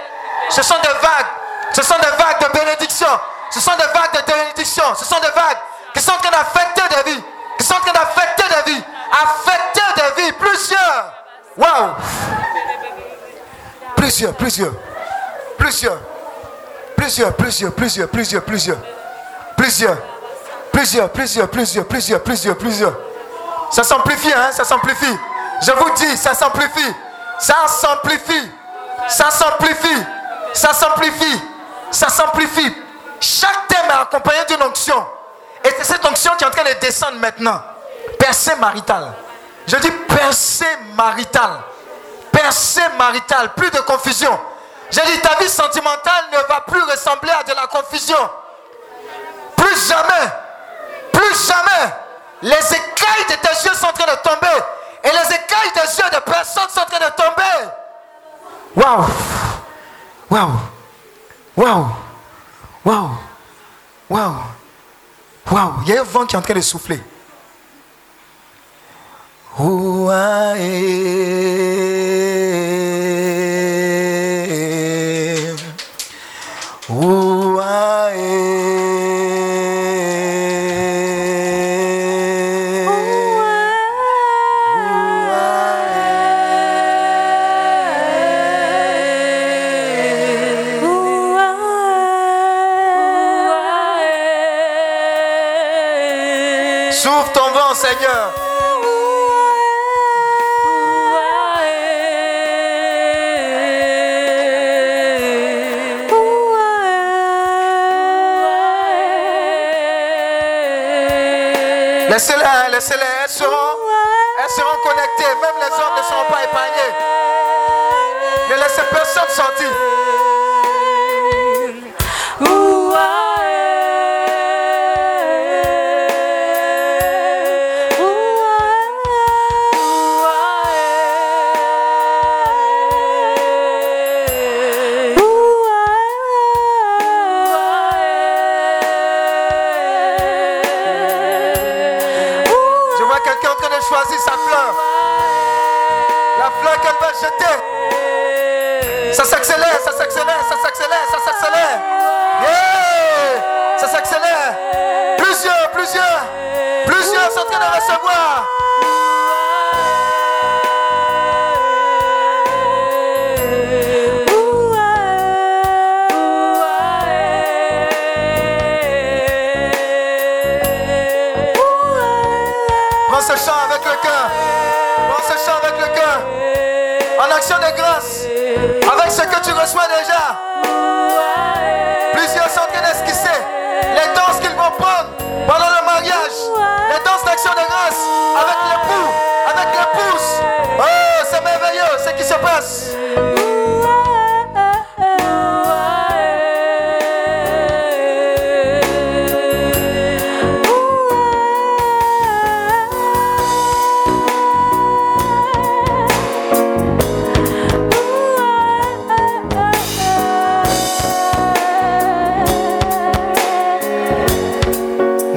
Ce sont des vagues. Ce sont des vagues de bénédiction. Ce sont des vagues de bénédiction. Ce sont des vagues qui sont en train d'affecter des vies. Qui sont en train d'affecter des vies. Affecter des vies. Plusieurs. Waouh. Plusieurs, plusieurs. Plusieurs. Plusieurs, plusieurs, plusieurs, plusieurs, plusieurs. Plusieurs. Plusieurs, plusieurs, plusieurs, plusieurs, plusieurs, plusieurs. Ça s'amplifie, hein, ça s'amplifie. Je vous dis, ça s'amplifie. Ça s'amplifie. Ça s'amplifie. Ça s'amplifie. Ça s'amplifie. Chaque thème est accompagné d'une onction. Et c'est cette onction qui est en train de descendre maintenant. Percée maritale. Je dis percée maritale. Percée maritale. Plus de confusion. J'ai dit ta vie sentimentale ne va plus ressembler à de la confusion. Plus jamais. Plus jamais. Les écailles de tes yeux sont en train de tomber. Et les écailles des yeux de personnes sont en train de tomber. Waouh. Waouh. Waouh. Waouh. Waouh. Waouh. Il y a un vent qui est en train de souffler. Souffle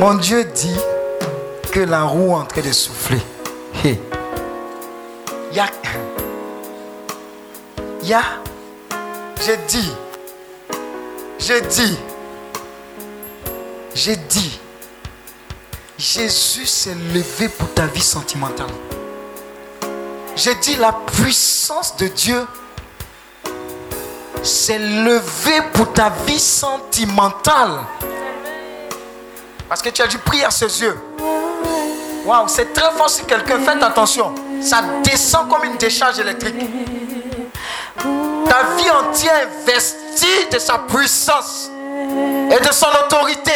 Mon Dieu dit que la roue est en train de souffler. Hey. Il y a. J'ai dit. J'ai dit. J'ai dit. Jésus s'est levé pour ta vie sentimentale. J'ai dit la puissance de Dieu s'est levée pour ta vie sentimentale. Parce que tu as dû prier à ses yeux. Waouh, c'est très fort si quelqu'un fait attention. Ça descend comme une décharge électrique. Ta vie entière est vestie de sa puissance et de son autorité.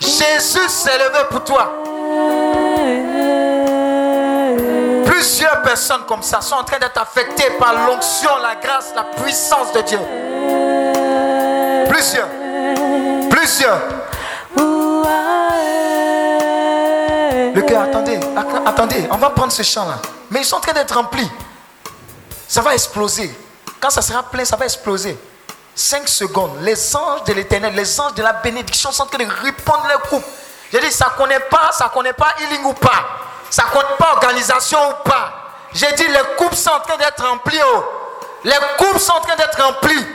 Jésus s'est levé pour toi. Plusieurs personnes comme ça sont en train d'être affectées par l'onction, la grâce, la puissance de Dieu. Plusieurs. Plusieurs. Le cœur, attendez, att- attendez, on va prendre ce chant-là. Mais ils sont en train d'être remplis. Ça va exploser. Quand ça sera plein, ça va exploser. 5 secondes. Les anges de l'éternel, les anges de la bénédiction sont en train de répondre leur coupe. J'ai dit, ça ne connaît pas, ça ne connaît pas healing ou pas. Ça ne connaît pas organisation ou pas. J'ai dit, les coupes sont en train d'être remplies. oh. Les coupes sont en train d'être remplies.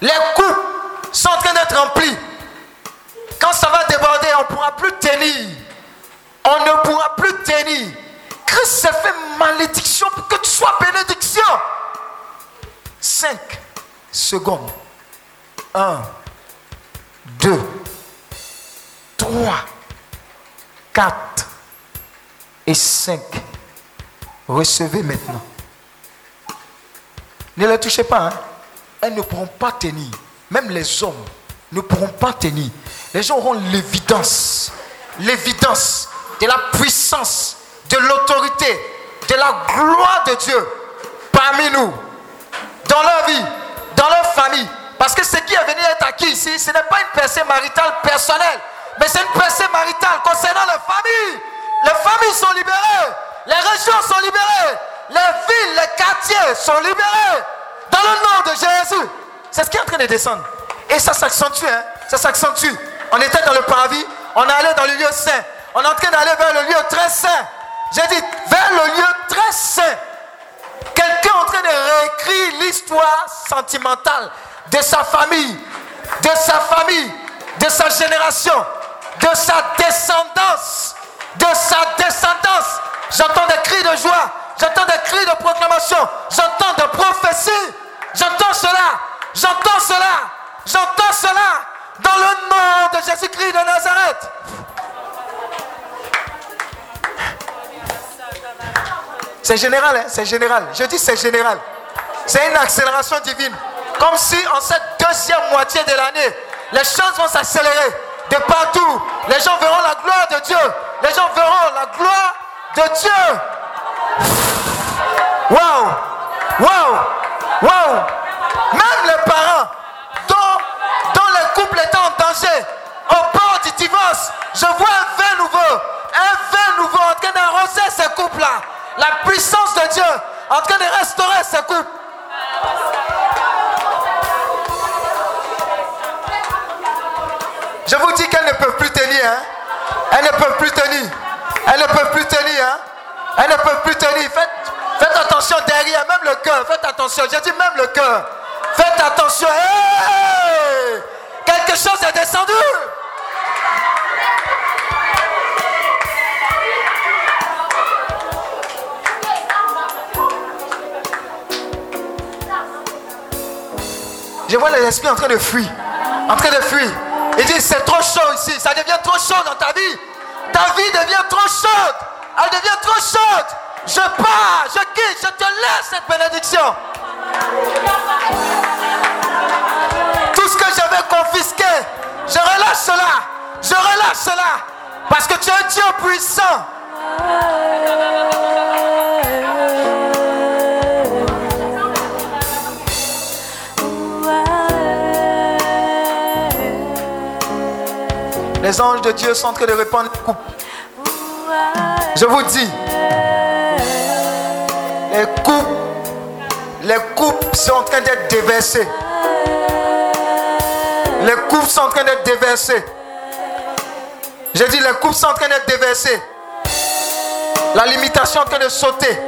Les coupes sont en train d'être remplies. Quand ça va déborder, on ne pourra plus tenir. On ne pourra plus tenir. Christ s'est fait malédiction pour que tu sois bénédiction. 5 secondes. 1, 2, 3, 4 et 5. Recevez maintenant. Ne les touchez pas. hein. Elles ne pourront pas tenir. Même les hommes ne pourront pas tenir. Les gens auront l'évidence. L'évidence de la puissance, de l'autorité, de la gloire de Dieu parmi nous, dans leur vie, dans leur famille. Parce que ce qui est venu être acquis ici, ce n'est pas une percée maritale personnelle, mais c'est une percée maritale concernant les familles. Les familles sont libérées, les régions sont libérées, les villes, les quartiers sont libérés. Dans le nom de Jésus. C'est ce qui est en train de descendre. Et ça s'accentue, hein? Ça s'accentue. On était dans le parvis, on allé dans le lieu saint. On est en train d'aller vers le lieu très saint. J'ai dit vers le lieu très saint. Quelqu'un en train de réécrire l'histoire sentimentale de sa famille, de sa famille, de sa génération, de sa descendance, de sa descendance. J'entends des cris de joie, j'entends des cris de proclamation, j'entends des prophéties, j'entends cela, j'entends cela, j'entends cela dans le nom de Jésus-Christ de Nazareth. C'est général, hein, c'est général. Je dis c'est général. C'est une accélération divine. Comme si en cette deuxième moitié de l'année, les choses vont s'accélérer de partout. Les gens verront la gloire de Dieu. Les gens verront la gloire de Dieu. Waouh! Waouh! Waouh! Même les parents dont, dont le couple est en danger, au bord du divorce, je vois un vin nouveau. Un vin nouveau en train d'arroser ces couples-là. La puissance de Dieu en train de restaurer ces couples. Je vous dis qu'elles ne peuvent plus tenir. Hein? Elles ne peuvent plus tenir. Elles ne peuvent plus tenir. Hein? Elles ne peuvent plus tenir. Faites, attention derrière, même le cœur. Faites attention. J'ai dit même le cœur. Faites attention. Quelque chose est descendu. Vois les esprits en train de fuir. En train de fuir. Il dit, c'est trop chaud ici. Ça devient trop chaud dans ta vie. Ta vie devient trop chaude. Elle devient trop chaude. Je pars, je quitte, je te laisse cette bénédiction. Tout ce que j'avais confisqué, je relâche cela. Je relâche cela. Parce que tu es un Dieu puissant. Les anges de Dieu sont en train de répandre les coupes. Je vous dis, les coupes, les coupes sont en train d'être déversées. Les coupes sont en train d'être déversées. J'ai dit, les coupes sont en train d'être déversées. La limitation est en train de sauter.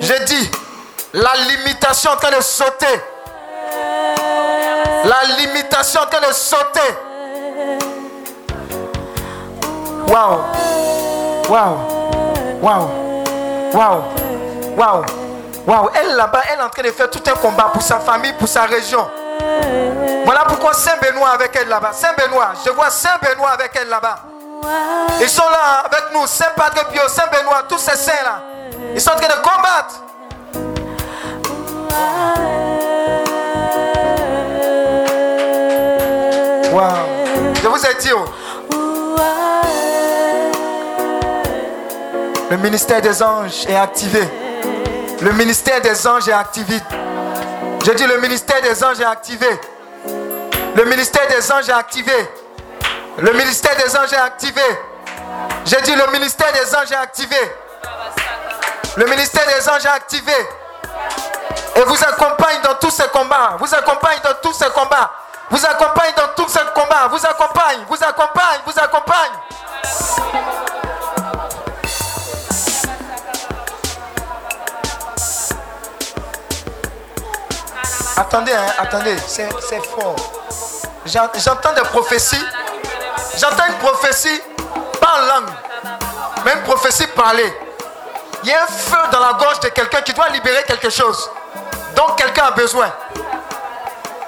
J'ai dit, la limitation est en train de sauter. La limitation est en train de sauter. Waouh. Waouh. Waouh. Waouh. Waouh. Elle là-bas, elle est en train de faire tout un combat pour sa famille, pour sa région. Voilà pourquoi Saint-Benoît avec elle là-bas. Saint-Benoît, je vois Saint-Benoît avec elle là-bas. Ils sont là avec nous, Saint-Padre Pio, Saint-Benoît, tous ces saints là. Ils sont en train de combattre. Waouh. Je vous ai dit, oh. Le ministère des anges est activé. Le ministère des anges est activé. Je dis le ministère des anges est activé. Le ministère des anges est activé. Le ministère des anges est activé. J'ai dit le ministère des anges est activé. Le ministère des anges est activé. Et vous accompagne dans tous ces combats. Vous accompagne dans tous ces combats. Vous accompagne dans tous ces combats. Vous accompagne, vous accompagne, vous accompagne. Attendez, hein, attendez, c'est fort. J'entends des prophéties. J'entends une prophétie pas en langue, mais une prophétie parlée. Il y a un feu dans la gorge de quelqu'un qui doit libérer quelque chose dont quelqu'un a besoin.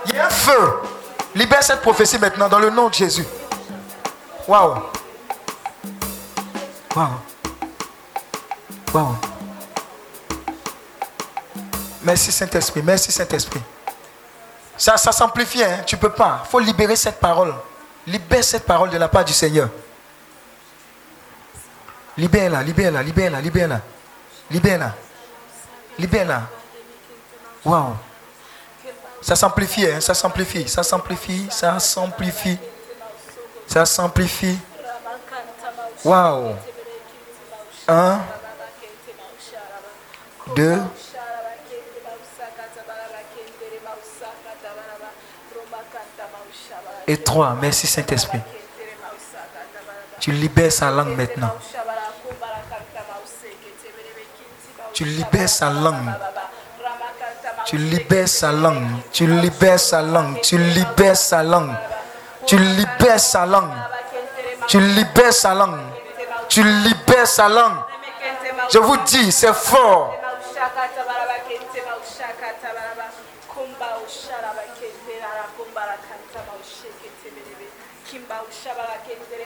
Il y a un feu. Libère cette prophétie maintenant dans le nom de Jésus. Waouh. Waouh. Waouh. Merci Saint-Esprit. Merci Saint-Esprit. Ça, ça s'amplifie, hein? tu ne peux pas. Il faut libérer cette parole. Libère cette parole de la part du Seigneur. Libère-la, libère-la, libère-la, libère-la. Libère-la. Libère-la. Ça s'amplifie, hein? ça s'amplifie, ça s'amplifie, ça s'amplifie. Ça s'amplifie. Waouh. Un. Deux. Et trois, merci Saint-Esprit. Tu libères sa langue maintenant. Tu libères sa langue. Tu libères sa langue. Tu libères sa langue. Tu libères sa langue. Tu libères sa langue. Tu libères sa langue. Tu libères sa langue. Je vous dis, c'est fort.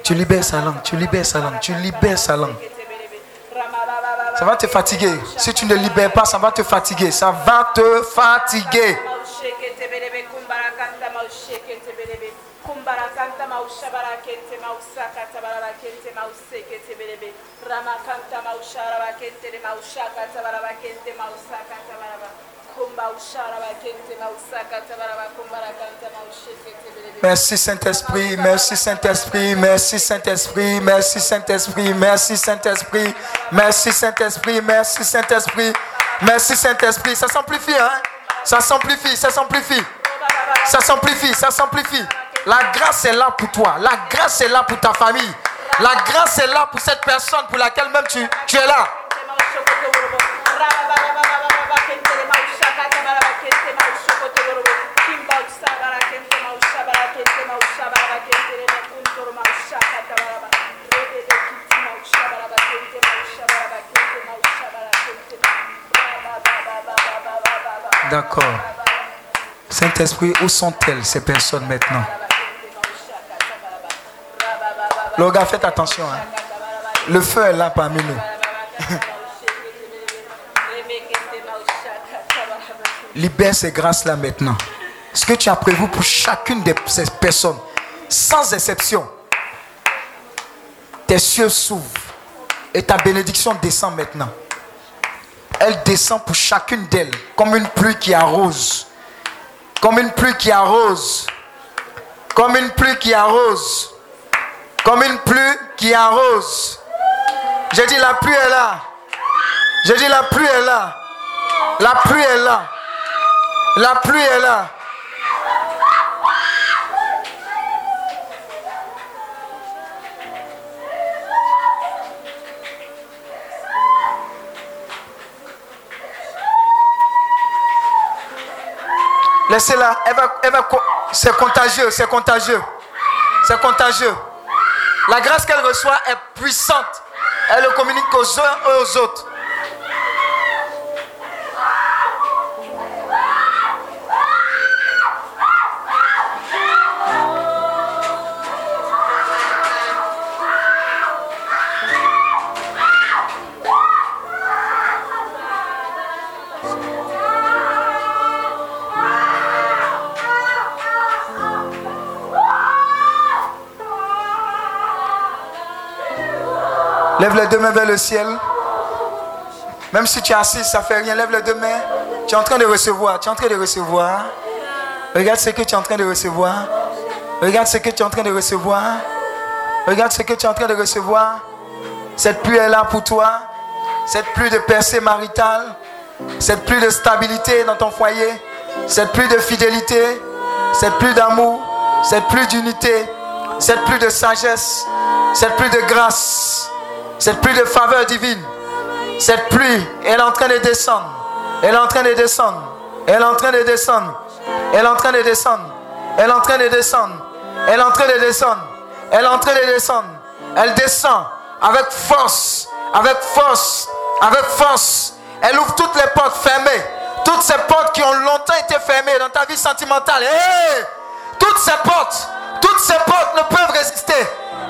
Tu libères sa langue, tu libères sa langue, tu libères sa langue. Ça va te fatiguer. Si tu ne libères pas, ça va te fatiguer. Ça va te fatiguer. Merci Saint-Esprit, merci Saint-Esprit, merci Saint-Esprit, merci Saint-Esprit, merci Saint-Esprit, merci Saint-Esprit, merci Saint-Esprit, merci Saint-Esprit. Ça s'amplifie, hein? Ça s'amplifie, ça s'amplifie. Ça s'amplifie, ça s'amplifie. La grâce est là pour toi. La grâce est là pour ta famille. La grâce est là pour cette personne pour laquelle même tu, tu es là. D'accord. Saint-Esprit, où sont-elles, ces personnes maintenant? Le gars, faites attention. hein. Le feu est là parmi nous. Libère ces grâces-là maintenant. Ce que tu as prévu pour chacune de ces personnes, sans exception, tes cieux s'ouvrent et ta bénédiction descend maintenant. Elle descend pour chacune d'elles comme une pluie qui arrose. Comme une pluie qui arrose. Comme une pluie qui arrose. Comme une pluie qui arrose. J'ai dit la pluie est là. J'ai dit la pluie est là. La pluie est là. La pluie est là. Laissez-la. C'est contagieux, c'est contagieux. C'est contagieux. La grâce qu'elle reçoit est puissante. Elle le communique aux uns et aux autres. Lève les deux mains vers le ciel. Même si tu es assis, ça fait rien. Lève les deux mains. Tu es en train de recevoir. Tu es en train de recevoir. Regarde ce que tu es en train de recevoir. Regarde ce que tu es en train de recevoir. Regarde ce que tu es en train de recevoir. Cette pluie est là pour toi. Cette pluie de percée maritale. Cette pluie de stabilité dans ton foyer. Cette pluie de fidélité. Cette pluie d'amour. Cette pluie d'unité. Cette pluie de sagesse. Cette pluie de grâce. Cette pluie de faveur divine. Cette pluie, elle est en train de descendre. Elle est en train de descendre. Elle est en train de descendre. Elle est en train de descendre. Elle est en train de descendre. Elle est en train de descendre. Elle est en train de descendre. Elle descend avec force. Avec force. Avec force. Elle ouvre toutes les portes fermées. Toutes ces portes qui ont longtemps été fermées dans ta vie sentimentale. Hey! Toutes ces portes. Toutes ces portes ne peuvent résister.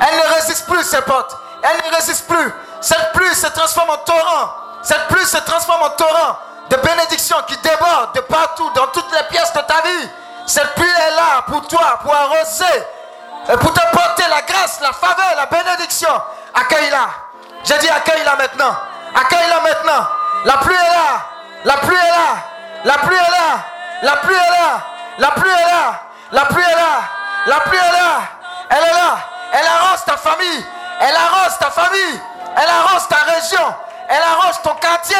Elles ne résistent plus, ces portes. Elles ne résistent plus. Cette pluie se transforme en torrent. Cette pluie se transforme en torrent de bénédiction qui déborde de partout, dans toutes les pièces de ta vie. Cette pluie est là pour toi, pour arroser, et pour te porter la grâce, la faveur, la bénédiction. Accueille-la. J'ai dit accueille-la maintenant. Accueille-la maintenant. La pluie est là. La pluie est là. La pluie est là. La pluie est là. La pluie est là. La pluie est là. La pluie est là. Elle est là. Elle arrose ta famille. Elle arrose ta famille. Elle arrose ta région. Elle arrose ton quartier.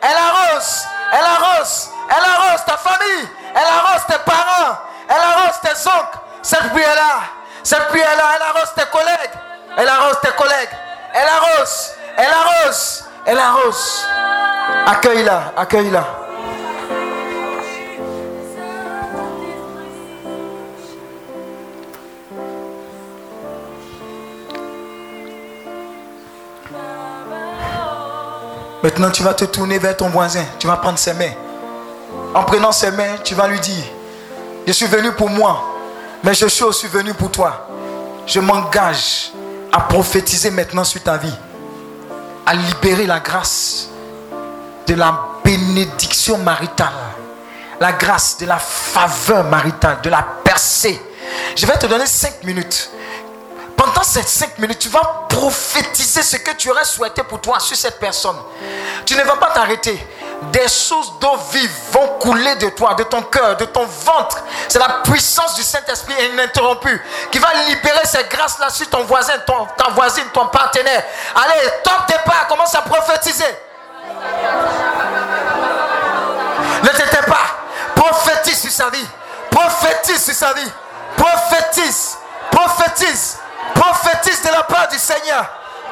Elle arrose. Elle arrose. Elle arrose ta famille. Elle arrose tes parents. Elle arrose tes oncles. Cette pluie est là. Cette pluie est là. Elle arrose tes collègues. Elle arrose tes collègues. Elle arrose. Elle arrose. Elle arrose. Accueille-la. Accueille-la. Maintenant, tu vas te tourner vers ton voisin. Tu vas prendre ses mains. En prenant ses mains, tu vas lui dire, je suis venu pour moi, mais je suis aussi venu pour toi. Je m'engage à prophétiser maintenant sur ta vie, à libérer la grâce de la bénédiction maritale, la grâce de la faveur maritale, de la percée. Je vais te donner cinq minutes. Pendant ces cinq minutes, tu vas prophétiser ce que tu aurais souhaité pour toi sur cette personne. Tu ne vas pas t'arrêter. Des sources d'eau vive vont couler de toi, de ton cœur, de ton ventre. C'est la puissance du Saint-Esprit ininterrompue qui va libérer ces grâces-là sur ton voisin, ton, ta voisine, ton partenaire. Allez, top départ, commence à prophétiser. Ne t'étais pas. Prophétise sur sa vie. Prophétise sur sa vie. Prophétise. Prophétise. Prophétise de la part du Seigneur.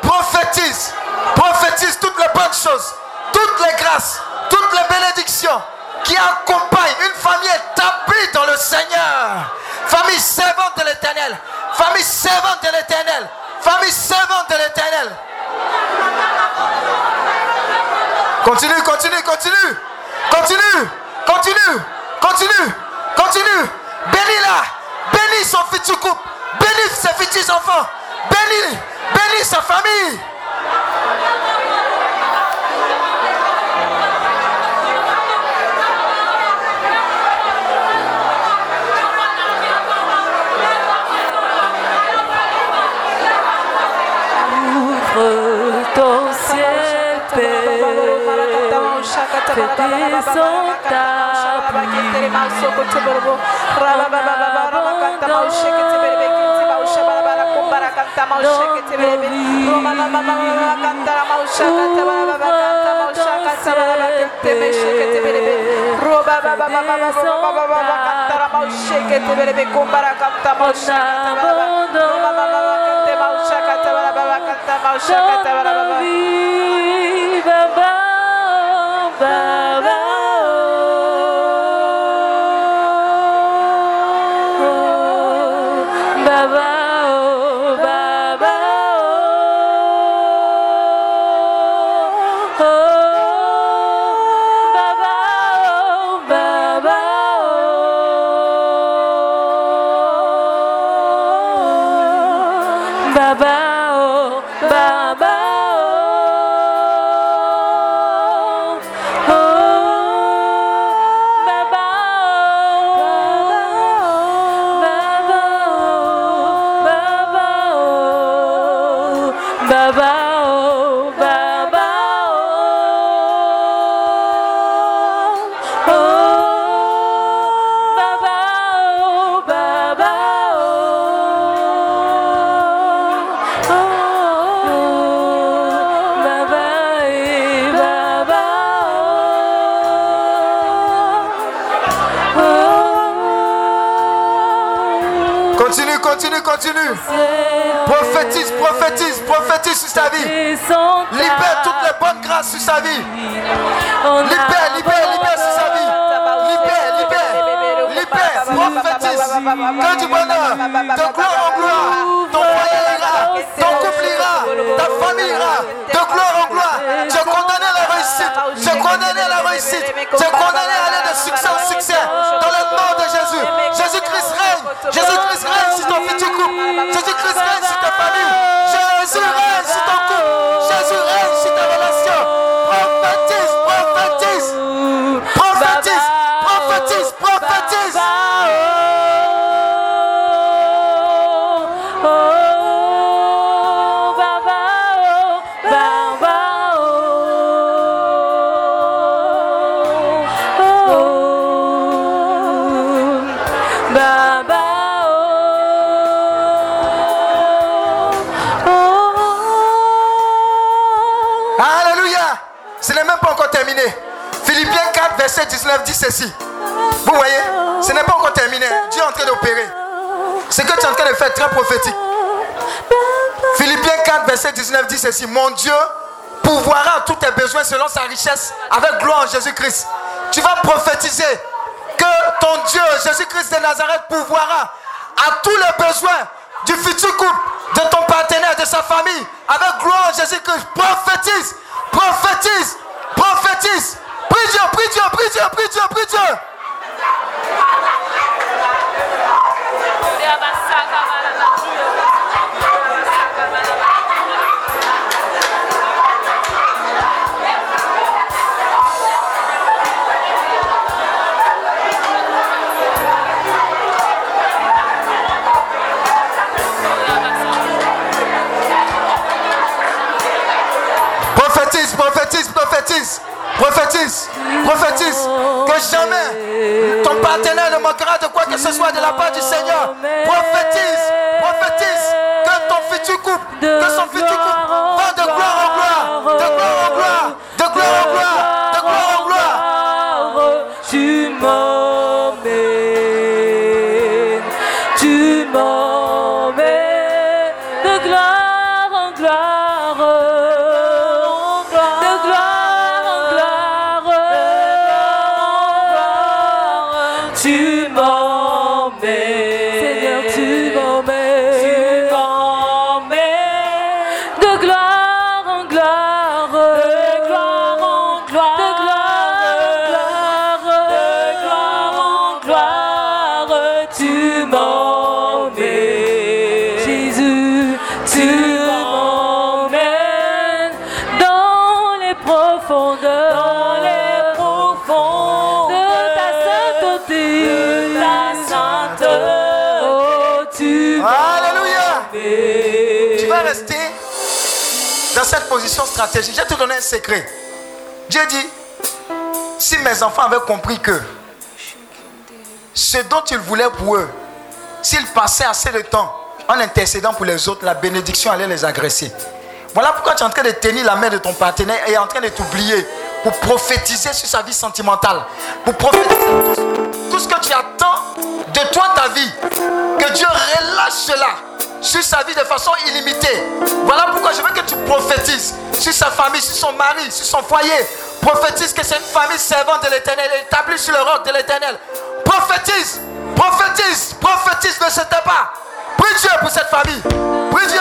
Prophétise. Prophétise toutes les bonnes choses. Toutes les grâces. Toutes les bénédictions qui accompagnent une famille établie dans le Seigneur. Famille servante de l'éternel. Famille servante de l'éternel. Famille servante de l'éternel. Continue, continue, continue. Continue, continue, continue, Continue. Bénis-la. Bénis son futur couple. Bénis ses futurs enfants. Bénis. Bénis sa famille. canta mausha te bebe roma canta la canta te te bebe roba canta la te bebe kumbara canta canta canta sur sa vie. Libère toutes les bonnes grâces sur sa vie. Libère, libère, libère sur sa vie. Libère, libère, libère, prophétise. Que du bonheur, de gloire en gloire. Ton foyer ira, ton couple ira, ta famille ira. De gloire en gloire. Je condamne la réussite. Je condamne la réussite. Je condamne aller de succès en succès. Dans le nom de Jésus. Jésus-Christ règne. Jésus-Christ règne sur ton futur couple. Jésus-Christ règne sur ta famille. Jésus règne 4, verset 19 dit ceci. Vous voyez, ce n'est pas encore terminé. Dieu est en train d'opérer. Ce que tu es en train de faire est très prophétique. Philippiens 4, verset 19 dit ceci. Mon Dieu pourvoira tous tes besoins selon sa richesse avec gloire en Jésus-Christ. Tu vas prophétiser que ton Dieu, Jésus-Christ de Nazareth, pourvoira à tous les besoins du futur couple, de ton partenaire, de sa famille, avec gloire en Jésus-Christ. Prophétise, prophétise, prophétise. Prie Dieu, prie Dieu, prie Dieu, prie Dieu, prie Dieu. Prophétise, prophétise, prophétise, prophétise, prophétise. Que jamais ton partenaire ne manquera de quoi que ce soit de la part du Seigneur. Prophétise, prophétise. Que ton futur couple, que son futur couple va de gloire en gloire, de gloire en gloire, de gloire en gloire, position stratégique. Je vais te donner un secret. Dieu dit, si mes enfants avaient compris que ce dont il voulait pour eux, s'ils passaient assez de temps en intercédant pour les autres, la bénédiction allait les agresser. Voilà pourquoi tu es en train de tenir la main de ton partenaire et en train de t'oublier pour prophétiser sur sa vie sentimentale. Pour prophétiser tout ce que tu attends de toi, ta vie. Que Dieu relâche cela sur sa vie de façon illimitée. Voilà pourquoi je veux que tu prophétises sur sa famille, sur son mari, sur son foyer. Prophétise que c'est une famille servante de l'éternel, établie sur le roc de l'éternel. Prophétise, prophétise, prophétise, ne se tais pas. Prie Dieu pour cette famille. Prie Dieu.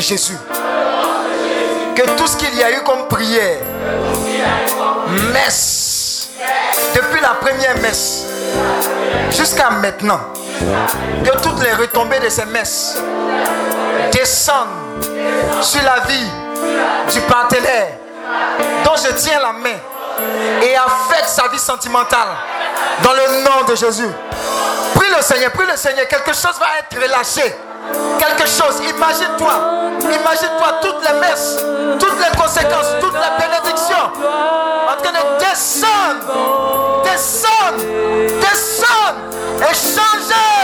Jésus, que tout ce qu'il y a eu comme prière, messe, depuis la première messe jusqu'à maintenant, que toutes les retombées de ces messes descendent sur la vie du partenaire dont je tiens la main et affecte sa vie sentimentale dans le nom de Jésus. Prie le Seigneur, prie le Seigneur, quelque chose va être relâché. Quelque chose, imagine-toi, imagine-toi toutes les messes, toutes les conséquences, toutes les bénédictions en train de descendre, descendre, descendre et changer.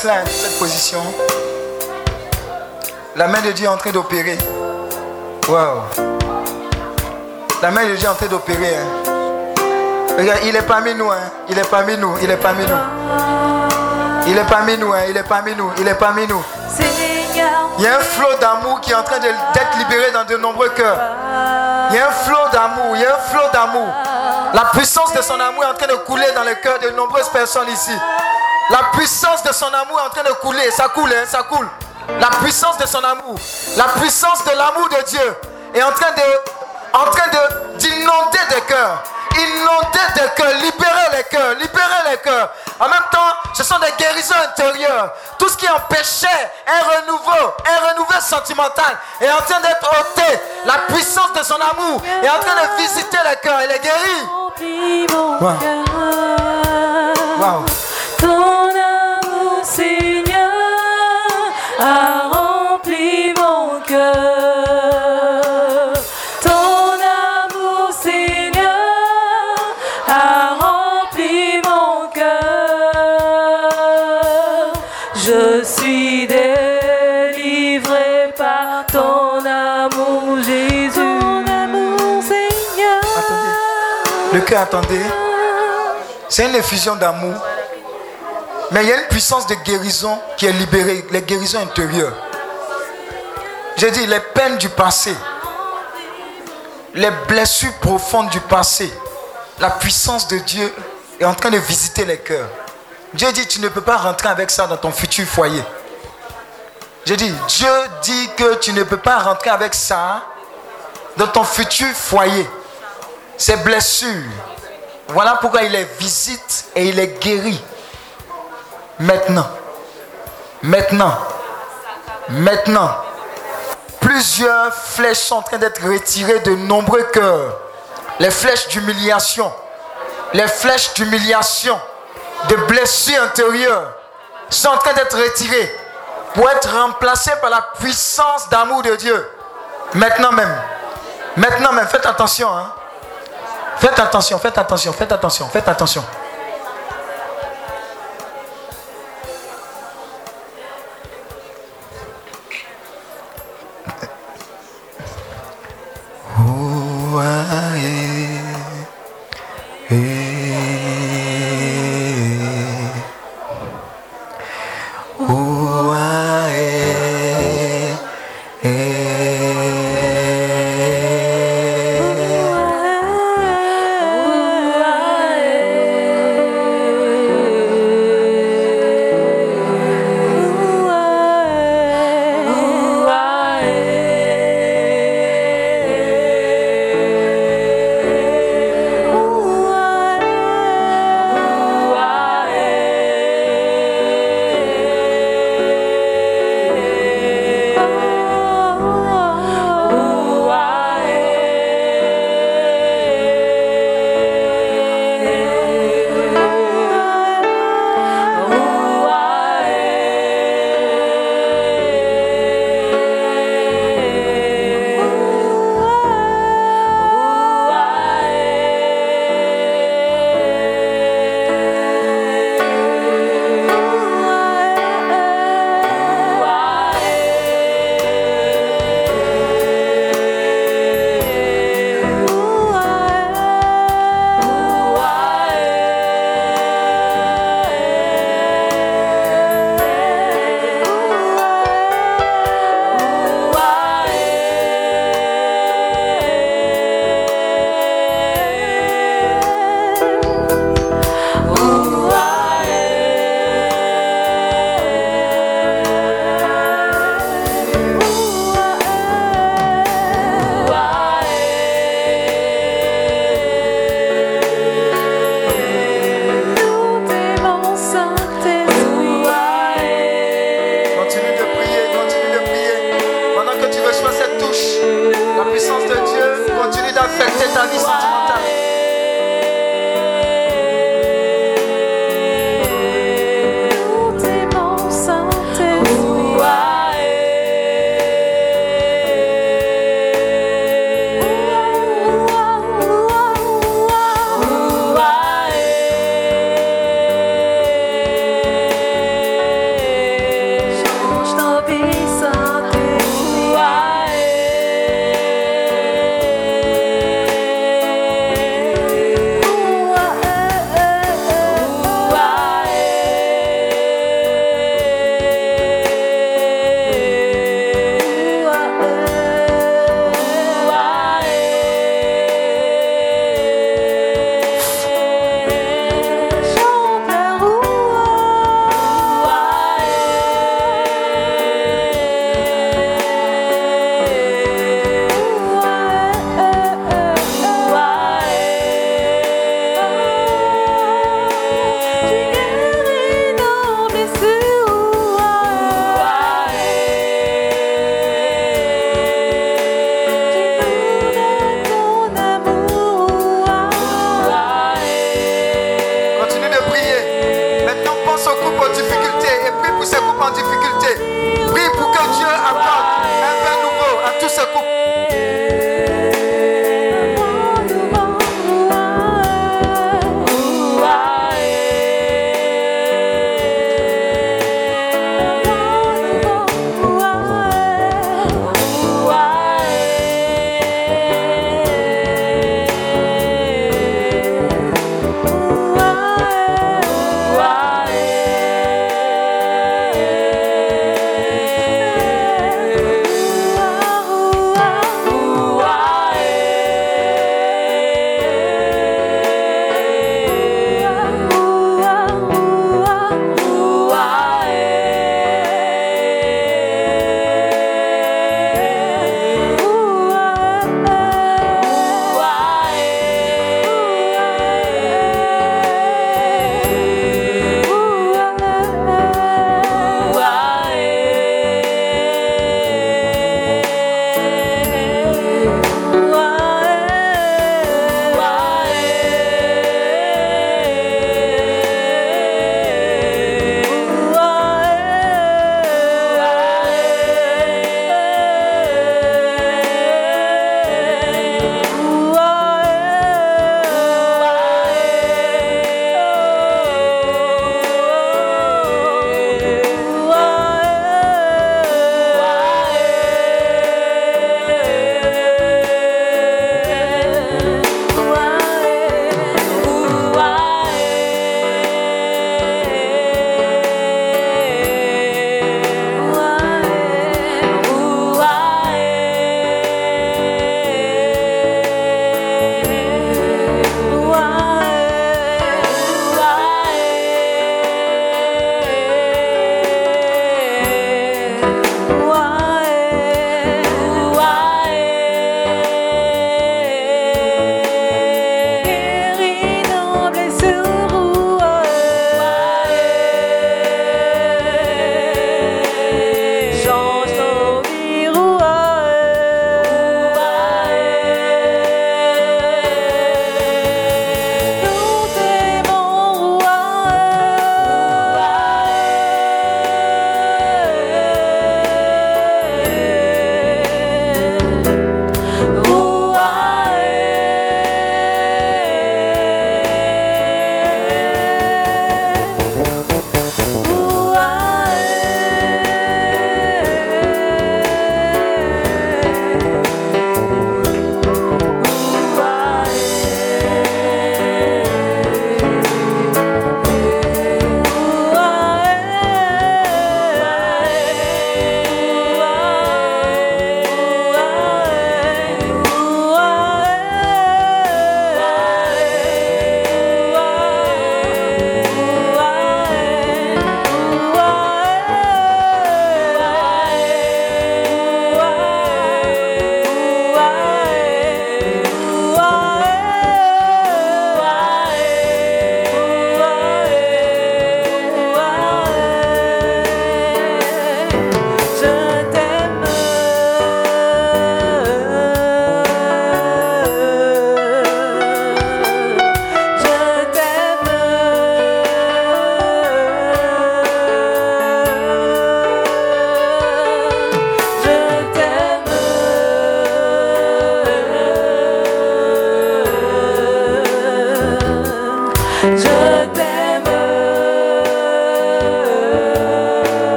Cette position. La main de Dieu est en train d'opérer. Wow. La main de Dieu est en train d'opérer. hein. Regarde, il est parmi nous. hein. Il est parmi nous. Il est parmi nous. Il est parmi nous. hein. Il est parmi nous. Il est parmi nous. Il y a un flot d'amour qui est en train d'être libéré dans de nombreux cœurs. Il y a un flot d'amour, il y a un flot d'amour. La puissance de son amour est en train de couler dans le cœur de nombreuses personnes ici. La puissance de son amour est en train de couler, ça coule, hein, ça coule. La puissance de son amour, la puissance de l'amour de Dieu est en train de, en train de d'inonder des cœurs. inonder des cœurs, libérer les cœurs, libérer les cœurs. En même temps, ce sont des guérisons intérieures. Tout ce qui empêchait un renouveau, un renouveau sentimental est en train d'être ôté. La puissance de son amour est en train de visiter les cœurs. Il est guéri. Remplis mon Wow. cœur. Wow. Ton amour, Seigneur, a rempli mon cœur. Ton amour, Seigneur, a rempli mon cœur. Je suis délivré par ton amour, Jésus. Ton amour, Seigneur. Le cœur, attendez. C'est une effusion d'amour. Mais il y a une puissance de guérison qui est libérée, les guérisons intérieures. J'ai dit les peines du passé, les blessures profondes du passé, la puissance de Dieu est en train de visiter les cœurs. Dieu dit, tu ne peux pas rentrer avec ça dans ton futur foyer. J'ai dit, Dieu dit que tu ne peux pas rentrer avec ça dans ton futur foyer. Ces blessures, voilà pourquoi il les visite et il les guérit. Maintenant. Maintenant. Maintenant. Plusieurs flèches sont en train d'être retirées de nombreux cœurs. Les flèches d'humiliation. Les flèches d'humiliation. De blessures intérieures sont en train d'être retirées pour être remplacées par la puissance d'amour de Dieu. Maintenant même. Maintenant même. Faites attention. Hein. Faites attention, faites attention, faites attention, faites attention. Oh,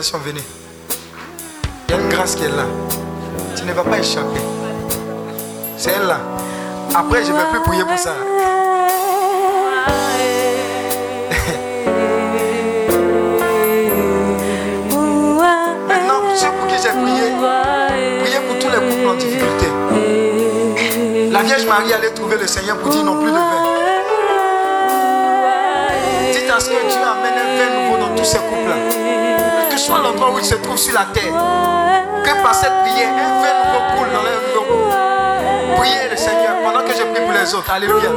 révélations, venez. Il y a une grâce qui est là. Tu ne vas pas échapper. C'est elle là. Après, je ne vais plus prier pour ça. Maintenant, ceux pour qui j'ai prié, priez pour tous les couples en difficulté. La Vierge Marie allait trouver le Seigneur pour dire non plus de vin. Dites à ce que Dieu amène un vin nouveau dans tous ces couples-là. Soit l'endroit où il se trouve sur la terre. Que par cette prière, un vin nouveau coule dans leur Priez le Seigneur pendant que je prie pour les autres. Alléluia.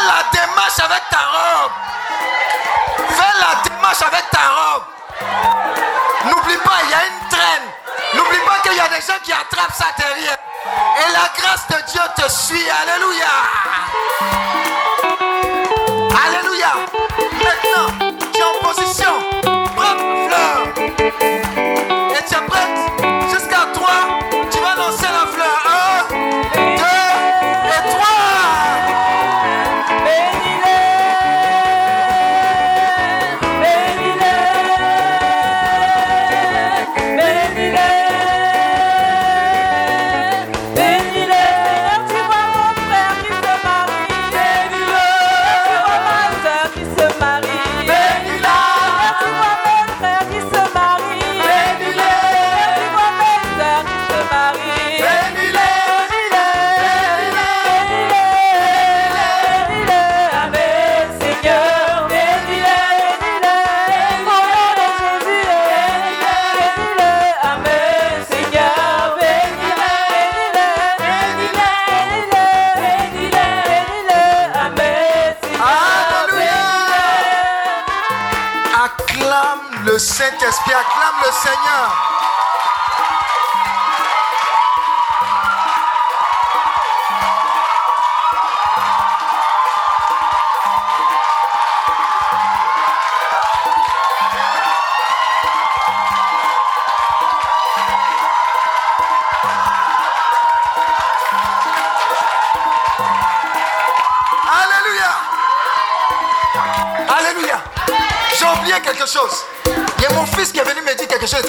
Fais la démarche avec ta robe. Fais la démarche avec ta robe. N'oublie pas, il y a une traîne. N'oublie pas qu'il y a des gens qui attrapent ça derrière. Et la grâce de Dieu te suit. Alléluia. Alléluia. Maintenant,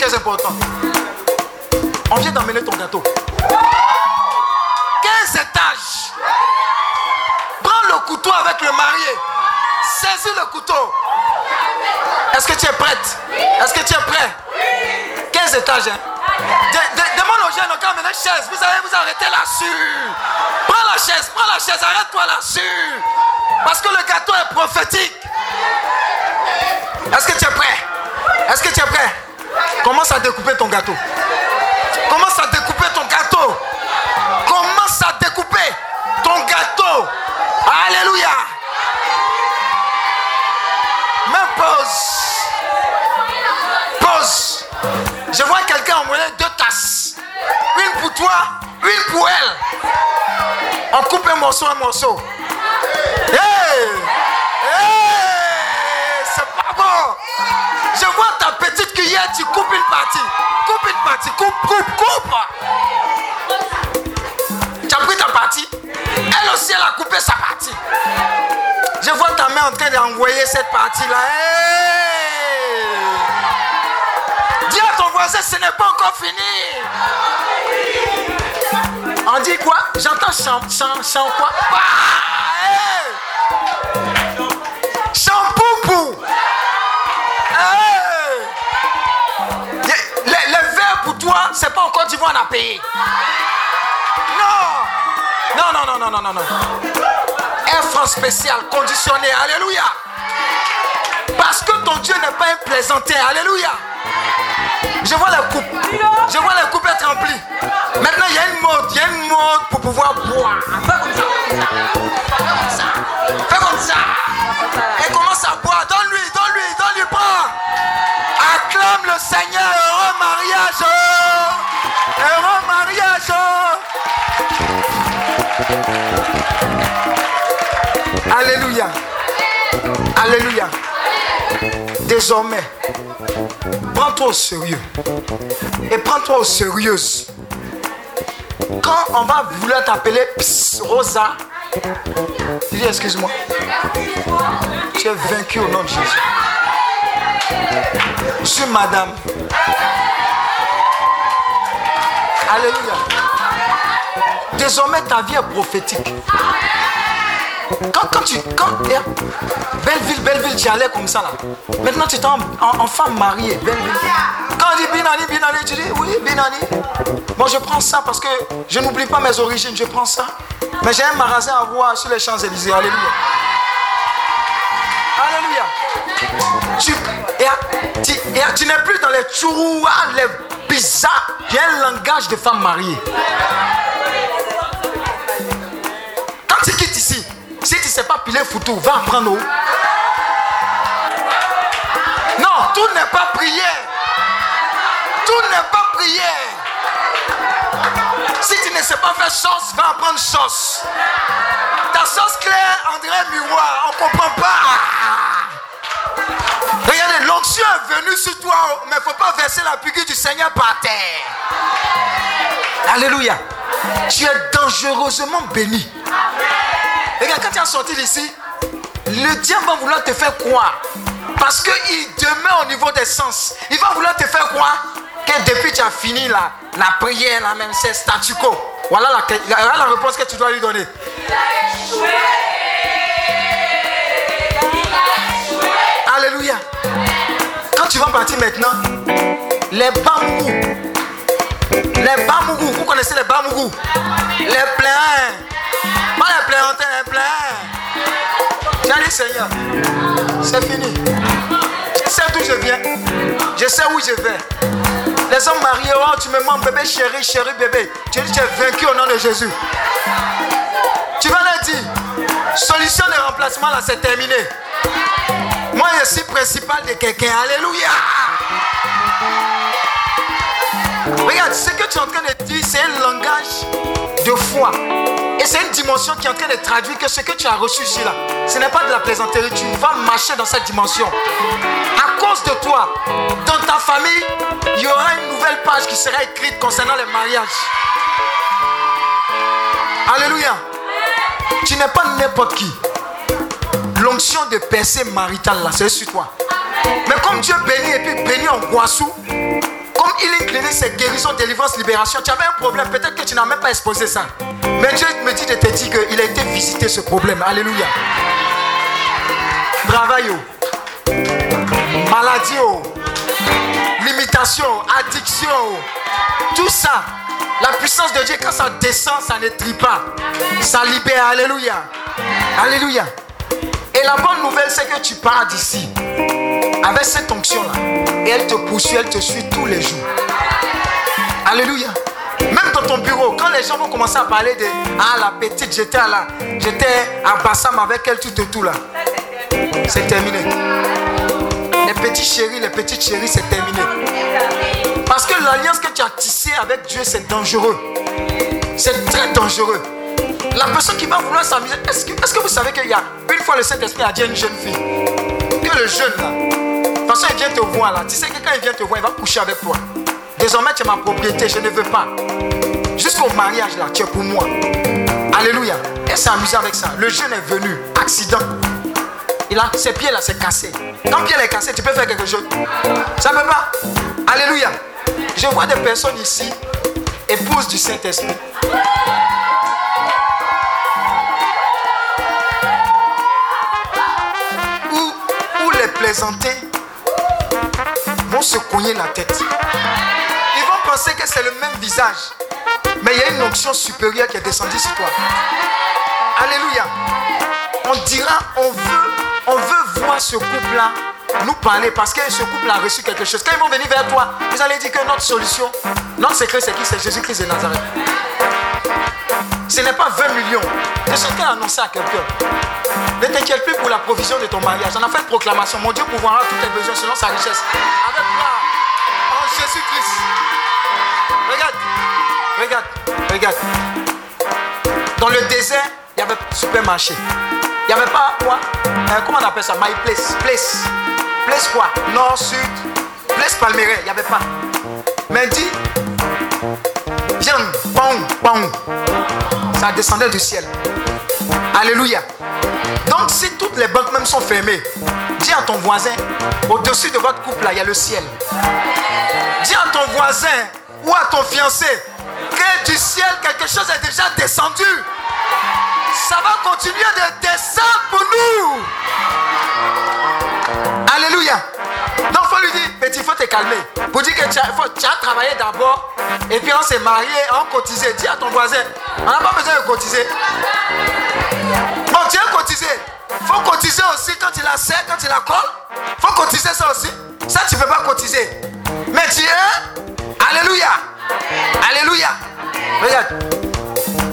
important. On vient d'emmener ton gâteau. 15 étages. Prends le couteau avec le marié. Saisis le couteau. Est-ce que tu es prête? Est-ce que tu es prêt? 15 étages. hein. De- de- demande aux jeunes, quand une chaise. Vous allez vous arrêter là-dessus. Prends la chaise, prends la chaise, arrête-toi là-dessus. Parce que le gâteau est prophétique. Est-ce que tu es prêt? Est-ce que tu es prêt? Commence à découper ton gâteau? Commence à découper ton gâteau? Commence à découper ton gâteau? Alléluia. Même pause. Pause. Je vois quelqu'un emmener deux tasses. Une pour toi, une pour elle. On coupe un morceau, un morceau. Hey! Hey! C'est pas bon. Je vois ta petite cuillère, tu coupes partie. Coupe une partie. Coupe, coupe, coupe. Tu as pris ta partie. Elle aussi, elle a coupé sa partie. Je vois ta main en train d'envoyer cette partie-là. Dis à ton voisin, ce n'est pas encore fini. On dit quoi? J'entends chant, chant, chant quoi? Ah, c'est pas encore du on a payé. Non Non, non, non, non, non, non. Air France spécial, conditionné. Alléluia. Parce que ton Dieu n'est pas un plaisantin. Alléluia. Je vois la coupe. Je vois la coupe être remplie. Maintenant, il y a une mode. Il y a une mode pour pouvoir boire. Fais comme ça. Fais comme ça. Fais comme ça. Et commence à boire. Donne-lui, donne-lui, donne-lui, prends. Acclame le Seigneur. Heureux mariage. Alléluia. Alléluia. Désormais, prends-toi au sérieux. Et prends-toi au sérieux. Quand on va vouloir t'appeler Rosa, dis excuse-moi. Tu es vaincu au nom de Jésus. Je suis madame. Alléluia. Désormais, ta vie est prophétique. Quand, quand tu. Quand, eh, Belleville, Belleville, tu allais comme ça là. Maintenant, tu es en, en- en femme mariée. Quand on dit Binani, Binani, tu dis oui, Binani. Moi, je prends ça parce que je n'oublie pas mes origines. Je prends ça. Mais j'ai un magasin à voir sur les Champs-Élysées. Alléluia. Alléluia. Tu, n'es plus dans les ah, les bizarres. Il langage de femme mariée. Quand tu quittes ici, si tu ne sais pas piler foutu, va apprendre où Non, tout n'est pas prière. Tout n'est pas prière. Si tu ne sais pas faire sauce, va apprendre sauce. Ta sauce claire, André Miroir, on ne comprend pas. Regardez, l'onction est venue sur toi, mais il ne faut pas verser la figure du Seigneur par terre. Alléluia. Tu es dangereusement béni. Regarde, quand tu as sorti d'ici, le diable va vouloir te faire croire. Parce qu'il demeure au niveau des sens. Il va vouloir te faire croire que depuis tu as fini la, la prière, la même, c'est statu quo. Voilà la, voilà la réponse que tu dois lui donner. Alléluia. Quand tu vas partir maintenant, les bambous, les bambous, vous connaissez les bambous, les pleins, pas les pleins, les pleins. As dit Seigneur, c'est fini. Je sais d'où je viens, je sais où je vais. Les hommes mariés, oh, tu me manques, bébé chéri, chéri, bébé. Tu dis, tu es vaincu au nom de Jésus. Tu vas leur dire, solution de remplacement là, c'est terminé. Moi, je suis principal de quelqu'un. Alléluia. Regarde, ce que tu es en train de dire, c'est un langage de foi. Et c'est une dimension qui est en train de traduire que ce que tu as reçu ici là, ce n'est pas de la plaisanterie. Tu vas marcher dans cette dimension. À cause de toi, dans ta famille, il y aura une nouvelle page qui sera écrite concernant les mariages. Alléluia. Tu n'es pas n'importe qui. De percée maritale là, c'est sur toi. Mais comme Dieu bénit et puis bénit en Guassou, comme Healing Clinic, c'est guérison, délivrance, libération, tu avais un problème, peut-être que tu n'as même pas exposé ça. Mais Dieu me dit de te dire qu'il a été visité ce problème. Alléluia. Travail, oh. maladie, oh. limitation, addiction, oh. tout ça. La puissance de Dieu, quand ça descend, ça ne trie pas. Ça libère. Alléluia. Alléluia. Et la bonne nouvelle, c'est que tu pars d'ici avec cette onction-là. Et elle te poursuit, elle te suit tous les jours. Alléluia. Même dans ton bureau, quand les gens vont commencer à parler de Ah, la petite, j'étais à la, j'étais à Bassam avec elle, tout et tout là. C'est terminé. Les petits chéris, les petites chéries, c'est terminé. Parce que l'alliance que tu as tissée avec Dieu, c'est dangereux. C'est très dangereux. La personne qui va vouloir s'amuser, est-ce que, vous savez qu'il y a une fois le Saint-Esprit a dit à une jeune fille que le jeune là Parce qu'il vient te voir là. Tu sais que quand il vient te voir, il va coucher avec toi. Désormais, tu es ma propriété, je ne veux pas. Jusqu'au mariage là, tu es pour moi. Alléluia. Elle s'est amusée avec ça. Le jeune est venu, accident. Il a, ses pieds là, c'est cassé. Quand pied est cassé, tu peux faire quelque chose. Ça ne peut pas. Alléluia. Je vois des personnes ici, épouses du Saint-Esprit. Vont se cogner la tête. Ils vont penser que c'est le même visage. Mais il y a une onction supérieure qui est descendue sur toi. Alléluia. On dira, on veut, on veut voir ce couple-là nous parler parce que ce couple a reçu quelque chose. Quand ils vont venir vers toi, vous allez dire que notre solution, notre secret, c'est qui? C'est Jésus-Christ de Nazareth. Ce n'est pas 20 millions. Je suis en annoncer à quelqu'un. Ne t'inquiète plus pour la provision de ton mariage? On a fait une proclamation. Mon Dieu pourvoira tous tes besoins selon sa richesse. Avec moi, en Jésus-Christ. Regarde, regarde, regarde. Dans le désert, il y avait supermarché. Il n'y avait pas quoi? Euh, Comment on appelle ça? My place. Place. Place quoi? Nord, sud. Place Palmeret. Il n'y avait pas. Mais dit, viande, pong, pong. Ça descendait du ciel. Alléluia. Donc si toutes les banques même sont fermées, dis à ton voisin, au-dessus de votre couple là, il y a le ciel. Dis à ton voisin ou à ton fiancé que du ciel quelque chose est déjà descendu. Ça va continuer de descendre pour nous. Alléluia. Donc, faut lui dire, petit, il faut te calmer. Pour dire que tu as, faut, tu as travaillé d'abord, et puis on s'est marié, on cotisé. Dis à ton voisin, on n'a pas besoin de cotiser. Bon, tu as cotisé. Faut cotiser aussi quand il la serre, quand il la colle. Faut cotiser ça aussi. Ça, tu ne peux pas cotiser. Mais tu es. Alléluia. Alléluia. Regarde.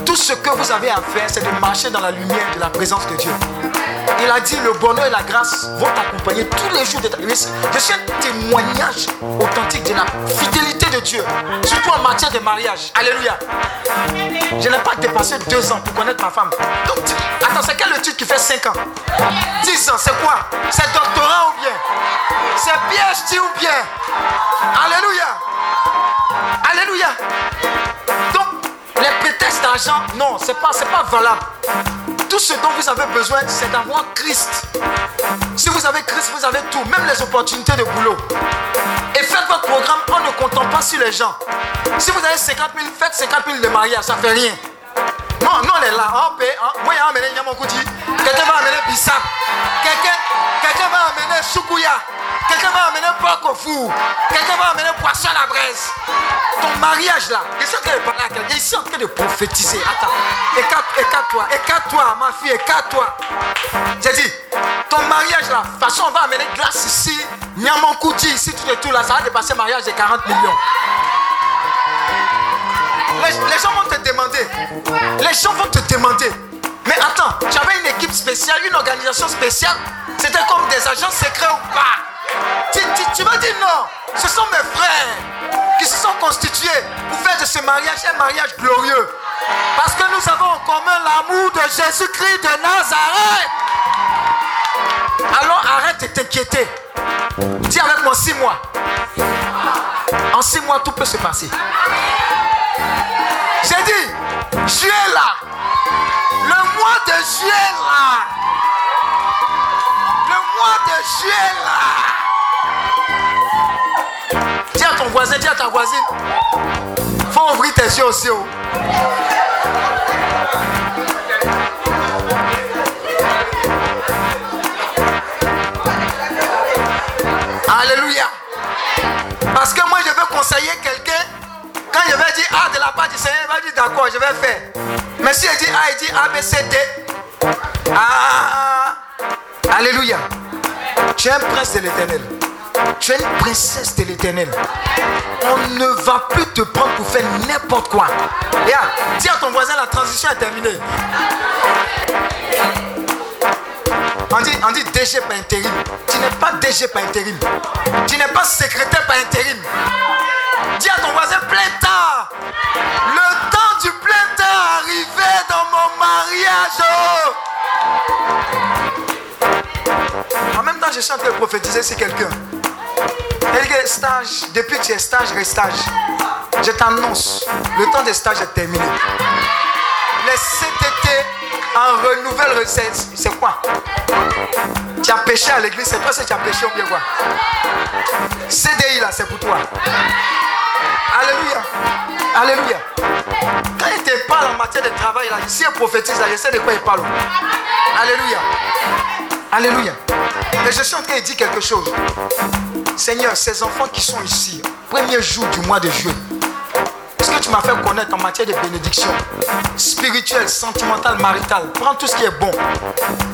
Tout ce que vous avez à faire, c'est de marcher dans la lumière de la présence de Dieu. Il a dit le bonheur et la grâce vont t'accompagner tous les jours de ta vie. Je suis un témoignage authentique de la fidélité de Dieu, surtout en matière de mariage. Alléluia. Je n'ai pas dépassé deux ans pour connaître ma femme. Donc, attends, c'est quel étude qui fait cinq ans? 10 ans, c'est quoi? C'est doctorat ou bien? C'est PhD ou bien? Alléluia. Alléluia. Donc, les prétextes d'argent, non, c'est pas, c'est pas valable. Tout ce dont vous avez besoin, c'est d'avoir Christ. Si vous avez Christ, vous avez tout, même les opportunités de boulot. Et faites votre programme en ne comptant pas sur les gens. Si vous avez 50 000, faites 50 000 de mariage, ça fait rien. Non, non, on est là. Paie. hein. Moi, a amené Yamoukouti. Quelqu'un va amener Bissap. Quelqu'un quelqu'un va amener Soukouya. Quelqu'un va amener porc. Quelqu'un va amener poisson à la braise. Ton mariage là, je suis en train de parler à quelqu'un. Je suis en train de prophétiser. Attends. Écarte, écarte-toi. Écarte-toi, ma fille. Écarte-toi. J'ai dit, ton mariage là, de toute façon, on va amener glace ici. Nyamoukouti ici, tout et tout là. Ça va dépasser le mariage de 40 millions. Les, gens vont te demander. Les gens vont te demander. Mais attends, tu avais une équipe spéciale, une organisation spéciale. C'était comme des agents secrets ou pas? Tu, tu, tu m'as dit non. Ce sont mes frères qui se sont constitués pour faire de ce mariage un mariage glorieux. Parce que nous avons en commun l'amour de Jésus-Christ de Nazareth. Alors arrête de t'inquiéter. Dis avec moi six mois. En six mois, tout peut se passer. J'ai dit, juillet là. Le mois de juillet là. Là. Dis à ton voisin, dis à ta voisine. Faut ouvrir tes yeux aussi. oh. Alléluia. Parce que moi, je veux conseiller quelqu'un. Quand je vais dire A de la part du Seigneur, il va dire d'accord, je vais faire. Mais si il dit A, il dit A, B, C, D. Ah. Alléluia. Tu es un prince de l'éternel. Tu es une princesse de l'éternel. On ne va plus te prendre pour faire n'importe quoi. Regarde, dis à ton voisin, la transition est terminée. On dit, on DG par intérim. Tu n'es pas DG par intérim. Tu n'es pas secrétaire par intérim. Dis à ton voisin plein temps. Le temps du plein temps est arrivé dans mon mariage. En même temps, je suis en train de prophétiser sur quelqu'un. Que stage, depuis que tu es stage, restage. Je t'annonce, le temps des stages est terminé. Les CTT en renouvelle recette. C'est quoi? Tu as péché à l'église, c'est toi si tu as péché ou bien quoi CDI là, c'est pour toi. Alléluia. Alléluia. Quand il te parle en matière de travail, là, si il prophétise, là, je sais de quoi il parle. Alléluia. Alléluia. Mais je suis en train de dire quelque chose. Seigneur, ces enfants qui sont ici, premier jour du mois de juillet, ce que tu m'as fait connaître en matière de bénédiction spirituelle, sentimentale, maritale, prends tout ce qui est bon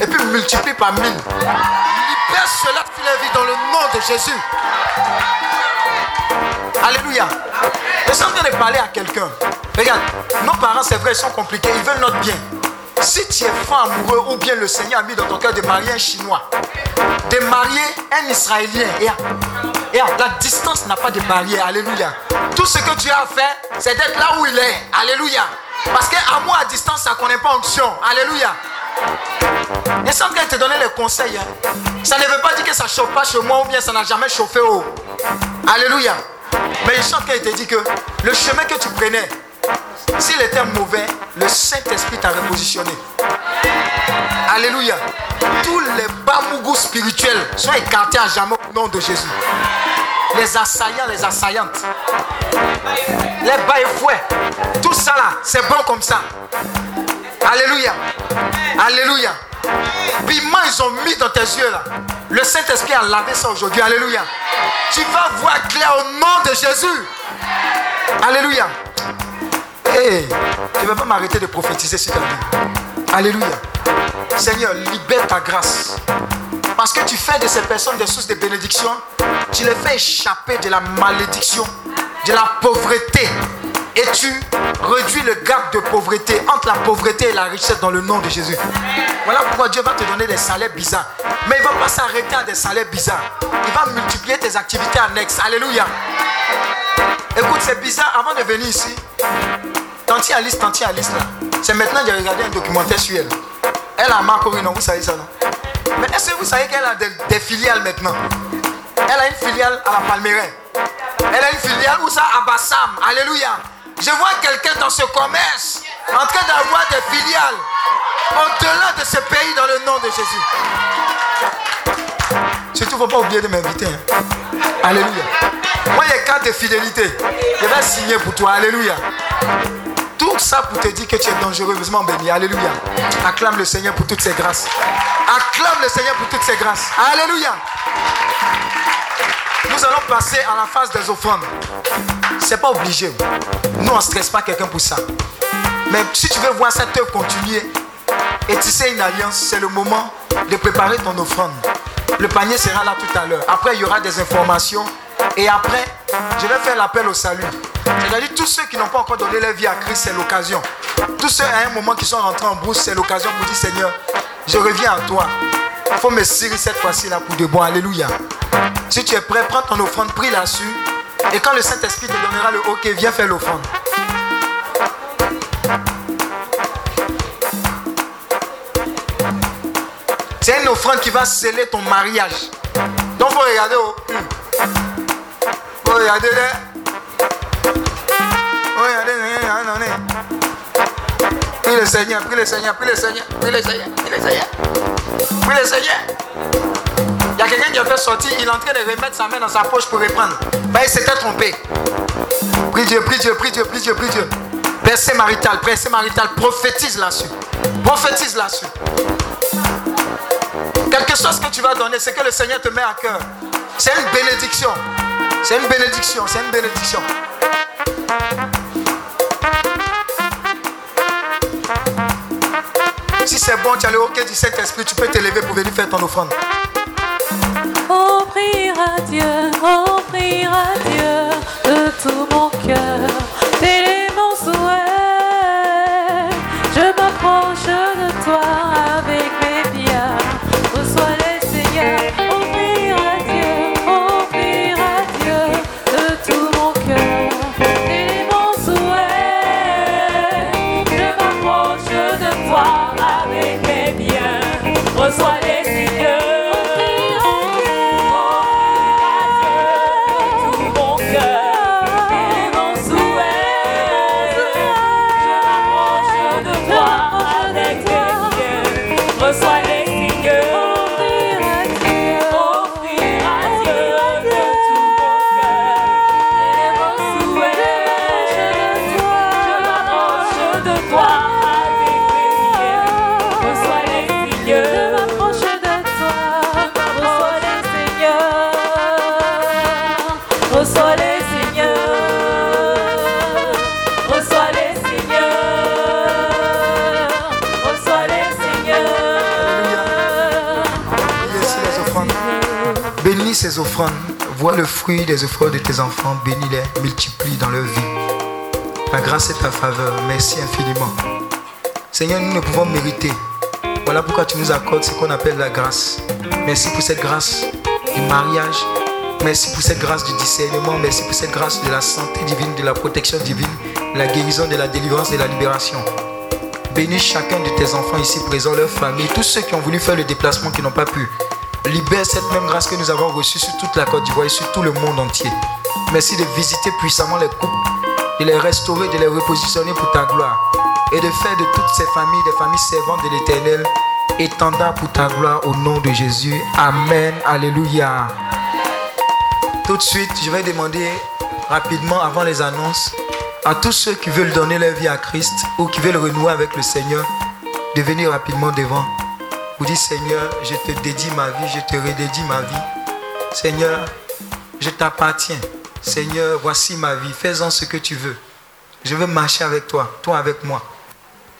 et puis multiplie par mille. Libère cela de la vie dans le nom de Jésus. Alléluia. Je suis en train de parler à quelqu'un. Regarde, nos parents, c'est vrai, ils sont compliqués, ils veulent notre bien. Si tu es femme amoureux ou bien le Seigneur a mis dans ton cœur de marier un Chinois, de marier un Israélien, la distance n'a pas de barrière. Alléluia. Tout ce que tu as à faire, c'est d'être là où il est. Alléluia. Parce qu'amour à distance, ça ne connaît pas onction. Alléluia. Et sans qu'elle te donne les conseils, hein. ça ne veut pas dire que ça ne chauffe pas chez moi ou bien ça n'a jamais chauffé haut. Alléluia. Mais il chante qu'elle te dit que le chemin que tu prenais, s'il était mauvais, le Saint-Esprit t'a repositionné. Alléluia. Tous les bamougous spirituels sont écartés à jamais au nom de Jésus. Les assaillants, les assaillantes. Les baillefouets. Tout ça là, c'est bon comme ça. Alléluia. Alléluia. Piment, ils ont mis dans tes yeux là. Le Saint-Esprit a lavé ça aujourd'hui. Alléluia. Tu vas voir clair au nom de Jésus. Alléluia. Hey, je ne vais pas m'arrêter de prophétiser sur ta vie. Alléluia. Seigneur, libère ta grâce. Parce que tu fais de ces personnes des sources de bénédiction. Tu les fais échapper de la malédiction, de la pauvreté. Et tu réduis le gap de pauvreté entre la pauvreté et la richesse dans le nom de Jésus. Voilà pourquoi Dieu va te donner des salaires bizarres. Mais il ne va pas s'arrêter à des salaires bizarres. Il va multiplier tes activités annexes. Alléluia. Écoute, c'est bizarre. Avant de venir ici, Tanti Alice, Tanti Alice là, c'est maintenant que j'ai regardé un documentaire sur elle. Elle a marqué, non, vous savez ça, non? Mais est-ce que vous savez qu'elle a des, filiales maintenant? Elle a une filiale à la Palmeraie. Elle a une filiale où ça à Bassam. Alléluia. Je vois quelqu'un dans ce commerce en train d'avoir des filiales au-delà de ce pays dans le nom de Jésus. Surtout, il ne faut pas oublier de m'inviter. Hein. Alléluia. Moi, il y a quatre de fidélité. Je vais signer pour toi. Alléluia. Tout ça pour te dire que tu es dangereusement béni. Alléluia. Acclame le Seigneur pour toutes ses grâces. Acclame le Seigneur pour toutes ses grâces. Alléluia. Nous allons passer à la phase des offrandes. C'est pas obligé. Nous, on ne stresse pas quelqu'un pour ça. Mais si tu veux voir cette œuvre continuer et sais une alliance, c'est le moment de préparer ton offrande. Le panier sera là tout à l'heure. Après, il y aura des informations. Et après, je vais faire l'appel au salut. C'est-à-dire tous ceux qui n'ont pas encore donné leur vie à Christ, c'est l'occasion. Tous ceux à un moment qui sont rentrés en brousse, c'est l'occasion pour dire Seigneur, je reviens à toi. Il faut me serrer cette fois-ci là pour de bon. Alléluia. Si tu es prêt, prends ton offrande, prie là-dessus. Et quand le Saint-Esprit te donnera le OK, viens faire l'offrande. C'est une offrande qui va sceller ton mariage. Donc, faut regarder. Oh. Prie le Seigneur, prie le Seigneur, prie le Seigneur, prie le Seigneur, prie le Seigneur. Le Seigneur. Il y a quelqu'un qui a fait sortir, il est en train de remettre sa main dans sa poche pour reprendre. Ben, il s'était trompé. Prie Dieu, prie Dieu, prie Dieu, prie Dieu, prie Dieu. Percée marital, percée marital, prophétise là-dessus. Prophétise là-dessus. Quelque chose que tu vas donner, c'est que le Seigneur te met à cœur. C'est une bénédiction. C'est une bénédiction, c'est une bénédiction. Si c'est bon, tu as le hockey du Saint-Esprit, tu peux t'élever pour venir faire ton offrande. Offrir à Dieu, offrir à Dieu de tout mon cœur, Vois le fruit des efforts de tes enfants. Bénis-les, multiplie dans leur vie. Ta grâce et ta faveur. Merci infiniment. Seigneur, nous ne pouvons mériter. Voilà pourquoi tu nous accordes ce qu'on appelle la grâce. Merci pour cette grâce du mariage. Merci pour cette grâce du discernement. Merci pour cette grâce de la santé divine, de la protection divine, la guérison, de la délivrance, de la libération. Bénis chacun de tes enfants ici présents, leurs familles, tous ceux qui ont voulu faire le déplacement, qui n'ont pas pu. Libère cette même grâce que nous avons reçue sur toute la Côte d'Ivoire et sur tout le monde entier. Merci de visiter puissamment les couples, de les restaurer, de les repositionner pour ta gloire. Et de faire de toutes ces familles des familles servantes de l'éternel, étendard pour ta gloire au nom de Jésus. Amen. Alléluia. Tout de suite, je vais demander rapidement avant les annonces à tous ceux qui veulent donner leur vie à Christ ou qui veulent renouer avec le Seigneur de venir rapidement devant. Dites Seigneur, je te dédie ma vie, je te redédie ma vie. Seigneur, je t'appartiens. Seigneur, voici ma vie, fais-en ce que tu veux. Je veux marcher avec toi, toi avec moi.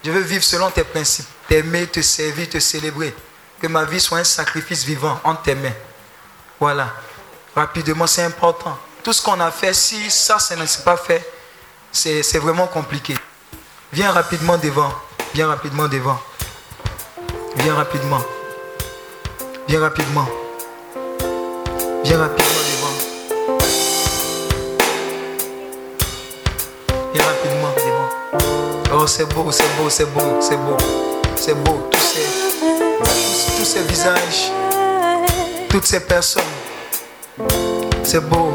Je veux vivre selon tes principes, t'aimer, te servir, te célébrer. Que ma vie soit un sacrifice vivant entre tes mains. Voilà. Rapidement, c'est important. Tout ce qu'on a fait, si ça, ça ne s'est pas fait, c'est vraiment compliqué. Viens rapidement devant. Viens rapidement devant. Viens rapidement. Viens rapidement. Viens rapidement devant. Viens rapidement devant. Oh, c'est beau, c'est beau, c'est beau, c'est beau. C'est beau. Tous ces, tous, ces visages, toutes ces personnes. C'est beau.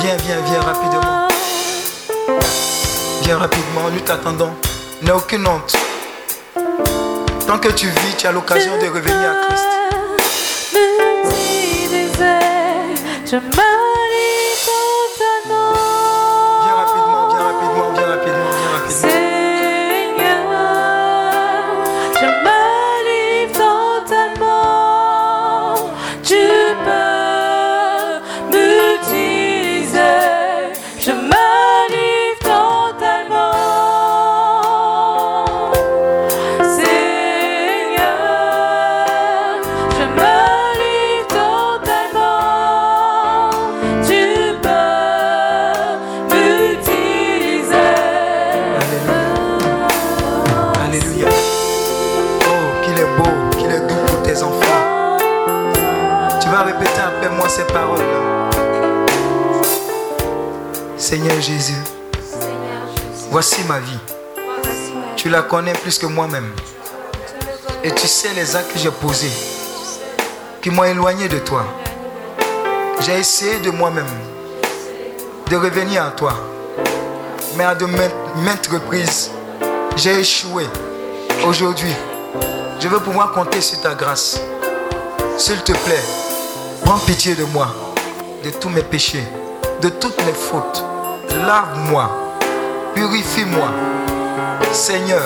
Viens, viens, viens rapidement. Viens rapidement, nous t'attendons. N'aie aucune honte. Tant que tu vis, tu as l'occasion de revenir à Christ. Ma vie. Tu la connais plus que moi-même. Et tu sais les actes que j'ai posés qui m'ont éloigné de toi. J'ai essayé de moi-même de revenir à toi. Mais à de maintes, maintes reprises, j'ai échoué. Aujourd'hui, je veux pouvoir compter sur ta grâce. S'il te plaît, prends pitié de moi, de tous mes péchés, de toutes mes fautes. Lave-moi, purifie-moi. Seigneur,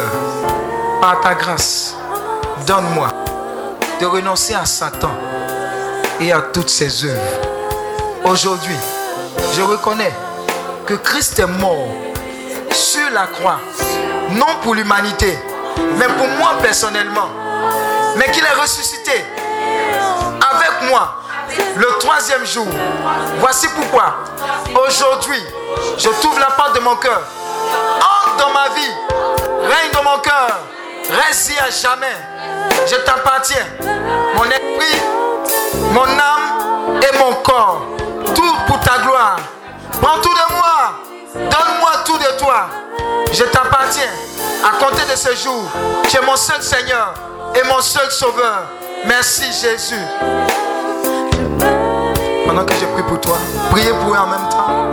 par ta grâce, donne-moi de renoncer à Satan et à toutes ses œuvres. Aujourd'hui, je reconnais que Christ est mort sur la croix, non pour l'humanité, mais pour moi personnellement, mais qu'il est ressuscité avec moi le troisième jour. Voici pourquoi aujourd'hui, je t'ouvre la porte de mon cœur. Dans ma vie, règne dans mon cœur, reste à jamais. Je t'appartiens, mon esprit, mon âme et mon corps. Tout pour ta gloire. Prends tout de moi. Donne-moi tout de toi. Je t'appartiens. À compter de ce jour, tu es mon seul Seigneur et mon seul Sauveur. Merci Jésus. Pendant que je prie pour toi, priez pour eux en même temps.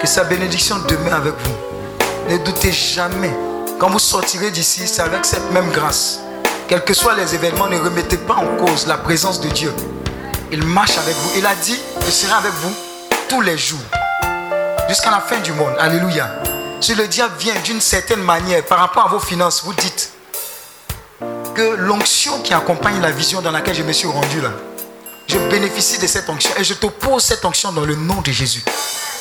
Que sa bénédiction demeure avec vous. Ne doutez jamais. Quand vous sortirez d'ici, c'est avec cette même grâce. Quels que soient les événements, ne remettez pas en cause la présence de Dieu. Il marche avec vous. Il a dit, je serai avec vous tous les jours. Jusqu'à la fin du monde. Alléluia. Si le diable vient d'une certaine manière par rapport à vos finances, vous dites que l'onction qui accompagne la vision dans laquelle je me suis rendu là, je bénéficie de cette onction et je te pose cette onction dans le nom de Jésus.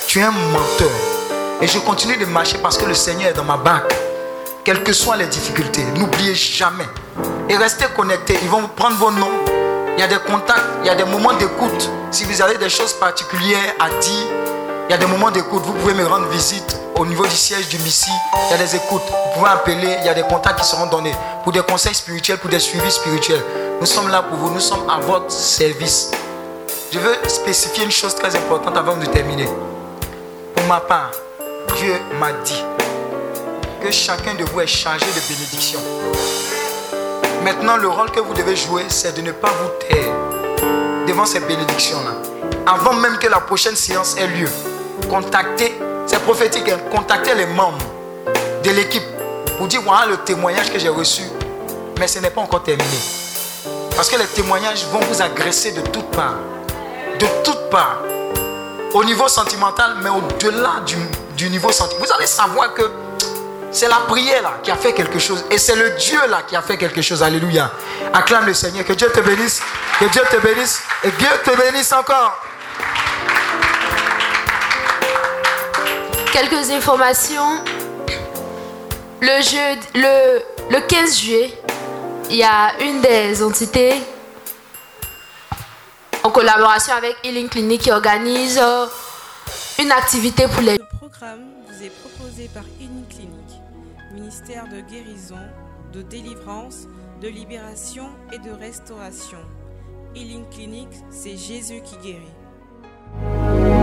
Tu es un menteur. Et je continue de marcher parce que le Seigneur est dans ma barque. Quelles que soient les difficultés, n'oubliez jamais. Et restez connectés. Ils vont prendre vos noms. Il y a des contacts, il y a des moments d'écoute. Si vous avez des choses particulières à dire, il y a des moments d'écoute. Vous pouvez me rendre visite au niveau du siège du Missi. Il y a des écoutes. Vous pouvez appeler. Il y a des contacts qui seront donnés pour des conseils spirituels, pour des suivis spirituels. Nous sommes là pour vous. Nous sommes à votre service. Je veux spécifier une chose très importante avant de terminer. Pour ma part, Dieu m'a dit que chacun de vous est chargé de bénédiction. Maintenant, le rôle que vous devez jouer, c'est de ne pas vous taire devant ces bénédictions-là. Avant même que la prochaine séance ait lieu, contactez, c'est prophétique, hein, contactez les membres de l'équipe pour dire voilà le témoignage que j'ai reçu. Mais ce n'est pas encore terminé. Parce que les témoignages vont vous agresser de toutes parts. De toutes parts. Au niveau sentimental, mais au-delà du, du niveau sentimental. Vous allez savoir que c'est la prière qui a fait quelque chose. Et c'est le Dieu là qui a fait quelque chose. Alléluia. Acclame le Seigneur. Que Dieu te bénisse. Que Dieu te bénisse. Et Dieu te bénisse encore. Quelques informations. Le, le, le 15 juillet, il y a une des entités en collaboration avec Healing Clinic qui organise euh, une activité pour les... Ce programme vous est proposé par Healing Clinic, ministère de guérison, de délivrance, de libération et de restauration. Healing Clinic, c'est Jésus qui guérit.